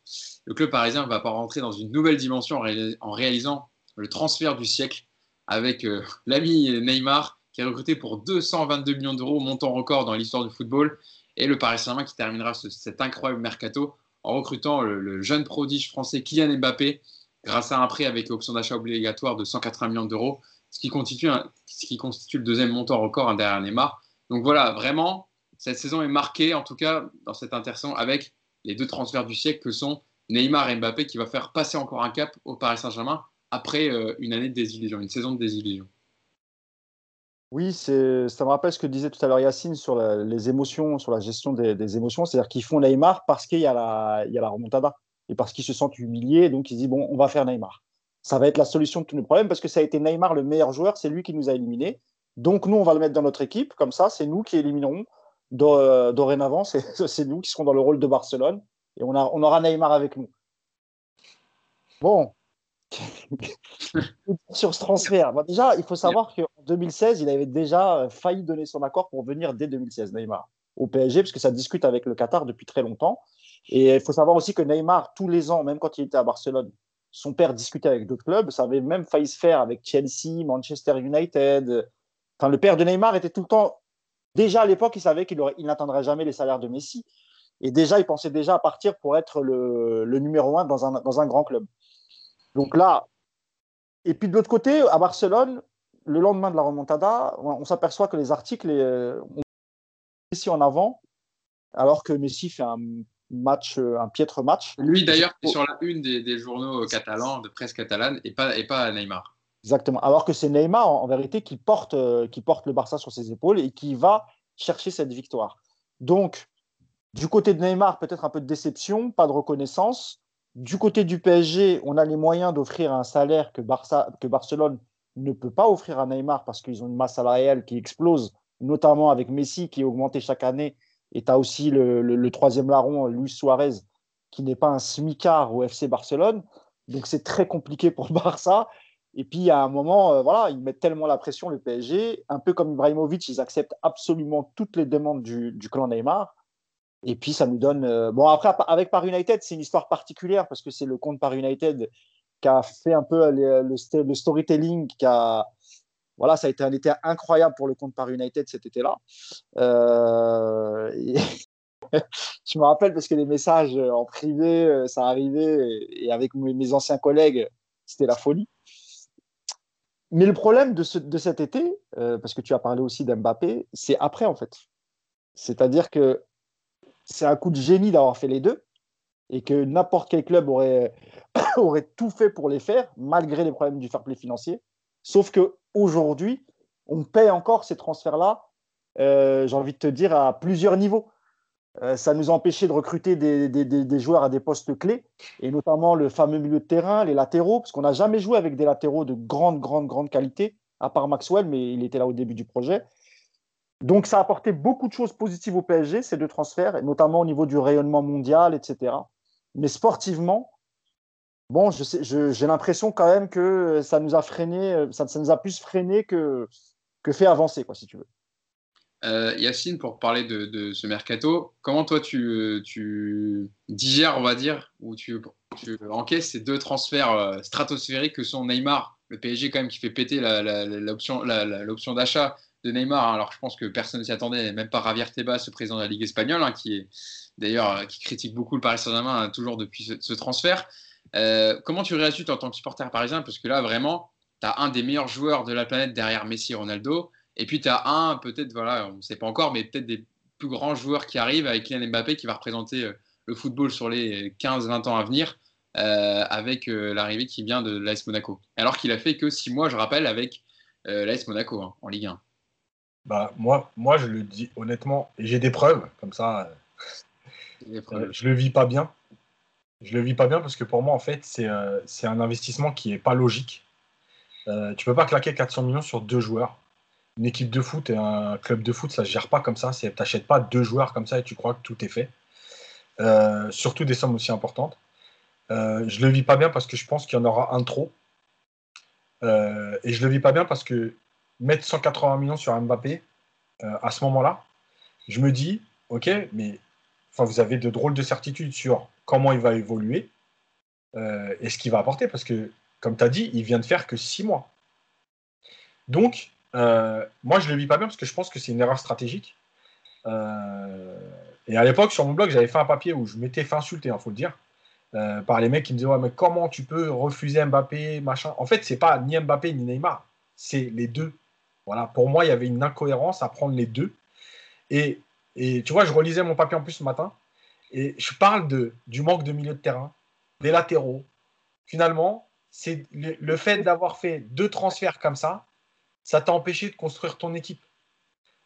le club parisien va pas rentrer dans une nouvelle dimension en, réalisant le transfert du siècle avec euh, l'ami Neymar qui est recruté pour 222 millions d'euros, montant record dans l'histoire du football, et le Paris Saint-Germain qui terminera cet incroyable mercato en recrutant le, jeune prodige français Kylian Mbappé grâce à un prêt avec option d'achat obligatoire de 180 millions d'euros ce qui constitue, ce qui constitue le deuxième montant record hein, derrière Neymar. Donc voilà, vraiment, cette saison est marquée, en tout cas dans cette intersaison, avec les deux transferts du siècle que sont Neymar et Mbappé, qui va faire passer encore un cap au Paris Saint-Germain après euh, une année de désillusion, une saison de désillusion. Oui, ça me rappelle ce que disait tout à l'heure Yacine sur les émotions, sur la gestion des, émotions. C'est-à-dire qu'ils font Neymar parce qu'il y, a la remontada et parce qu'ils se sentent humiliés. Donc ils disent bon, on va faire Neymar ça va être la solution de tous nos problèmes parce que ça a été Neymar le meilleur joueur, c'est lui qui nous a éliminés. Donc nous, on va le mettre dans notre équipe, comme ça, c'est nous qui éliminerons euh, dorénavant, c'est nous qui serons dans le rôle de Barcelone et on, on aura Neymar avec nous. Bon, sur ce transfert, déjà, il faut savoir qu'en 2016, il avait déjà euh, failli donner son accord pour venir dès 2016, Neymar, au PSG, parce que ça discute avec le Qatar depuis très longtemps. Et il faut savoir aussi que Neymar, tous les ans, même quand il était à Barcelone, son père discutait avec d'autres clubs. Ça avait même failli se faire avec Chelsea, Manchester United. Enfin, le père de Neymar était tout le temps. Déjà à l'époque, il savait qu'il il n'atteindrait jamais les salaires de Messi. Et déjà, il pensait déjà à partir pour être le, numéro un, dans un grand club. Donc là, et puis de l'autre côté, à Barcelone, le lendemain de la remontada, on, s'aperçoit que les articles euh, ont Messi en avant, alors que Messi fait un match, euh, un piètre match. Lui d'ailleurs est sur la une des, journaux catalans, de presse catalane, et pas, et pas Neymar. Exactement. Alors que c'est Neymar en, vérité qui porte, euh, qui porte le Barça sur ses épaules et qui va chercher cette victoire. Donc, du côté de Neymar, peut-être un peu de déception, pas de reconnaissance. Du côté du PSG, on a les moyens d'offrir un salaire que, Barça, que Barcelone ne peut pas offrir à Neymar parce qu'ils ont une masse salariale qui explose, notamment avec Messi qui est augmenté chaque année et tu as aussi le, troisième larron, Luis Suarez, qui n'est pas un smicard au FC Barcelone. Donc c'est très compliqué pour Barça. Et puis à un moment, euh, voilà, ils mettent tellement la pression, le PSG, un peu comme Ibrahimovic, ils acceptent absolument toutes les demandes du, clan Neymar. Et puis ça nous donne. Euh, bon, après, avec Paris United, c'est une histoire particulière parce que c'est le compte Paris United qui a fait un peu le, le storytelling, qui a, voilà, ça a été un été incroyable pour le compte par United cet été-là. Euh, je me rappelle parce que les messages en privé, euh, ça arrivait et avec mes anciens collègues, c'était la folie. Mais le problème de, cet été, euh, parce que tu as parlé aussi d'Mbappé, c'est après en fait. C'est-à-dire que c'est un coup de génie d'avoir fait les deux et que n'importe quel club aurait, aurait tout fait pour les faire, malgré les problèmes du fair play financier. Sauf que aujourd'hui, on paie encore ces transferts-là, euh, j'ai envie de te dire, à plusieurs niveaux. Euh, ça nous a empêché de recruter des, joueurs à des postes clés, et notamment le fameux milieu de terrain, les latéraux, parce qu'on n'a jamais joué avec des latéraux de grande, grande, grande qualité, à part Maxwell, mais il était là au début du projet. Donc ça a apporté beaucoup de choses positives au PSG, ces deux transferts, notamment au niveau du rayonnement mondial, etc. Mais sportivement, bon, j'ai l'impression quand même que ça nous a freiné, ça, nous a plus freiné que, que fait avancer, quoi, si tu veux. Euh, Yacine, pour parler de, ce mercato, comment toi tu, digères, on va dire, ou tu, encaisses ces deux transferts euh, stratosphériques que sont Neymar, le PSG quand même qui fait péter l'option d'achat de Neymar. Hein. alors je pense que personne ne s'y attendait, même pas Javier Tebas, ce président de la Ligue espagnole, hein, qui est d'ailleurs qui critique beaucoup le Paris Saint-Germain hein, toujours depuis ce transfert. Euh, comment tu réagis en tant que supporter parisien? Parce que là, vraiment, tu as un des meilleurs joueurs de la planète derrière Messi et Ronaldo. Et puis tu as un, peut-être, voilà, on ne sait pas encore, mais peut-être des plus grands joueurs qui arrivent avec Kylian Mbappé qui va représenter euh, le football sur les 15-20 ans à venir. Euh, avec euh, l'arrivée qui vient de l'AS Monaco. Alors qu'il a fait que 6 mois, je rappelle, avec l'AS Monaco en Ligue 1. Bah, moi, moi, je le dis honnêtement, et j'ai des preuves, comme ça, je le vis pas bien. Je le vis pas bien parce que pour moi, en fait, c'est un investissement qui est pas logique. tu peux pas claquer 400 millions sur deux joueurs une équipe de foot et un club de foot, ça ne se gère pas comme ça. Tu n'achètes pas deux joueurs comme ça et tu crois que tout est fait. Euh, surtout des sommes aussi importantes. Euh, je le vis pas bien parce que je pense qu'il y en aura un trop. Euh, et je le vis pas bien parce que mettre 180 millions sur Mbappé à ce moment-là, je me dis, ok, mais vous avez de drôles de certitudes sur comment il va évoluer et ce qu'il va apporter parce que, comme tu as dit, il vient de faire que six mois. Donc, euh, moi, je le vis pas bien parce que je pense que c'est une erreur stratégique. Euh, et à l'époque, sur mon blog, j'avais fait un papier où je m'étais fait insulter, il hein, faut le dire, euh, par les mecs qui me disaient ouais, mais comment tu peux refuser Mbappé, machin. En fait, c'est pas ni Mbappé ni Neymar, c'est les deux. Voilà. Pour moi, il y avait une incohérence à prendre les deux. Et, et tu vois, je relisais mon papier en plus ce matin et je parle de, du manque de milieu de terrain, des latéraux. Finalement, c'est le fait d'avoir fait deux transferts comme ça ça t'a empêché de construire ton équipe.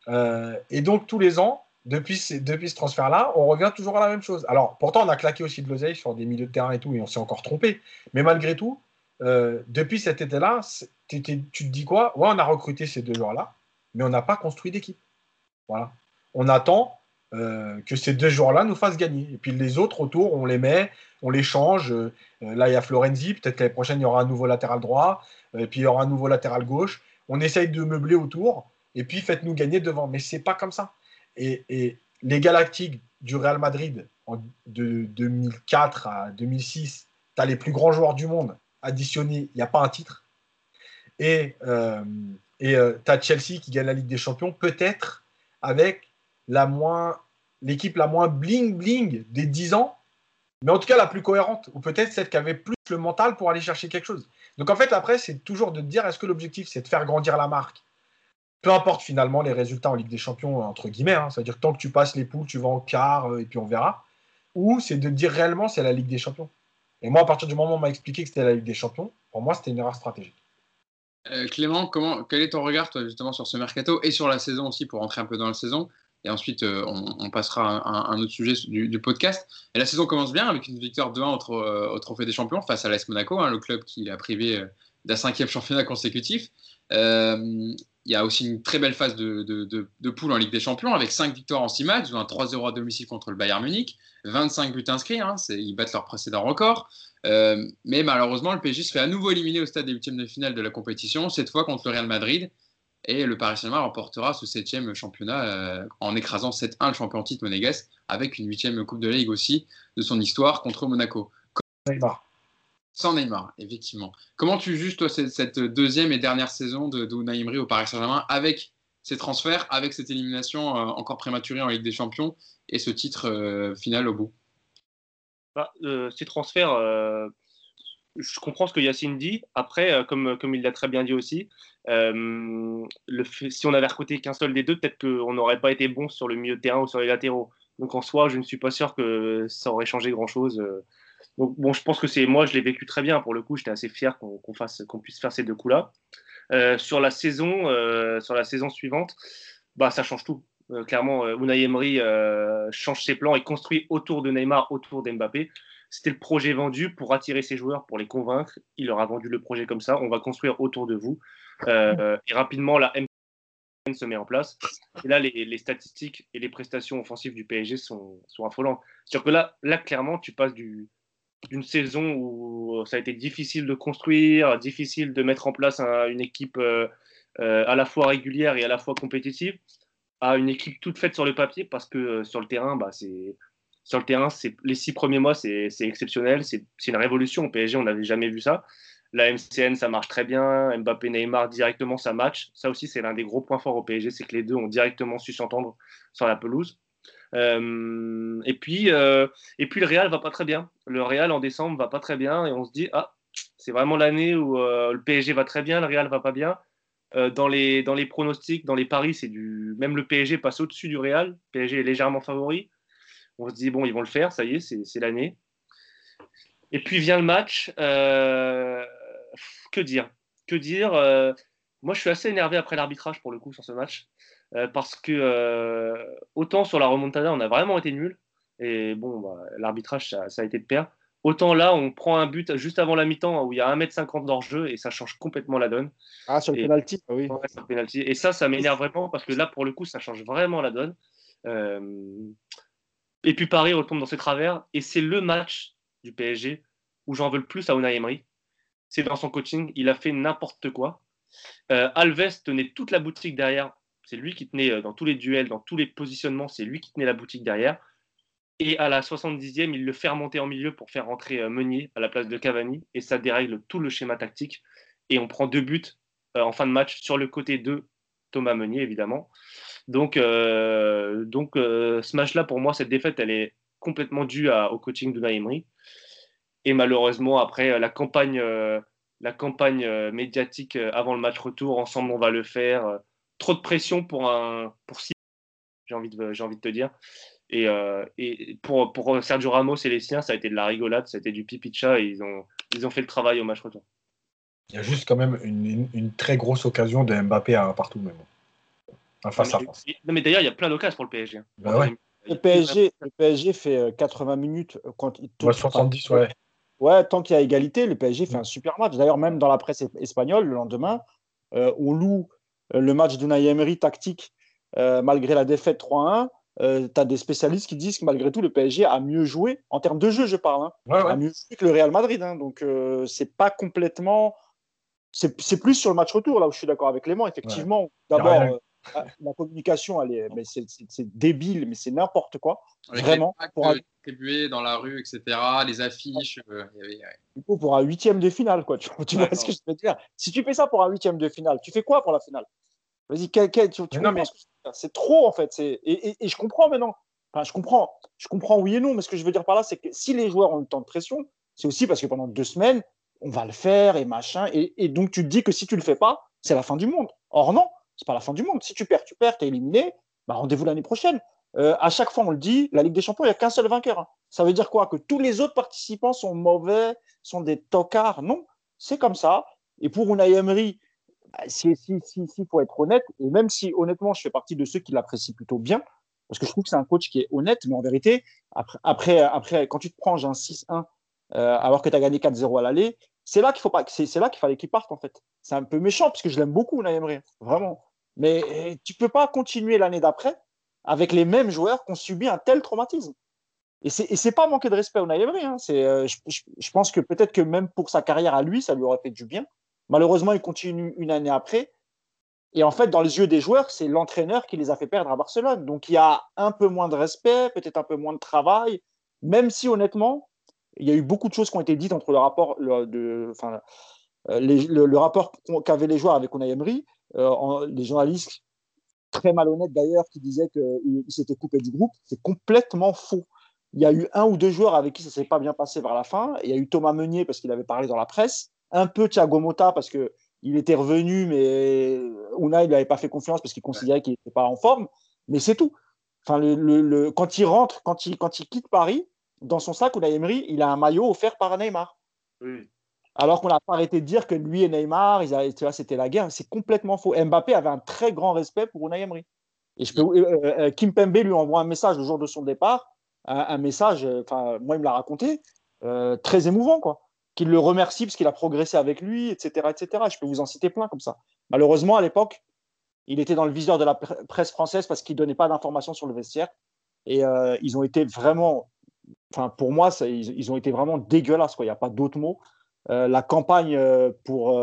Euh, et donc, tous les ans, depuis, depuis ce transfert-là, on revient toujours à la même chose. Alors, pourtant, on a claqué aussi de l'oseille sur des milieux de terrain et tout, et on s'est encore trompé. Mais malgré tout, euh, depuis cet été-là, tu te dis quoi? Ouais, on a recruté ces deux joueurs-là, mais on n'a pas construit d'équipe. Voilà. On attend euh, que ces deux joueurs-là nous fassent gagner. Et puis les autres autour, on les met, on les change. là, il y a Florenzi, peut-être l'année prochaine, il y aura un nouveau latéral droit, et puis il y aura un nouveau latéral gauche on essaye de meubler autour, et puis faites-nous gagner devant. Mais c'est pas comme ça. Et, les Galactiques du Real Madrid de 2004 à 2006, tu as les plus grands joueurs du monde additionnés, il n'y a pas un titre. Et euh, et euh, tu as Chelsea qui gagne la Ligue des Champions, peut-être avec l'équipe la moins bling bling des 10 ans, mais en tout cas la plus cohérente, ou peut-être celle qui avait plus le mental pour aller chercher quelque chose. Donc en fait, après, c'est toujours de dire est-ce que l'objectif, c'est de faire grandir la marque? Peu importe finalement les résultats en Ligue des Champions, entre guillemets, hein, c'est-à-dire tant que tu passes les poules, tu vas en quart, euh, et puis on verra. Ou c'est de dire réellement c'est la Ligue des Champions. Et moi, à partir du moment où on m'a expliqué que c'était la Ligue des Champions, pour moi, c'était une erreur stratégique. Euh, Clément, comment, quel est ton regard toi, justement sur ce mercato et sur la saison aussi pour rentrer un peu dans la saison? Et ensuite euh, on, passera à un, autre sujet du, podcast. Et la saison commence bien avec une victoire 2-1 au, au, Trophée des Champions face à l'AS Monaco, hein, le club qui l'a privé euh, d'un cinquième championnat consécutif. Euh, il y a aussi une très belle phase de, de, poule en Ligue des Champions avec 5 victoires en 6 matchs, un 3-0 à domicile contre le Bayern Munich, 25 buts inscrits, hein, ils battent leur précédent record. mais malheureusement, le PSG se fait à nouveau éliminer au stade des huitièmes de finale de la compétition, cette fois contre le Real Madrid. Et le Paris Saint-Germain remportera ce septième championnat euh, en écrasant 7-1 le champion titre monégasque, avec une huitième Coupe de Ligue aussi de son histoire contre Monaco. Neymar. Sans Neymar, effectivement. Comment tu juges, toi, cette, deuxième et dernière saison de, de au Paris Saint-Germain avec ces transferts, avec cette élimination euh, encore prématurée en Ligue des Champions et ce titre euh, final au bout? Bah, Ces transferts, je comprends ce que Yacine dit. Après, comme, il l'a très bien dit aussi, euh, si on avait recruté qu'un seul des deux, peut-être qu'on n'aurait pas été bon sur le milieu de terrain ou sur les latéraux. Donc en soi, je ne suis pas sûr que ça aurait changé grand-chose. Donc bon, je pense que c'est moi, je l'ai vécu très bien. Pour le coup, j'étais assez fier qu'on fasse, puisse faire ces deux coups-là. Euh, sur la saison, euh, sur la saison suivante, bah ça change tout. clairement, Unai Emery change ses plans et construit autour de Neymar, autour d'Mbappé. C'était le projet vendu pour attirer ses joueurs, pour les convaincre. Il leur a vendu le projet comme ça. On va construire autour de vous. Euh, et rapidement, la MCN se met en place. Et là, les, statistiques et les prestations offensives du PSG sont, sont affolantes. C'est-à-dire que là, là, clairement, tu passes d'une saison où ça a été difficile de construire, difficile de mettre en place une équipe euh, euh, à la fois régulière et à la fois compétitive, à une équipe toute faite sur le papier parce que sur le terrain, bah, c'est sur le terrain, les six premiers mois, c'est exceptionnel, c'est une révolution. Au PSG, on n'avait jamais vu ça. La MCN, ça marche très bien. Mbappé, Neymar, directement, ça match. Ça aussi, c'est l'un des gros points forts au PSG, c'est que les deux ont directement su s'entendre sur la pelouse. Euh, et, puis, euh, et puis, le Real va pas très bien. Le Real, en décembre, va pas très bien. Et on se dit, ah, C'est vraiment l'année où le PSG va très bien, le Real va pas bien. dans, les, dans les pronostics, dans les paris, c'est du même le PSG passe au-dessus du Real. Le PSG est légèrement favori. On se dit bon, ils vont le faire, ça y est, c'est l'année. Et puis vient le match. que dire? Que dire? Moi, je suis assez énervé après l'arbitrage pour le coup sur ce match. Euh, parce que euh, autant sur la remontada, on a vraiment été nul. Et bon, bah, l'arbitrage, ça, a été de pair. Autant là, on prend un but juste avant la mi-temps où il y a 1m50 d'enjeu et ça change complètement la donne. Ah, sur le penalty, ah oui. penalty. Et ça, ça m'énerve vraiment parce que là, pour le coup, ça change vraiment la donne. Euh, et puis Paris retombe dans ses travers et c'est le match du PSG où j'en veux le plus à Unai Emery. C'est dans son coaching, il a fait n'importe quoi. Alves tenait toute la boutique derrière c'est lui qui tenait euh, dans tous les duels, dans tous les positionnements, c'est lui qui tenait la boutique derrière. Et à la 70e, il le fait remonter en milieu pour faire rentrer euh, Meunier à la place de Cavani. Et ça dérègle tout le schéma tactique. Et on prend deux buts euh, en fin de match sur le côté de Thomas Meunier, évidemment. Donc, ce match-là, pour moi, cette défaite, elle est complètement due au coaching de Naïmri. Et malheureusement, après la campagne, la campagne médiatique avant le match retour, ensemble on va le faire, trop de pression pour un pour j'ai envie de j'ai envie de te dire. Et, euh, et, pour, pour Sergio Ramos et les siens, ça a été de la rigolade, ça a été du pipi de chat et ils ont, ils ont fait le travail au match retour. Il y a juste quand même une, une, très grosse occasion de Mbappé à un partout même. face à face. Non, mais d'ailleurs, il y a plein d'occasions pour le PSG. Hein. Bah le, PSG le PSG fait 80 euh, minutes quand il tourne. 70, ouais. Ouais, tant qu'il y a égalité, le PSG fait un super match. D'ailleurs, même dans la presse espagnole, le lendemain, euh, on loue le match d'Unai Emery tactique, euh, malgré la défaite 3-1, euh, tu as des spécialistes qui disent que malgré tout, le PSG a mieux joué, en termes de jeu, je parle, hein, a mieux joué que le Real Madrid. Hein. donc, c'est pas complètement. C'est plus sur le match retour, là où je suis d'accord avec Clément. Effectivement, d'abord, la communication, elle est, mais c'est débile, mais c'est n'importe quoi. vraiment. Pour distribuer dans la rue, etc., les affiches. Du coup, pour un huitième de finale, quoi. Tu, vois ce que je veux dire Si tu fais ça pour un huitième de finale, tu fais quoi pour la finale? Vas-y, tu, non, mais... c'est trop en fait. Et, et, je comprends maintenant. Enfin, je comprends. Je comprends oui et non, mais ce que je veux dire par là, c'est que si les joueurs ont le temps de pression, c'est aussi parce que pendant deux semaines, on va le faire et machin. Et, donc tu te dis que si tu le fais pas, c'est la fin du monde. Or non, c'est pas la fin du monde. Si tu perds, tu perds, tu es éliminé. Bah, rendez-vous l'année prochaine. Euh, à chaque fois, on le dit, la Ligue des Champions, il n'y a qu'un seul vainqueur. Hein. Ça veut dire quoi? Que tous les autres participants sont mauvais, sont des tocards? Non, c'est comme ça. Et pour Unai Emery, bah, si, si, si, si, faut être honnête, et même si honnêtement, je fais partie de ceux qui l'apprécient plutôt bien, parce que je trouve que c'est un coach qui est honnête, mais en vérité, après, après, après quand tu te prends un 6-1, euh, alors que tu as gagné 4-0 à l'aller, c'est là qu'il fallait qu'il parte en fait. C'est un peu méchant parce que je l'aime beaucoup, Unai Emery, vraiment. Mais euh, tu peux pas continuer l'année d'après avec les mêmes joueurs qui ont subi un tel traumatisme. Et c'est pas manquer de respect au Emery. Hein. Euh, je, pense que peut-être que même pour sa carrière à lui, ça lui aurait fait du bien. Malheureusement, il continue une année après. Et en fait, dans les yeux des joueurs, c'est l'entraîneur qui les a fait perdre à Barcelone. Donc il y a un peu moins de respect, peut-être un peu moins de travail, même si honnêtement, il y a eu beaucoup de choses qui ont été dites entre le rapport, le, euh, rapport qu'avaient les joueurs avec Unai Emery, euh, les journalistes très malhonnêtes d'ailleurs qui disaient qu'il s'était coupé du groupe. C'est complètement faux. Il y a eu un ou deux joueurs avec qui ça s'est pas bien passé vers la fin. Il y a eu Thomas Meunier parce qu'il avait parlé dans la presse un peu Thiago Motta parce que il était revenu, mais Unai il n'avait pas fait confiance parce qu'il considérait qu'il n'était pas en forme. Mais c'est tout. Enfin, quand il rentre, quand il, quand il quitte Paris, dans son sac, Unai Emery, il a un maillot offert par Neymar. Alors qu'on n'a pas arrêté de dire que lui et Neymar, c'était la guerre. C'est complètement faux. Mbappé avait un très grand respect pour Unai Emery. Peux, euh, euh, Kim Pembe lui envoie un message le jour de son départ, un, message, enfin, moi, il me l'a raconté, euh, très émouvant, quoi qu'il le remercie parce qu'il a progressé avec lui, etc., etc. Je peux vous en citer plein comme ça. Malheureusement, à l'époque, il était dans le viseur de la presse française parce qu'il donnait pas d'informations sur le vestiaire. Et euh, ils ont été vraiment, enfin pour moi, ils, ont été vraiment dégueulasses. Il n'y a pas d'autre mot. Euh, la campagne euh, pour,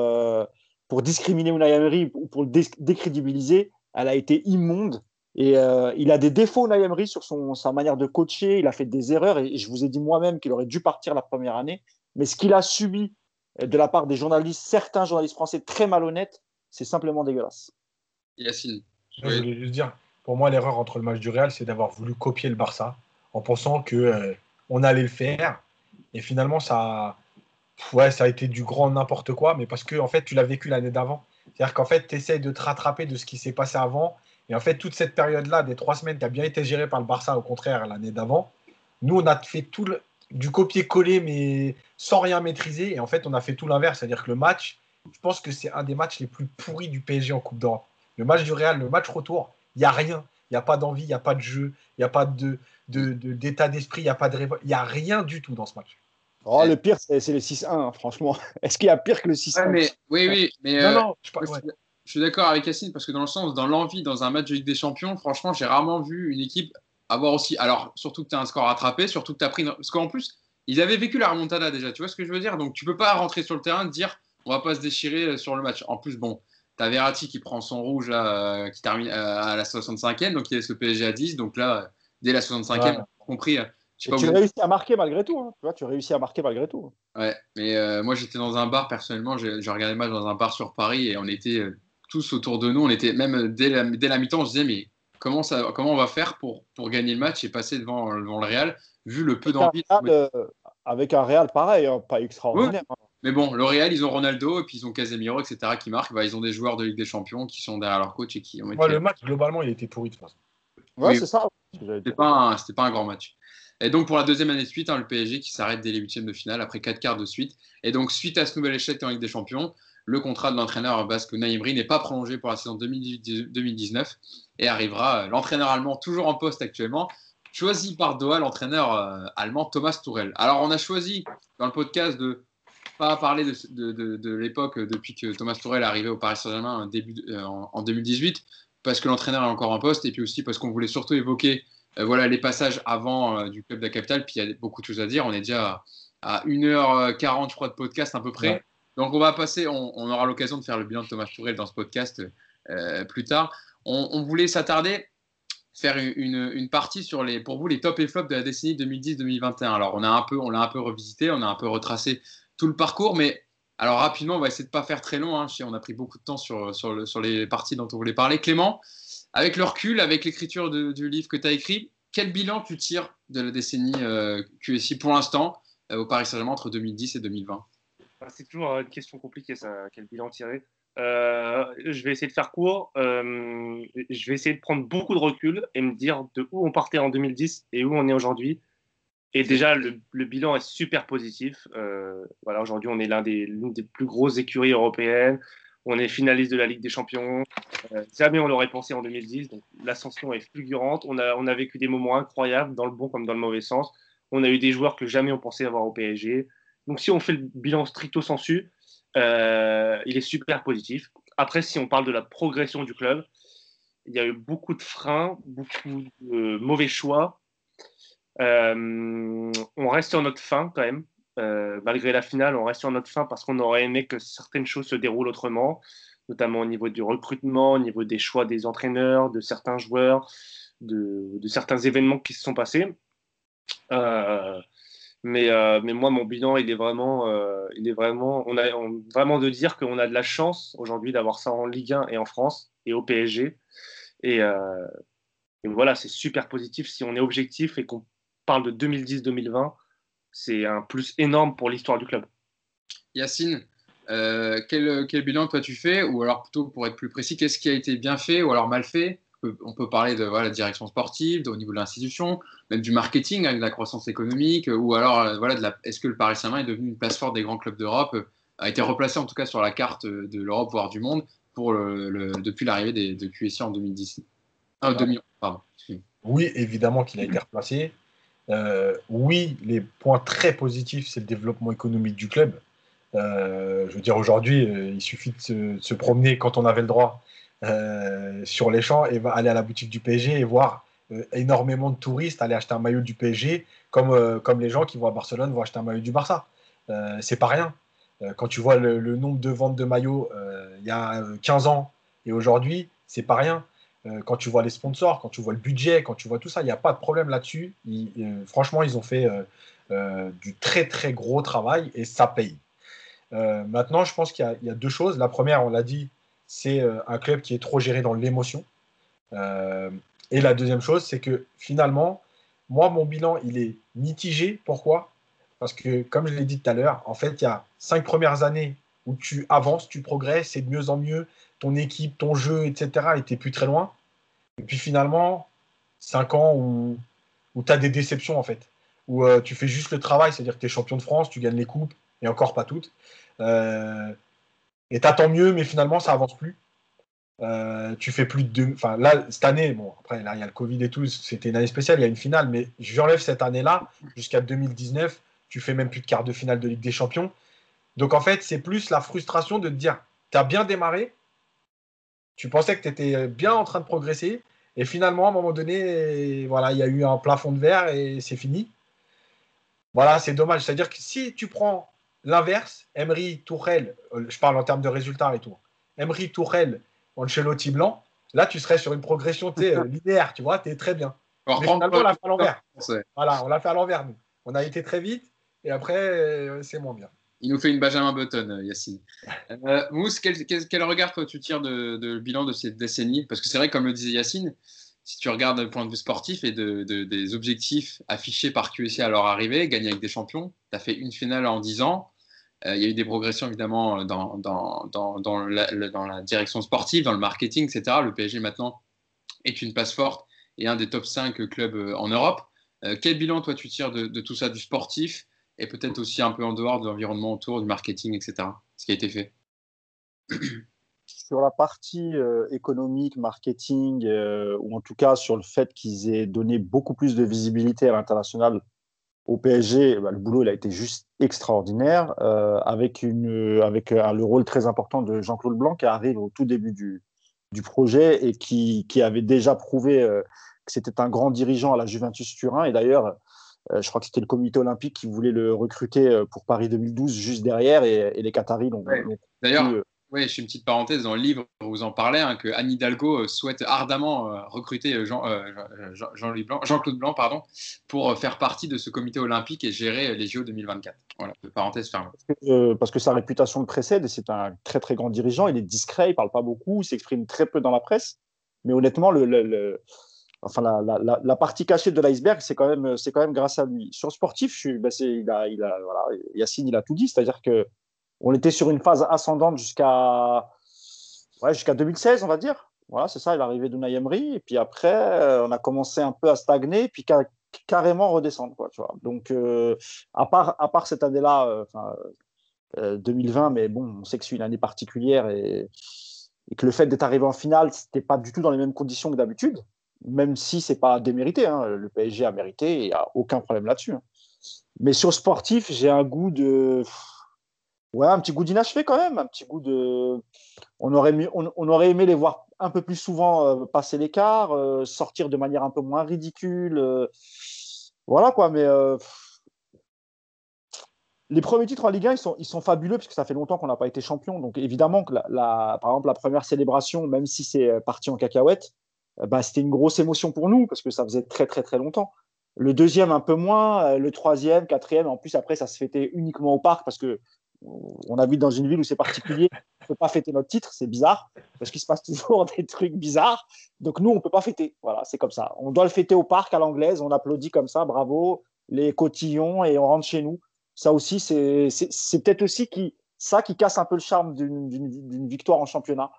pour discriminer Unai Emery ou pour le décrédibiliser, elle a été immonde. Et il a des défauts, Unai Emery, sur son, sa manière de coacher. Il a fait des erreurs. Et je vous ai dit moi-même qu'il aurait dû partir la première année. Mais ce qu'il a subi euh, de la part des journalistes, certains journalistes français très malhonnêtes, c'est simplement dégueulasse. Yacine. Je voulais juste dire, pour moi, l'erreur entre le match du Real, c'est d'avoir voulu copier le Barça en pensant que euh, on allait le faire. Et finalement, ça, ouais, ça a été du grand n'importe quoi, mais parce que en fait, tu l'as vécu l'année d'avant. C'est-à-dire qu'en fait, tu essaies de te rattraper de ce qui s'est passé avant. Et en fait, toute cette période-là, des trois semaines, tu as bien été géré par le Barça, au contraire, l'année d'avant. Nous, on a fait tout le, du copier-coller, mais sans rien maîtriser. Et en fait, on a fait tout l'inverse. C'est-à-dire que le match, je pense que c'est un des matchs les plus pourris du PSG en Coupe d'Europe. Le match du Real, le match retour, il n'y a rien. Il n'y a pas d'envie, il n'y a pas de jeu, il n'y a pas d'état de, de, d'esprit, il n'y a pas de Il n'y a rien du tout dans ce match. Oh, le pire, c'est le 6-1, hein, franchement. Est-ce qu'il y a pire que le 6-1 mais, Oui, oui, mais euh, je, suis d'accord avec Yacine parce que dans le sens, dans l'envie, dans un match de Ligue des Champions, franchement, j'ai rarement vu une équipe avoir aussi. Alors, surtout que tu as un score rattrapé, surtout que tu as pris. Parce qu'en plus, ils avaient vécu la remontada déjà, tu vois ce que je veux dire? Donc, tu peux pas rentrer sur le terrain et dire on va pas se déchirer euh, sur le match. En plus, bon, tu as Verratti qui prend son rouge là, euh, qui termine à la 65e, donc il laisse le PSG à 10. Donc là, dès la 65e, compris tu réussis à marquer malgré tout. Hein. Tu, vois, tu réussis à marquer malgré tout. Ouais, mais euh, moi j'étais dans un bar personnellement. J'ai regardé le match dans un bar sur Paris et on était euh, tous autour de nous. On était même euh, dès la, dès la mi-temps, on se disait mais comment, ça, comment on va faire pour, pour gagner le match et passer devant, devant le Real vu le peu d'envie. avec un Real pareil, hein, pas extraordinaire. Hein. Mais bon, le Real, ils ont Ronaldo et puis ils ont Casemiro, etc. qui marquent. Bah, ils ont des joueurs de Ligue des Champions qui sont derrière leur coach et qui ont été... le match, globalement, il était pourri de toute façon. Ouais, c'est ça. C'était pas, pas un grand match. Et donc pour la deuxième année de suite, hein, le PSG qui s'arrête dès les huitièmes de finale après quatre quarts de suite. Et donc suite à ce nouvel échec en Ligue des Champions, le contrat de l'entraîneur basque Naïmri n'est pas prolongé pour la saison 2018-2019 et arrivera euh, l'entraîneur allemand toujours en poste actuellement, choisi par Doha, l'entraîneur euh, allemand Thomas Tourel. Alors on a choisi dans le podcast de pas parler de, l'époque depuis que Thomas Tourel est arrivé au Paris Saint-Germain euh, en, en 2018 parce que l'entraîneur est encore en poste et puis aussi parce qu'on voulait surtout évoquer euh, voilà les passages avant euh, du club de la capitale. Puis il y a beaucoup de choses à dire. On est déjà à 1h40, je crois, de podcast à peu près. Donc on va passer, on, aura l'occasion de faire le bilan de Thomas Tourel dans ce podcast euh, plus tard. On, voulait s'attarder, faire une, une, partie sur les, pour vous, les top et flops de la décennie 2010-2021. Alors on a un peu, on l'a un peu revisité, on a un peu retracé tout le parcours, mais alors rapidement, on va essayer de ne pas faire très long. Hein. On a pris beaucoup de temps sur, sur, sur les parties dont on voulait parler. Clément, avec le recul, avec l'écriture du livre que tu as écrit, quel bilan tu tires de la décennie euh, QSI pour l'instant euh, au Paris Saint-Germain entre 2010 et 2020 ah, C'est toujours une question compliquée, quel bilan tirer. Euh, je vais essayer de faire court. je vais essayer de prendre beaucoup de recul et me dire de où on partait en 2010 et où on est aujourd'hui. Et déjà, le, bilan est super positif. voilà, aujourd'hui, on est l'un des, l'une des plus grosses écuries européennes. On est finaliste de la Ligue des Champions. Euh, jamais on l'aurait pensé en 2010. Donc l'ascension est fulgurante. On a, on a vécu des moments incroyables, dans le bon comme dans le mauvais sens. On a eu des joueurs que jamais on pensait avoir au PSG. Donc si on fait le bilan stricto sensu, euh, il est super positif. Après, si on parle de la progression du club, il y a eu beaucoup de freins, beaucoup de mauvais choix. Euh, on reste sur notre fin quand même. Euh, malgré la finale, on reste sur notre fin parce qu'on aurait aimé que certaines choses se déroulent autrement, notamment au niveau du recrutement, au niveau des choix des entraîneurs, de certains joueurs, de, certains événements qui se sont passés. Euh, mais, euh, mais moi, mon bilan, il est vraiment, il est vraiment, on a vraiment de dire qu'on a de la chance aujourd'hui d'avoir ça en Ligue 1 et en France et au PSG. Et, et voilà, c'est super positif si on est objectif et qu'on parle de 2010-2020 c'est un plus énorme pour l'histoire du club. Yacine, euh, quel, bilan toi tu fais? Ou alors plutôt pour être plus précis, qu'est-ce qui a été bien fait ou alors mal fait? On peut parler de la direction sportive, au niveau de l'institution, même du marketing, avec de la croissance économique, ou alors euh, voilà, est-ce que le Paris Saint-Germain est devenu une place forte des grands clubs d'Europe, euh, a été replacé en tout cas sur la carte de l'Europe, voire du monde, pour le, depuis l'arrivée de QSI en 2010 Oui, évidemment qu'il a été replacé. Euh, oui, les points très positifs, c'est le développement économique du club. Euh, je veux dire, aujourd'hui, euh, il suffit de se, promener quand on avait le droit sur les champs et aller à la boutique du PSG et voir énormément de touristes aller acheter un maillot du PSG, comme, comme les gens qui vont à Barcelone vont acheter un maillot du Barça. c'est pas rien. quand tu vois le, le, nombre de ventes de maillots il y a 15 ans et aujourd'hui, c'est pas rien. Euh, quand tu vois les sponsors, quand tu vois le budget, quand tu vois tout ça, il n'y a pas de problème là-dessus. Euh, franchement, ils ont fait euh, du très très gros travail et ça paye. maintenant, je pense qu'il y, a deux choses. La première, on l'a dit, c'est un club qui est trop géré dans l'émotion. et la deuxième chose, c'est que finalement, moi, mon bilan, il est mitigé. Pourquoi? Parce que, comme je l'ai dit tout à l'heure, en fait, il y a cinq premières années où tu avances, tu progresses, c'est de mieux en mieux, ton équipe, ton jeu, etc., était plus très loin. Et puis finalement, cinq ans où, où tu as des déceptions, en fait, où euh, tu fais juste le travail, c'est-à-dire que tu es champion de France, tu gagnes les coupes, et encore pas toutes. Euh, et t'attends mieux, mais finalement, ça avance plus. Euh, tu fais plus de. Enfin, là, cette année, bon, après, là, il y a le Covid et tout, c'était une année spéciale, il y a une finale, mais j'enlève cette année-là, jusqu'à 2019, tu fais même plus de quart de finale de Ligue des Champions. Donc, en fait, c'est plus la frustration de te dire, tu as bien démarré, tu pensais que tu étais bien en train de progresser, et finalement, à un moment donné, voilà, il y a eu un plafond de verre et c'est fini. Voilà, c'est dommage. C'est-à-dire que si tu prends l'inverse, Emery, Tourelle, euh, je parle en termes de résultats et tout, Emery, Tourelle, Ancelotti Blanc, là, tu serais sur une progression linéaire, tu vois, tu es très bien. Mais finalement, on l'a fait à l'envers. Voilà, on l'a fait à l'envers, nous. On a été très vite et après, euh, c'est moins bien. Il nous fait une Benjamin Button, Yacine. Mousse, quel, regard toi tu tires de, de, bilan de cette décennie Parce que c'est vrai, comme le disait Yacine, si tu regardes le point de vue sportif et de, des objectifs affichés par QSC à leur arrivée, gagner avec des champions, tu as fait une finale en 10 ans. Euh, il y a eu des progressions évidemment dans, dans, dans, dans, la, dans, la, direction sportive, dans le marketing, etc. Le PSG maintenant est une passe forte et un des top 5 clubs euh, en Europe. Euh, quel bilan toi tu tires de, tout ça, du sportif? Et peut-être aussi un peu en dehors de l'environnement autour, du marketing, etc. Ce qui a été fait sur la partie euh, économique, marketing, euh, ou en tout cas sur le fait qu'ils aient donné beaucoup plus de visibilité à l'international au PSG, bah, le boulot a été juste extraordinaire, euh, avec, une, avec le rôle très important de Jean-Claude Blanc qui arrive au tout début du, du projet et qui, qui avait déjà prouvé que c'était un grand dirigeant à la Juventus Turin. Et d'ailleurs, je crois que c'était le comité olympique qui voulait le recruter pour Paris 2012 juste derrière et, les Qataris l'ont. D'ailleurs, oui, je fais une petite parenthèse dans le livre, vous en parlez, hein, que Anne Hidalgo euh, souhaite ardemment euh, recruter euh, Jean, Jean, Blanc, Jean-Claude Blanc pardon, pour faire partie de ce comité olympique et gérer les JO 2024. Voilà, parenthèse fermée. Parce que, sa réputation le précède c'est un très très grand dirigeant. Il est discret, il parle pas beaucoup, il s'exprime très peu dans la presse. Mais honnêtement, le, enfin, la, partie cachée de l'iceberg, c'est quand, même, quand même grâce à lui. Sur sportif, je suis, ben il a, il a, Yacine, il a tout dit, c'est-à-dire que on était sur une phase ascendante jusqu'à ouais, jusqu'à 2016, on va dire. Voilà, c'est ça, il est arrivé. Et puis après, euh, on a commencé un peu à stagner, puis carrément redescendre. Quoi. Donc, euh, à, part, à part cette année-là, 2020, euh, mais bon, on sait que c'est une année particulière et, que le fait d'être arrivé en finale, c'était pas du tout dans les mêmes conditions que d'habitude, même si c'est pas démérité. Hein. Le PSG a mérité il n'y a aucun problème là-dessus. Hein. Mais sur sportif, j'ai un goût de Ouais, un petit goût d'inachevé quand même, un petit goût de. On aurait, on, aurait aimé les voir un peu plus souvent euh, passer l'écart, euh, sortir de manière un peu moins ridicule. Euh. voilà quoi, mais les premiers titres en Ligue 1, ils sont, fabuleux parce que ça fait longtemps qu'on n'a pas été champion. Donc évidemment que la, par exemple la première célébration, même si c'est parti en cacahuète, bah, c'était une grosse émotion pour nous parce que ça faisait très très très longtemps. Le deuxième un peu moins, le troisième, quatrième, en plus après ça se fêtait uniquement au parc parce que on habite dans une ville où c'est particulier, on ne peut pas fêter notre titre, c'est bizarre, parce qu'il se passe toujours des trucs bizarres. Donc nous, on ne peut pas fêter. Voilà, c'est comme ça. On doit le fêter au parc à l'anglaise, on applaudit comme ça, bravo, les cotillons, et on rentre chez nous. Ça aussi, c'est peut-être aussi qui, ça qui casse un peu le charme d'une victoire en championnat.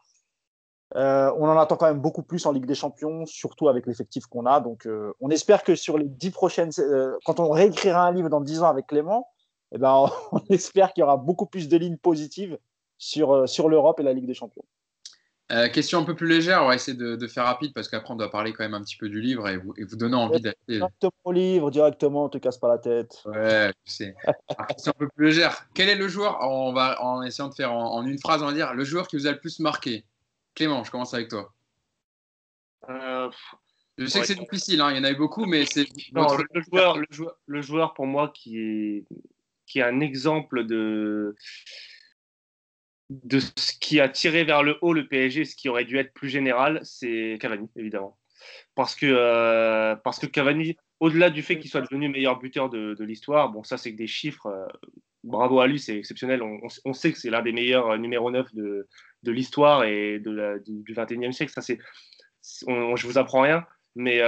Euh, on en attend quand même beaucoup plus en Ligue des Champions, surtout avec l'effectif qu'on a. Donc, euh, on espère que sur les dix prochaines, euh, quand on réécrira un livre dans dix ans avec Clément, eh ben, on espère qu'il y aura beaucoup plus de lignes positives sur, sur l'Europe et la Ligue des Champions. Question un peu plus légère, on va essayer de, faire rapide parce qu'après on doit parler quand même un petit peu du livre et vous, et vous donner envie d'acheter. Directement au livre, directement, on te casse pas la tête. Ouais, je sais. question un peu plus légère. Quel est le joueur, on va en essayant de faire en, une phrase, on va dire, le joueur qui vous a le plus marqué? Clément, je commence avec toi. Euh, je sais que c'est difficile, hein, il y en a eu beaucoup, mais c'est. le, joueur, le, joueur, le joueur pour moi qui est qui est un exemple de, de ce qui a tiré vers le haut le PSG, ce qui aurait dû être plus général, c'est Cavani, évidemment. Parce que, euh, parce que Cavani, au-delà du fait qu'il soit devenu meilleur buteur de, de l'histoire, bon, ça c'est que des chiffres, euh, bravo à lui, c'est exceptionnel. On, on, sait que c'est l'un des meilleurs numéro 9 de, de l'histoire et de la, du, 21e siècle. Ça, c'est, on, je vous apprends rien, mais,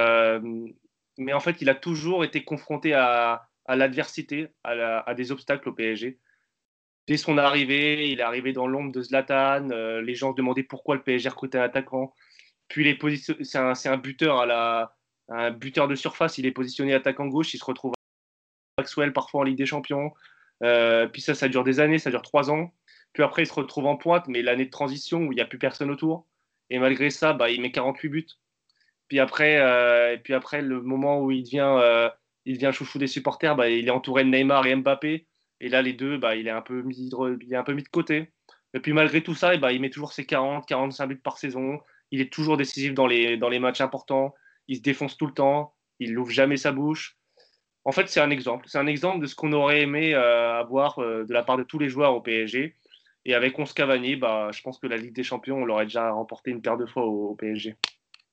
mais en fait, il a toujours été confronté à, à l'adversité, à, des obstacles au PSG. Dès son arrivée, il est arrivé dans l'ombre de Zlatan. Euh, les gens se demandaient pourquoi le PSG recrutait un attaquant. Puis c'est un, un, buteur à la, un buteur de surface. Il est positionné attaquant gauche. Il se retrouve à Maxwell parfois en Ligue des Champions. Euh, puis ça, ça dure des années, ça dure trois ans. Puis après, il se retrouve en pointe, mais l'année de transition où il n'y a plus personne autour. Et malgré ça, bah, il met 48 buts. Puis après, euh, et puis après, le moment où il devient, euh, il devient chouchou des supporters, bah, il est entouré de Neymar et Mbappé. Et là, les deux, bah, il, est un peu mis, de côté. Et puis malgré tout ça, et bah, il met toujours ses 40, 45 buts par saison. Il est toujours décisif dans les, dans les matchs importants. Il se défonce tout le temps. Il n'ouvre jamais sa bouche. En fait, c'est un exemple. C'est un exemple de ce qu'on aurait aimé euh, avoir de la part de tous les joueurs au PSG. Et avec 11 Cavani, bah, je pense que la Ligue des Champions, on l'aurait déjà remporté une paire de fois au PSG.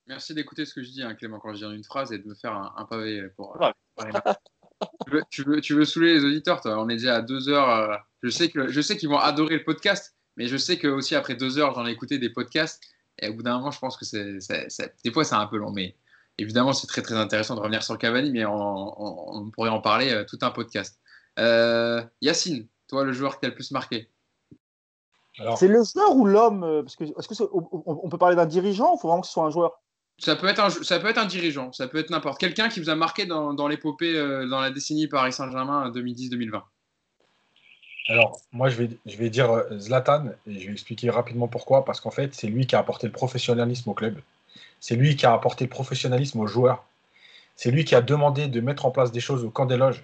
Merci d'écouter ce que je dis, hein, Clément, quand je dis une phrase et de me faire un, pavé pour. tu, veux, tu, veux, saouler les auditeurs, toi? On est déjà à deux heures. Euh, je sais que je sais qu'ils vont adorer le podcast, mais je sais que aussi après deux heures, j'en ai écouté des podcasts. Et au bout d'un moment, je pense que c'est, des fois, c'est un peu long. Mais évidemment, c'est très très intéressant de revenir sur Cavani, mais on, pourrait en parler euh, tout un podcast. Euh, Yacine, toi, le joueur qui t'a le plus marqué? C'est le joueur ou l'homme Parce que est-ce que on, peut parler d'un dirigeant ou il faut vraiment que ce soit un joueur? Ça peut, être un, ça peut être un dirigeant, ça peut être n'importe. Quelqu'un qui vous a marqué dans, dans l'épopée, euh, dans la décennie Paris Saint-Germain 2010-2020. Alors, moi, je vais, je vais dire euh, Zlatan, et je vais expliquer rapidement pourquoi. Parce qu'en fait, c'est lui qui a apporté le professionnalisme au club. C'est lui qui a apporté le professionnalisme aux joueurs. C'est lui qui a demandé de mettre en place des choses au camp des loges,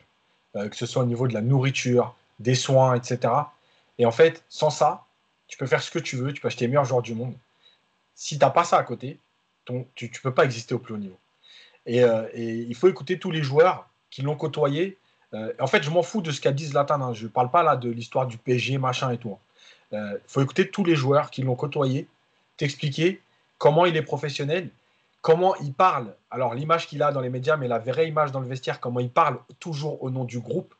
euh, que ce soit au niveau de la nourriture, des soins, etc. Et en fait, sans ça, tu peux faire ce que tu veux, tu peux acheter les meilleurs joueurs du monde. Si tu n'as pas ça à côté, tu ne peux pas exister au plus haut niveau. Euh, et, il faut écouter tous les joueurs qui l'ont côtoyé. Euh, en fait, je m'en fous de ce qu'a dit Zlatan. Hein. Je ne parle pas là de l'histoire du PSG, machin et tout. Il hein. euh, faut écouter tous les joueurs qui l'ont côtoyé, t'expliquer comment il est professionnel, comment il parle. Alors, l'image qu'il a dans les médias, mais la vraie image dans le vestiaire, comment il parle toujours au nom du groupe.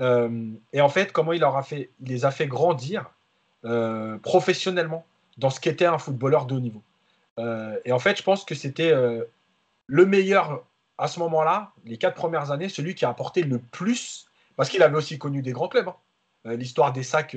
et en fait, comment il, leur a fait, il les a fait grandir professionnellement dans ce qu'était un footballeur de haut niveau. Euh, et en fait, je pense que c'était euh, le meilleur à ce moment-là, les quatre premières années, celui qui a apporté le plus, parce qu'il avait aussi connu des grands clubs. Hein. Euh, l'histoire des sacs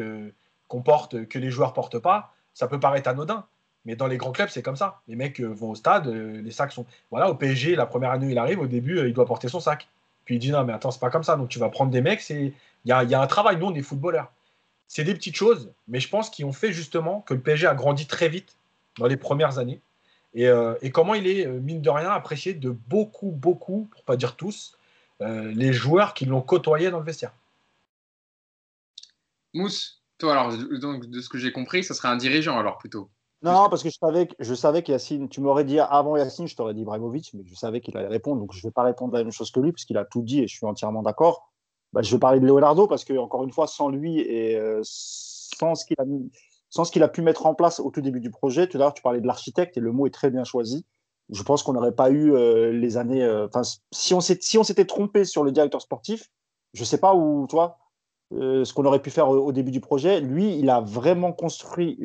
qu'on porte, que les joueurs portent pas, ça peut paraître anodin. Mais dans les grands clubs, c'est comme ça. Les mecs vont au stade, les sacs sont. Voilà, au PSG, la première année il arrive, au début, il doit porter son sac. Puis il dit non, mais attends, c'est pas comme ça. Donc tu vas prendre des mecs, il y a, y a, un travail. Nous, on est footballeurs. C'est des petites choses, mais je pense qu'ils ont fait justement que le PSG a grandi très vite dans les premières années. Euh, et, comment il est, euh, mine de rien, apprécié de beaucoup, beaucoup, pour pas dire tous, euh, les joueurs qui l'ont côtoyé dans le vestiaire. Mousse, toi, alors, donc, de ce que j'ai compris, ça serait un dirigeant, alors, plutôt. Non, parce que je savais, que, je savais qu'Yacine, tu m'aurais dit avant Yacine, je t'aurais dit Ibrahimovic, mais je savais qu'il allait répondre, donc je ne vais pas répondre la même chose que lui, puisqu'il a tout dit et je suis entièrement d'accord. Bah, je vais parler de Leonardo, parce que, encore une fois, sans lui et sans ce qu'il a a pu mettre en place au tout début du projet. Tout à l'heure, tu parlais de l'architecte et le mot est très bien choisi. Je pense qu'on n'aurait pas eu euh, les années. Euh, enfin, si on s'était trompé sur le directeur sportif, je ne sais pas où, toi, euh, ce qu'on aurait pu faire au, début du projet. Lui, il a vraiment construit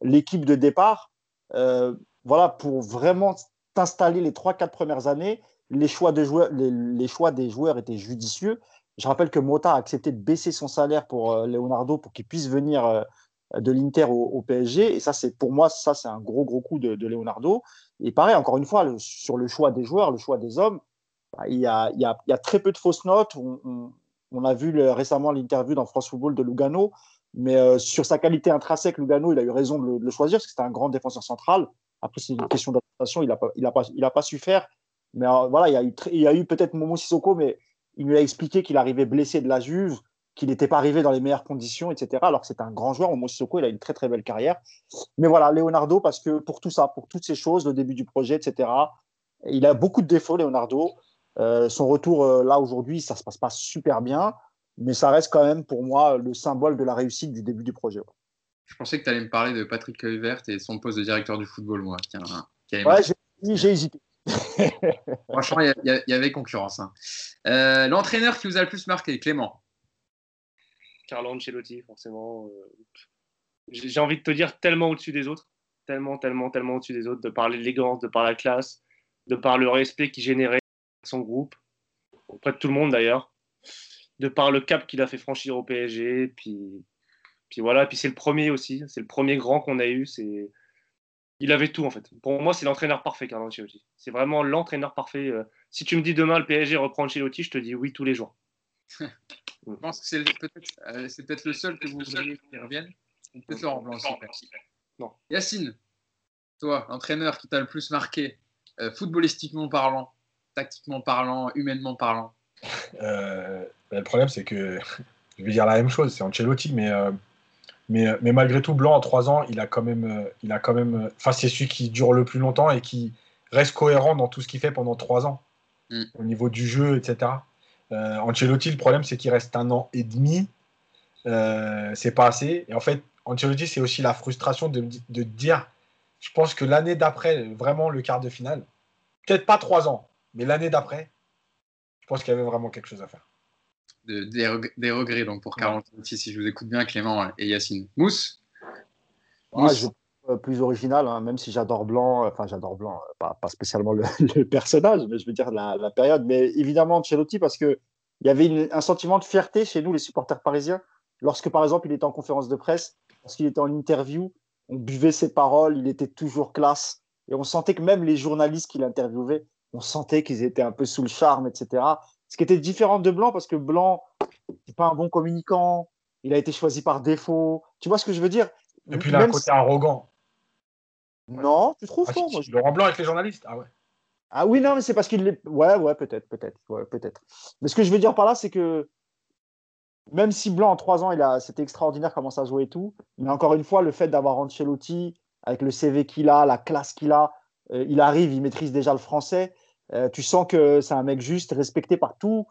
l'équipe de départ. voilà, pour vraiment t'installer les 3-4 premières années, les choix, de joueurs, les, choix des joueurs étaient judicieux. Je rappelle que Mota a accepté de baisser son salaire pour Leonardo pour qu'il puisse venir de l'Inter au, PSG. Et ça, c'est pour moi, ça, c'est un gros, gros coup de, Leonardo. Et pareil, encore une fois, sur le choix des joueurs, le choix des hommes, bah, il, y a, il, y a, il, y a, très peu de fausses notes. On, a vu récemment l'interview dans France Football de Lugano. Mais euh, sur sa qualité intrinsèque, Lugano, il a eu raison de le, choisir parce que c'était un grand défenseur central. Après, c'est une question d'adaptation. Il n'a pas, il a pas, il a pas su faire. Mais euh, voilà, il y a eu, il y a eu peut-être Momo Sissoko, mais il lui a expliqué qu'il arrivait blessé de la Juve qu'il n'était pas arrivé dans les meilleures conditions, etc. Alors que c'est un grand joueur. Sissoko, il a une très très belle carrière. Mais voilà, Leonardo, parce que pour tout ça, pour toutes ces choses, le début du projet, etc. Il a beaucoup de défauts, Leonardo. Euh, son retour euh, là aujourd'hui, ça se passe pas super bien, mais ça reste quand même pour moi le symbole de la réussite du début du projet. Je pensais que tu allais me parler de Patrick Kluivert et son poste de directeur du football, moi. ouais, j'ai hésité. Franchement, il y, avait concurrence. Hein. Euh, l'entraîneur qui vous a le plus marqué, Clément? Carlo Ancelotti, forcément. Euh, j'ai envie de te dire tellement au-dessus des autres, tellement, tellement, tellement au-dessus des autres, de par l'élégance, de par la classe, de par le respect qu'il générait son groupe, auprès de tout le monde d'ailleurs. de par le cap qu'il a fait franchir au PSG. Puis, puis voilà, puis c'est le premier aussi, c'est le premier grand qu'on a eu. C'est il avait tout en fait. Pour moi, c'est l'entraîneur parfait, Carlo Ancelotti. C'est vraiment l'entraîneur parfait. Euh. Si tu me dis demain le PSG reprend Ancelotti, je te dis oui tous les jours. je pense que c'est peut-être euh, peut le seul que vous voudriez qu'il revienne. Peut-être Laurent Blanc aussi. Non. Yacine, toi, l'entraîneur qui t'a le plus marqué, euh, footballistiquement parlant, tactiquement parlant, humainement parlant? Ben, Le problème, c'est que je vais dire la même chose, c'est Ancelotti, mais mais, mais, malgré tout, Blanc, en trois ans, il a quand même. Euh, il a quand même euh, enfin, c'est celui qui dure le plus longtemps et qui reste cohérent dans tout ce qu'il fait pendant trois ans, mm. au niveau du jeu, etc. Euh, Ancelotti, le problème, c'est qu'il reste un an et demi. Euh, c'est pas assez. Et en fait, Ancelotti, c'est aussi la frustration de, de dire je pense que l'année d'après, vraiment le quart de finale, peut-être pas trois ans, mais l'année d'après, je pense qu'il y avait vraiment quelque chose à faire des, regrets donc pour 40 si je vous écoute bien, Clément et Yacine. Mousse, Je, euh, Plus original, hein, même si j'adore Blanc, euh, enfin j'adore Blanc, euh, pas, pas spécialement le, personnage, mais je veux dire la, période, mais évidemment Ancelotti parce qu'il y avait un sentiment de fierté chez nous, les supporters parisiens, lorsque par exemple il était en conférence de presse, lorsqu'il était en interview, on buvait ses paroles, il était toujours classe, et on sentait que même les journalistes qu'il interviewait, on sentait qu'ils étaient un peu sous le charme, etc. Ce qui était différent de Blanc, parce que Blanc, n'est pas un bon communicant, il a été choisi par défaut. Tu vois ce que je veux dire? Et puis il a un côté arrogant. Non, tu trouves ah, moi, Laurent Blanc avec les journalistes Ah ouais. Ah oui, non, mais c'est parce qu'il est. Ouais, ouais, peut-être, peut-être, peut-être. Mais ce que je veux dire par là, c'est que même si Blanc en trois ans, il a, c'était extraordinaire comment ça jouait et tout, mais encore une fois, le fait d'avoir Ancelotti avec le CV qu'il a, la classe qu'il a, euh, il arrive, il maîtrise déjà le français. Euh, tu sens que c'est un mec juste, respecté par tous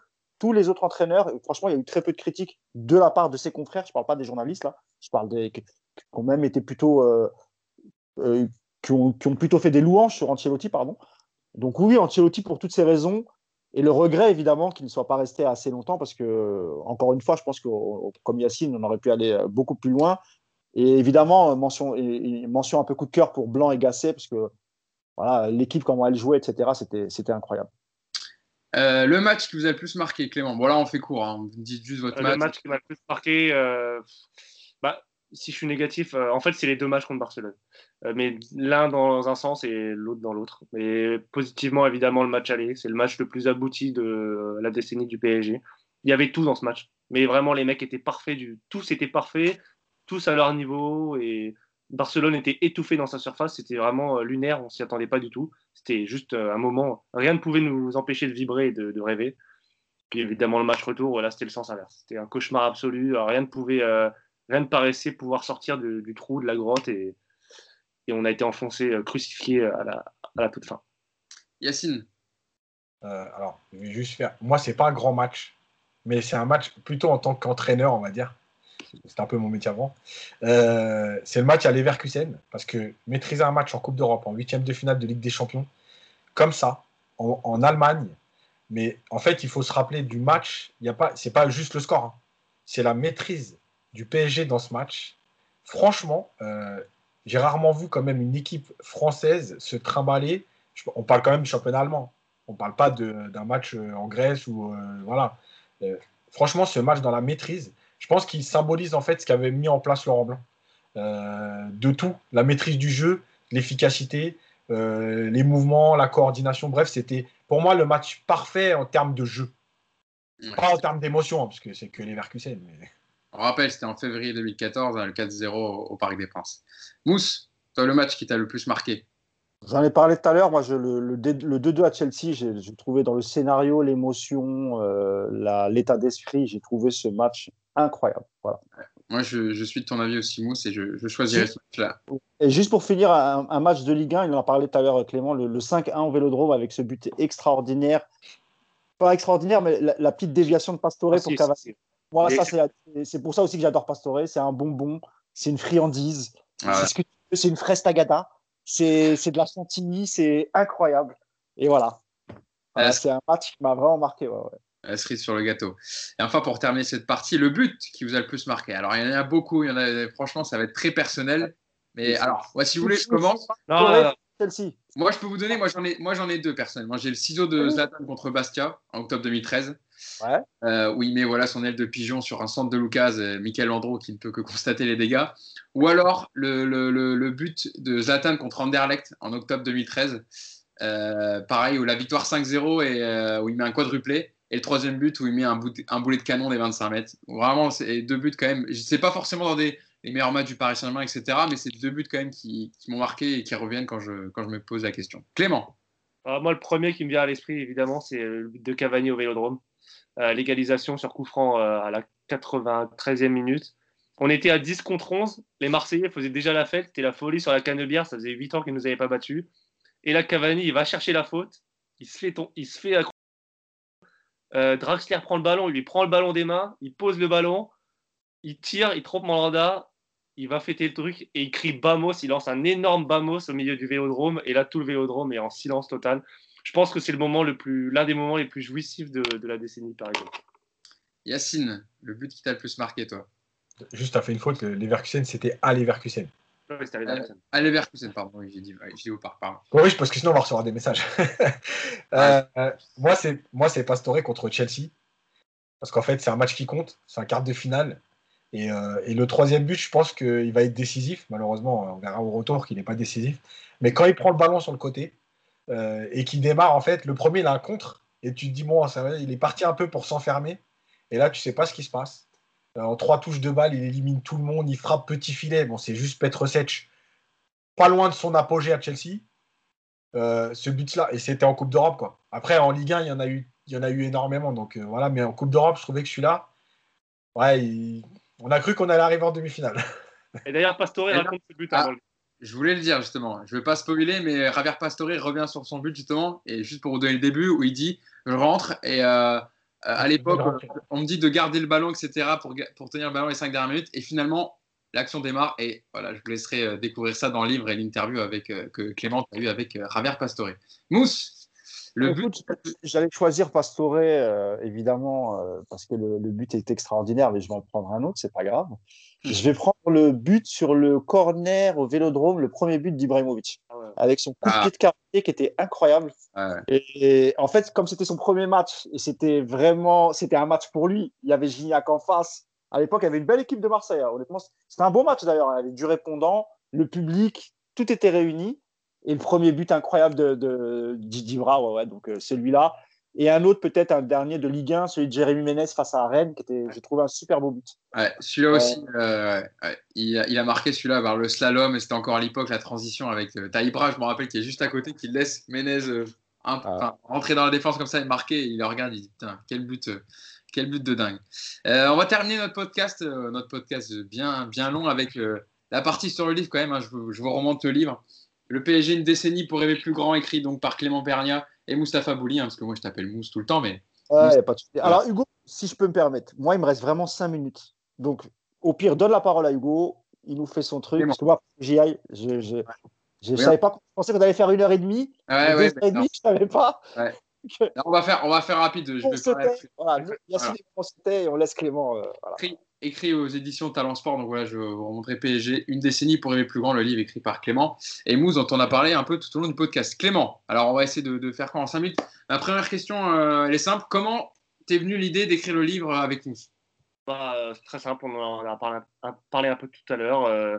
les autres entraîneurs. franchement, il y a eu très peu de critiques de la part de ses confrères. Je ne parle pas des journalistes, là. Je parle des qui ont même été plutôt. Euh, euh, qui, ont, plutôt fait des louanges sur Ancelotti, pardon. Donc, oui, Ancelotti pour toutes ces raisons. Et le regret, évidemment, qu'il ne soit pas resté assez longtemps, parce que, encore une fois, je pense que, comme Yacine, on aurait pu aller beaucoup plus loin. Et évidemment, mention, mention un peu coup de cœur pour Blanc et Gasset, parce que voilà, l'équipe, comment elle jouait, etc. C'était incroyable. Euh, le match qui vous a le plus marqué, Clément? Bon, là, on fait court. Hein. Vous dites juste votre euh, match. Le match qui m'a le plus marqué, euh, bah, si je suis négatif, en fait, c'est les deux matchs contre Barcelone. mais l'un dans un sens et l'autre dans l'autre. Mais positivement, évidemment, le match aller. C'est le match le plus abouti de la décennie du PSG. Il y avait tout dans ce match. Mais vraiment, les mecs étaient parfaits. Du... Tous étaient parfaits, tous à leur niveau. Et Barcelone était étouffé dans sa surface, c'était vraiment euh, lunaire, on s'y attendait pas du tout. C'était juste euh, un moment, rien ne pouvait nous empêcher de vibrer et de, rêver. Puis évidemment le match retour, là c'était le sens inverse. C'était un cauchemar absolu, rien ne pouvait, euh, rien ne paraissait pouvoir sortir du trou, de la grotte et, on a été enfoncé, crucifié à la, à la toute fin. Yacine. alors, je vais juste faire. Moi, c'est pas un grand match, mais c'est un match plutôt en tant qu'entraîneur, on va dire c'était un peu mon métier avant. Euh, c'est le match à Leverkusen, parce que maîtriser un match en Coupe d'Europe, en huitième de finale de Ligue des Champions, comme ça, en, Allemagne, mais en fait, il faut se rappeler du match, il y a pas, c'est pas juste le score, hein. c'est la maîtrise du PSG dans ce match. Franchement, euh, j'ai rarement vu quand même une équipe française se trimballer. On parle quand même du championnat allemand. On ne parle pas d'un match euh, en Grèce ou voilà. franchement, ce match dans la maîtrise, je pense qu'il symbolise en fait ce qu'avait mis en place Laurent Blanc. Euh, de tout, la maîtrise du jeu, l'efficacité, euh, les mouvements, la coordination. Bref, c'était pour moi le match parfait en termes de jeu. Pas en termes d'émotion, hein, parce que c'est que les Verkusen. Mais... On rappelle, c'était en février 2014, hein, le 4-0 au Parc des Princes. Mousse, toi, le match qui t'a le plus marqué? J'en ai parlé tout à l'heure. Moi, je, le, 2-2 à Chelsea, j'ai trouvé dans le scénario, l'émotion, euh, l'état d'esprit, j'ai trouvé ce match incroyable. Voilà. Moi, je, suis de ton avis aussi, Mousse, et je, je choisirais ce match-là. Et juste pour finir, un, match de Ligue 1, il en a parlé tout à l'heure, Clément, le, 5-1 au Vélodrome avec ce but extraordinaire. Pas extraordinaire, mais la, petite déviation de Pastore ah, pour Cavani. Moi, ça, c'est pour ça aussi que j'adore Pastore. C'est un bonbon, c'est une friandise, ah c'est une fraise tagada, c'est de la chantilly, c'est incroyable. Et voilà. c'est un match qui m'a vraiment marqué. Ouais, la cerise sur le gâteau. Et enfin, pour terminer cette partie, le but qui vous a le plus marqué. Alors, il y en a beaucoup, il y en a, franchement, ça va être très personnel. Mais alors, si vous voulez, je commence. Moi, je peux vous donner, moi j'en ai, moi, j'en ai deux personnellement. J'ai le ciseau de Zlatan contre Bastia en octobre 2013. ouais. où il met voilà, son aile de pigeon sur un centre de Lucas, et Michael Andro qui ne peut que constater les dégâts. Ou alors le, le, le, but de Zlatan contre Anderlecht en octobre 2013. pareil, où la victoire 5-0 et où il met un quadruplé. Et le troisième but où il met un, un boulet de canon des 25 mètres. Vraiment, c'est deux buts quand même. Je sais pas forcément dans des, les meilleurs matchs du Paris Saint-Germain, etc. Mais c'est deux buts quand même qui, m'ont marqué et qui reviennent quand je, me pose la question. Clément ah, Moi, le premier qui me vient à l'esprit, évidemment, c'est le but de Cavani au Vélodrome. Euh, l'égalisation sur coup euh, à la 93e minute. On était à 10 contre 11. Les Marseillais faisaient déjà la fête. C'était la folie sur la canebière. Ça faisait 8 ans qu'ils ne nous avaient pas battus. Et là, Cavani, il va chercher la faute. Il se fait, ton, il se fait euh, Draxler prend le ballon, il lui prend le ballon des mains, il pose le ballon, il tire, il trompe Mandanda, il va fêter le truc et il crie Bamos, il lance un énorme Bamos au milieu du vélodrome et là tout le vélodrome est en silence total. Je pense que c'est le moment le plus, l'un des moments les plus jouissifs de, la décennie par exemple. Yacine, le but qui t'a le plus marqué toi? Juste, tu as fait une faute, Leverkusen c'était à Leverkusen. Oui, c'était à Leverkusen. pardon, j'ai dit, dit au par, pardon. Oui, parce que sinon on va recevoir des messages. euh, moi, c'est moi c'est Pastore contre Chelsea. Parce qu'en fait, c'est un match qui compte, c'est un quart de finale. Euh, et, le troisième but, je pense qu'il va être décisif. Malheureusement, on verra au retour qu'il n'est pas décisif. Mais quand il prend le ballon sur le côté euh, et qu'il démarre, en fait, le premier, il a un contre. Et tu te dis, bon, ça, il est parti un peu pour s'enfermer. Et là, tu sais pas ce qui se passe. Euh, en trois touches de balle, il élimine tout le monde. Il frappe petit filet. Bon, c'est juste Petrosetch, pas loin de son apogée à Chelsea. ce but-là, et c'était en Coupe d'Europe. quoi. Après, en Ligue 1, il y en a eu, il y en a eu énormément. Donc voilà, mais en Coupe d'Europe, je trouvais que celui-là, ouais, il on a cru qu'on allait arriver en demi-finale. Et d'ailleurs, Pastore raconte ce but ah, Je voulais le dire justement. Je ne veux pas spoiler, mais Javier Pastore revient sur son but justement. Et juste pour vous donner le début, où il dit Je rentre et euh, à l'époque, on me dit de garder le ballon, etc., pour, pour tenir le ballon les 5 dernières minutes. Et finalement, l'action démarre. Et voilà, je vous laisserai euh, découvrir ça dans le livre et l'interview avec, euh, que Clément a eu avec Javier Pastore. Mousse, le but... J'allais choisir Pastore, euh, évidemment, euh, parce que le, but est extraordinaire, mais je vais en prendre un autre, c'est pas grave. Hmm. Je vais prendre le but sur le corner au vélodrome, le premier but d'Ibrahimovic, ah avec son coup de ah. pied de quartier qui était incroyable. et, en fait, comme c'était son premier match, et c'était vraiment c'était un match pour lui, il y avait Gignac en face. À l'époque, il y avait une belle équipe de Marseille. Hein. Honnêtement, c'était un beau match d'ailleurs, avec du répondant, le public, tout était réuni. Et le premier but incroyable de, de Dibra, ouais, donc euh, celui-là. Et un autre, peut-être un dernier de Ligue 1, celui de Jérémy Ménez face à Rennes, qui était, j'ai trouvé un super beau but. Ouais, celui-là aussi, euh, il, a, il, a, marqué celui-là vers le slalom, et c'était encore à l'époque la transition avec euh, Taïbra, je me rappelle, qui est juste à côté, qui laisse Ménez euh, ah. rentrer dans la défense comme ça et marquer. il le regarde, il dit Putain, quel but, quel but de dingue. on va terminer notre podcast, notre podcast bien, bien long avec la partie sur le livre quand même. Hein, je, vous, je vous remonte le livre. Le PSG, une décennie pour rêver plus grand, écrit donc par Clément Pernia et Mustapha Bouli, hein, parce que moi je t'appelle Mousse tout le temps. Mais... Ouais, pas de... Alors Hugo, si je peux me permettre, moi il me reste vraiment 5 minutes. Donc au pire, donne la parole à Hugo, il nous fait son truc. Parce que moi, j'y aille. Je, je, je savais pas, je pensais qu'on allait faire une heure et demie. Ouais, ouais, et demie, je savais pas. on, va faire, on va faire rapide. Je vais voilà, voilà. et on laisse Clément. Euh, voilà écrit aux éditions Talent Sport. Donc voilà, je vous remontrer PSG, une décennie pour rêver plus grand, le livre écrit par Clément. Et Mousse, dont on a parlé un peu tout au long du podcast. Clément, alors on va essayer de, faire quoi en 5 minutes? Ma première question, euh, elle est simple. Comment t'es venu l'idée d'écrire le livre avec Mousse? Bah, euh, C'est très simple, on en a parlé, un peu tout à l'heure. Euh,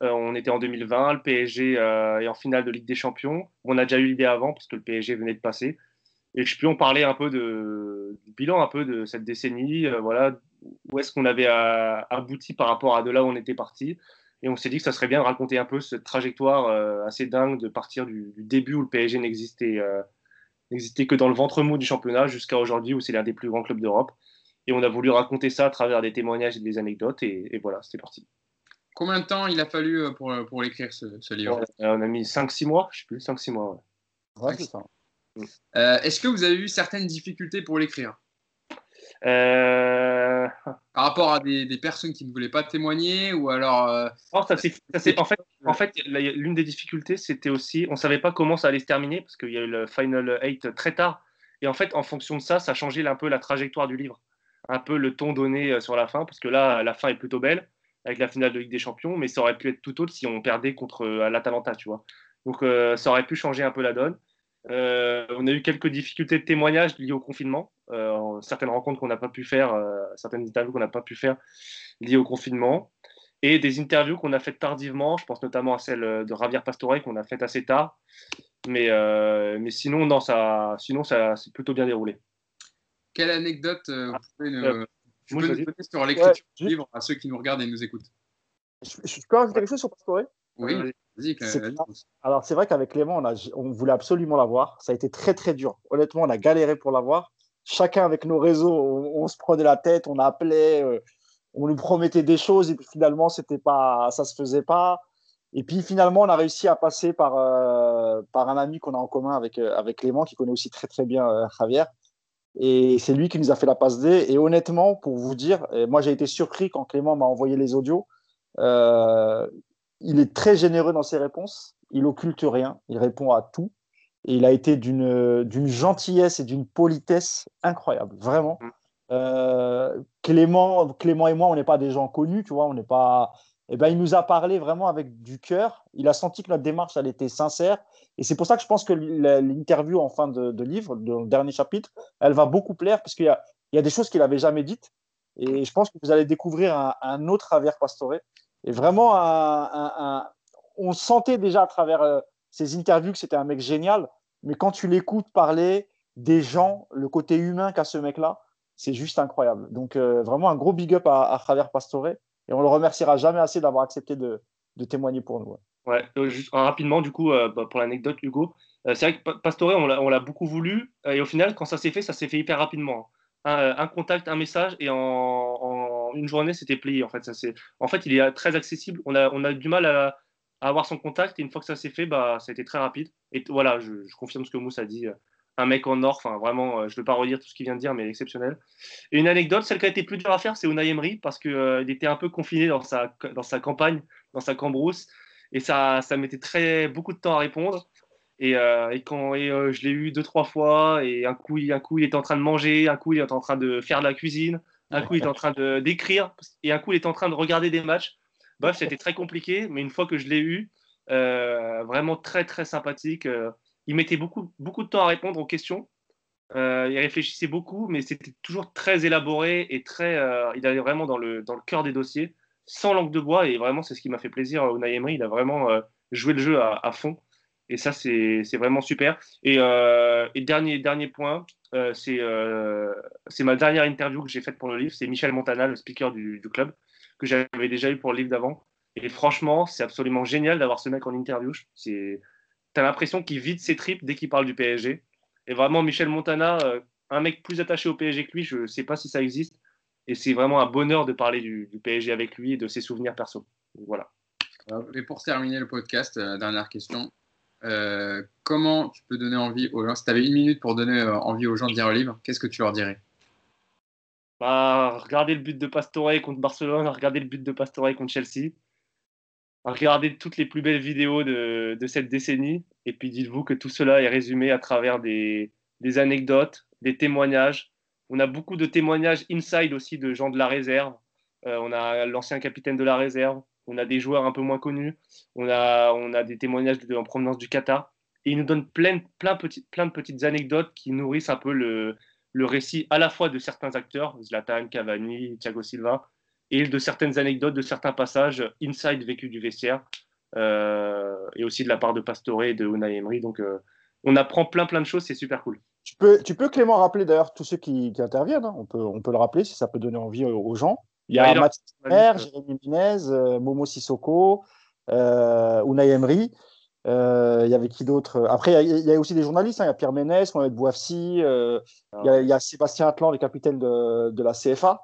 on était en 2020, le PSG est en finale de Ligue des Champions. On a déjà eu l'idée avant, parce que le PSG venait de passer. Et je peux en parler un peu de, du bilan un peu de cette décennie, voilà, où est-ce qu'on avait euh, abouti par rapport à de là où on était parti. Et on s'est dit que ça serait bien de raconter un peu cette trajectoire euh, assez dingue de partir du, début où le PSG n'existait euh, n'existait que dans le ventre mou du championnat jusqu'à aujourd'hui où c'est l'un des plus grands clubs d'Europe. Et on a voulu raconter ça à travers des témoignages et des anecdotes. Et, voilà, c'était parti. Combien de temps il a fallu pour, pour l'écrire, ce, livre? On a mis 5-6 mois, je sais plus, 5-6 mois. Ouais. c'est ça. Est-ce que vous avez eu certaines difficultés pour l'écrire euh, Par rapport à des, personnes qui ne voulaient pas témoigner ou alors. Euh, ça, en fait, en fait l'une des difficultés, c'était aussi, on ne savait pas comment ça allait se terminer parce qu'il y a eu le Final 8 très tard. Et en fait, en fonction de ça, ça changeait un peu la trajectoire du livre, un peu le ton donné euh, sur la fin, parce que là, la fin est plutôt belle avec la finale de Ligue des Champions, mais ça aurait pu être tout autre si on perdait contre l'Atalanta, tu vois. Donc, ça aurait pu changer un peu la donne. On a eu quelques difficultés de témoignage liées au confinement, certaines rencontres qu'on n'a pas pu faire, certaines interviews qu'on n'a pas pu faire liées au confinement, et des interviews qu'on a faites tardivement. Je pense notamment à celle de Javier Pastore qu'on a faite assez tard. Mais, mais sinon, non, ça, sinon ça s'est plutôt bien déroulé. Quelle anecdote vous ah, pouvez nous, peux nous donner sur l'écriture du livre à ceux qui nous regardent et nous écoutent? Je, peux rajouter quelque chose sur Pastore? Oui. Alors, c'est vrai qu'avec Clément, on, a, on voulait absolument l'avoir. Ça a été très, très dur. Honnêtement, on a galéré pour l'avoir. Chacun avec nos réseaux, on, se prenait la tête, on appelait, euh, on nous promettait des choses et puis finalement, c'était pas, ça se faisait pas. Et puis finalement, on a réussi à passer par, euh, par un ami qu'on a en commun avec, euh, avec Clément, qui connaît aussi très très bien Javier. Et c'est lui qui nous a fait la passe D. Et honnêtement, pour vous dire, moi j'ai été surpris quand Clément m'a envoyé les audios. Euh, il est très généreux dans ses réponses. Il occulte rien. Il répond à tout. Et il a été d'une gentillesse et d'une politesse incroyable, vraiment. Mm. Euh, Clément, Clément et moi, on n'est pas des gens connus, tu vois. On n'est pas. Eh ben, il nous a parlé vraiment avec du cœur. Il a senti que notre démarche, elle était sincère. Et c'est pour ça que je pense que l'interview en fin de, livre, le dernier chapitre, elle va beaucoup plaire parce qu'il y a, il y a des choses qu'il n'avait jamais dites. Et je pense que vous allez découvrir un, un autre Javier Pastore. Et vraiment, on sentait déjà à travers euh, ces interviews que c'était un mec génial. Mais quand tu l'écoutes parler des gens, le côté humain qu'a ce mec-là, c'est juste incroyable. Donc euh, vraiment un gros big up à, Javier Pastore. Et on le remerciera jamais assez d'avoir accepté de, témoigner pour nous. Ouais, euh, juste, rapidement, du coup, bah, pour l'anecdote, Hugo, c'est vrai que Pastore, on l'a beaucoup voulu. et au final, quand ça s'est fait, ça s'est fait hyper rapidement. Un, un, contact, un message, et en une journée, c'était plié. En fait, ça, en fait, il est très accessible. On a, on a du mal à, avoir son contact. Et une fois que ça s'est fait, bah, ça a été très rapide. Et voilà, je, confirme ce que Mousse a dit. Un mec en or, enfin vraiment, euh, je ne vais pas redire tout ce qu'il vient de dire, mais exceptionnel. Et une anecdote, celle qui a été plus dure à faire, c'est Unai Emery, parce qu'il euh, était un peu confiné dans sa, dans sa campagne, dans sa cambrousse. Et ça, ça mettait très, beaucoup de temps à répondre. Et, euh, quand je l'ai eu deux, trois fois, et un coup, un coup, il était en train de manger, un coup, il était en train de faire de la cuisine, un coup, il est en train d'écrire et un coup, il est en train de regarder des matchs. Bref, c'était très compliqué, mais une fois que je l'ai eu, euh, vraiment très très sympathique. Euh, il mettait beaucoup, beaucoup de temps à répondre aux questions. Euh, il réfléchissait beaucoup, mais c'était toujours très élaboré et très. il allait vraiment dans le, dans le cœur des dossiers, sans langue de bois. Et vraiment, c'est ce qui m'a fait plaisir. Unai Emery, il a vraiment joué le jeu à, fond. Et ça, c'est vraiment super. Et, et, dernier, dernier point, c'est ma dernière interview que j'ai faite pour le livre. C'est Michel Montana, le speaker du, club, que j'avais déjà eu pour le livre d'avant. Et franchement, c'est absolument génial d'avoir ce mec en interview. Tu as l'impression qu'il vide ses tripes dès qu'il parle du PSG. Et vraiment, Michel Montana, euh, un mec plus attaché au PSG que lui, je ne sais pas si ça existe. Et c'est vraiment un bonheur de parler du, PSG avec lui et de ses souvenirs perso. Voilà. Et pour terminer le podcast, dernière question. Euh, comment tu peux donner envie aux gens? Si tu avais une minute pour donner euh, envie aux gens de lire le livre, qu'est-ce que tu leur dirais? Bah, Regardez le but de Pastore contre Barcelone, regardez le but de Pastore contre Chelsea, regardez toutes les plus belles vidéos de, cette décennie, et puis dites-vous que tout cela est résumé à travers des, anecdotes, des témoignages. On a beaucoup de témoignages inside aussi de gens de la réserve. Euh, on a l'ancien capitaine de la réserve, on a des joueurs un peu moins connus, on a, on a des témoignages de, en provenance du Qatar. Et il nous donne plein, plein, de petites anecdotes qui nourrissent un peu le, le récit à la fois de certains acteurs, Zlatan, Cavani, Thiago Silva, et de certaines anecdotes, de certains passages inside vécus du vestiaire, euh, et aussi de la part de Pastore et de Unai Emery. Donc, euh, on apprend plein plein de choses, c'est super cool. Tu peux, tu peux Clément rappeler d'ailleurs tous ceux qui, interviennent. Hein. On, peut, on peut le rappeler si ça peut donner envie aux gens. Il y a Mathis Jérémy Minez, euh, Momo Sissoko, euh, Unai Emery. Euh, il y avait qui d'autre? Après, il y, a aussi des journalistes. Hein. Il y a Pierre Ménès, Mohamed Bouafsi. Ah. il, y a, Sébastien Atlan, le capitaine de, la CFA.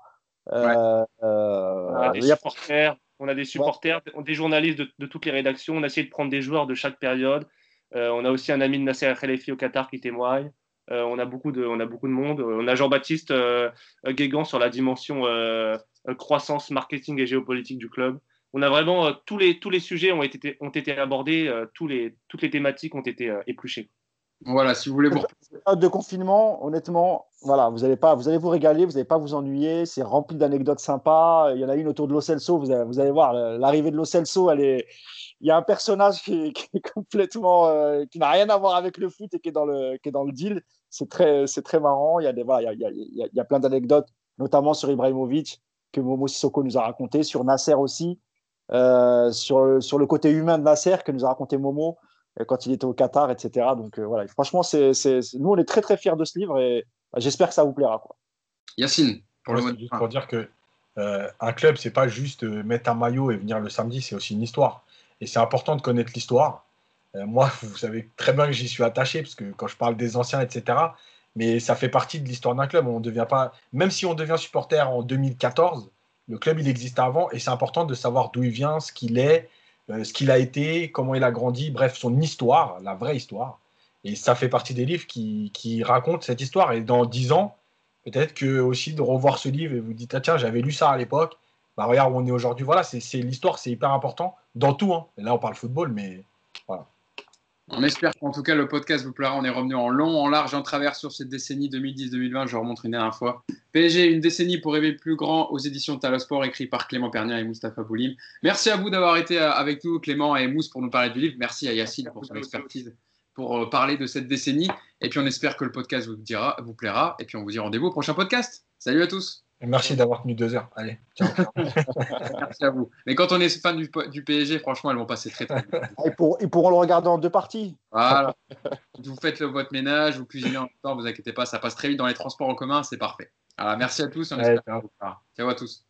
On a des supporters, on a des, supporters des journalistes de, toutes les rédactions. On a essayé de prendre des joueurs de chaque période. on a aussi un ami de Nasser Khalifi au Qatar qui témoigne. On, a beaucoup de, on a beaucoup de monde. On a Jean-Baptiste Guégan sur la dimension euh, croissance, marketing et géopolitique du club. On a vraiment euh, tous, les, tous les sujets ont été, ont été abordés, euh, tous les, toutes les thématiques ont été épluchées. Voilà, si vous voulez vous. de confinement, honnêtement, voilà, vous allez pas, vous allez vous régaler, vous n'allez pas vous ennuyer. C'est rempli d'anecdotes sympas. Il y en a une autour de Lo Celso. Vous allez, vous allez voir l'arrivée de Lo Celso, elle est, il y a un personnage qui, est complètement, euh, qui n'a rien à voir avec le foot et qui est dans le, qui est dans le deal. C'est très, c'est très marrant. Il y a des, voilà, il y a, il y a, il y a plein d'anecdotes, notamment sur Ibrahimovic que Momo Sissoko nous a raconté, sur Nasser aussi, euh, sur, sur le côté humain de Nasser que nous a raconté Momo euh, quand il était au Qatar, etc. Donc voilà, franchement, c'est, c'est, nous on est très très fiers de ce livre et bah, j'espère que ça vous plaira. Quoi. Yacine, pour le juste pour dire que un club, c'est pas juste mettre un maillot et venir le samedi, c'est aussi une histoire. Et c'est important de connaître l'histoire. Euh, moi, vous savez très bien que j'y suis attaché, parce que quand je parle des anciens, etc., mais ça fait partie de l'histoire d'un club. On devient pas, même si on devient supporter en 2014, le club il existe avant, et c'est important de savoir d'où il vient, ce qu'il est, euh, ce qu'il a été, comment il a grandi, bref, son histoire, la vraie histoire. Et ça fait partie des livres qui, racontent cette histoire. Et dans dix ans, peut-être que aussi de revoir ce livre et vous dites ah tiens j'avais lu ça à l'époque bah, regarde où on est aujourd'hui. Voilà, c'est l'histoire, c'est hyper important dans tout. Hein. Là, on parle football, mais. On espère qu'en tout cas le podcast vous plaira. On est revenu en long, en large, en travers sur cette décennie 2010-2020. Je remonte une dernière fois. PSG, une décennie pour rêver plus grand aux éditions Talosport, écrit par Clément Pernier et Moustapha Boulim. Merci à vous d'avoir été euh, avec nous, Clément et Mousse, pour nous parler du livre. Merci à Yacine pour son expertise pour euh, parler de cette décennie. Et puis on espère que le podcast vous, vous plaira. Et puis on vous dit rendez-vous au prochain podcast. Salut à tous merci d'avoir tenu deux heures. Allez, ciao. merci à vous. Mais quand on est fan du, du PSG, franchement, elles vont passer très très vite. Ah, ils, pour, ils, pourront le regarder en deux parties. Voilà. vous faites le, votre ménage, vous cuisinez en même temps, vous inquiétez pas, ça passe très vite dans les transports en commun, c'est parfait. merci à tous. On ciao à tous.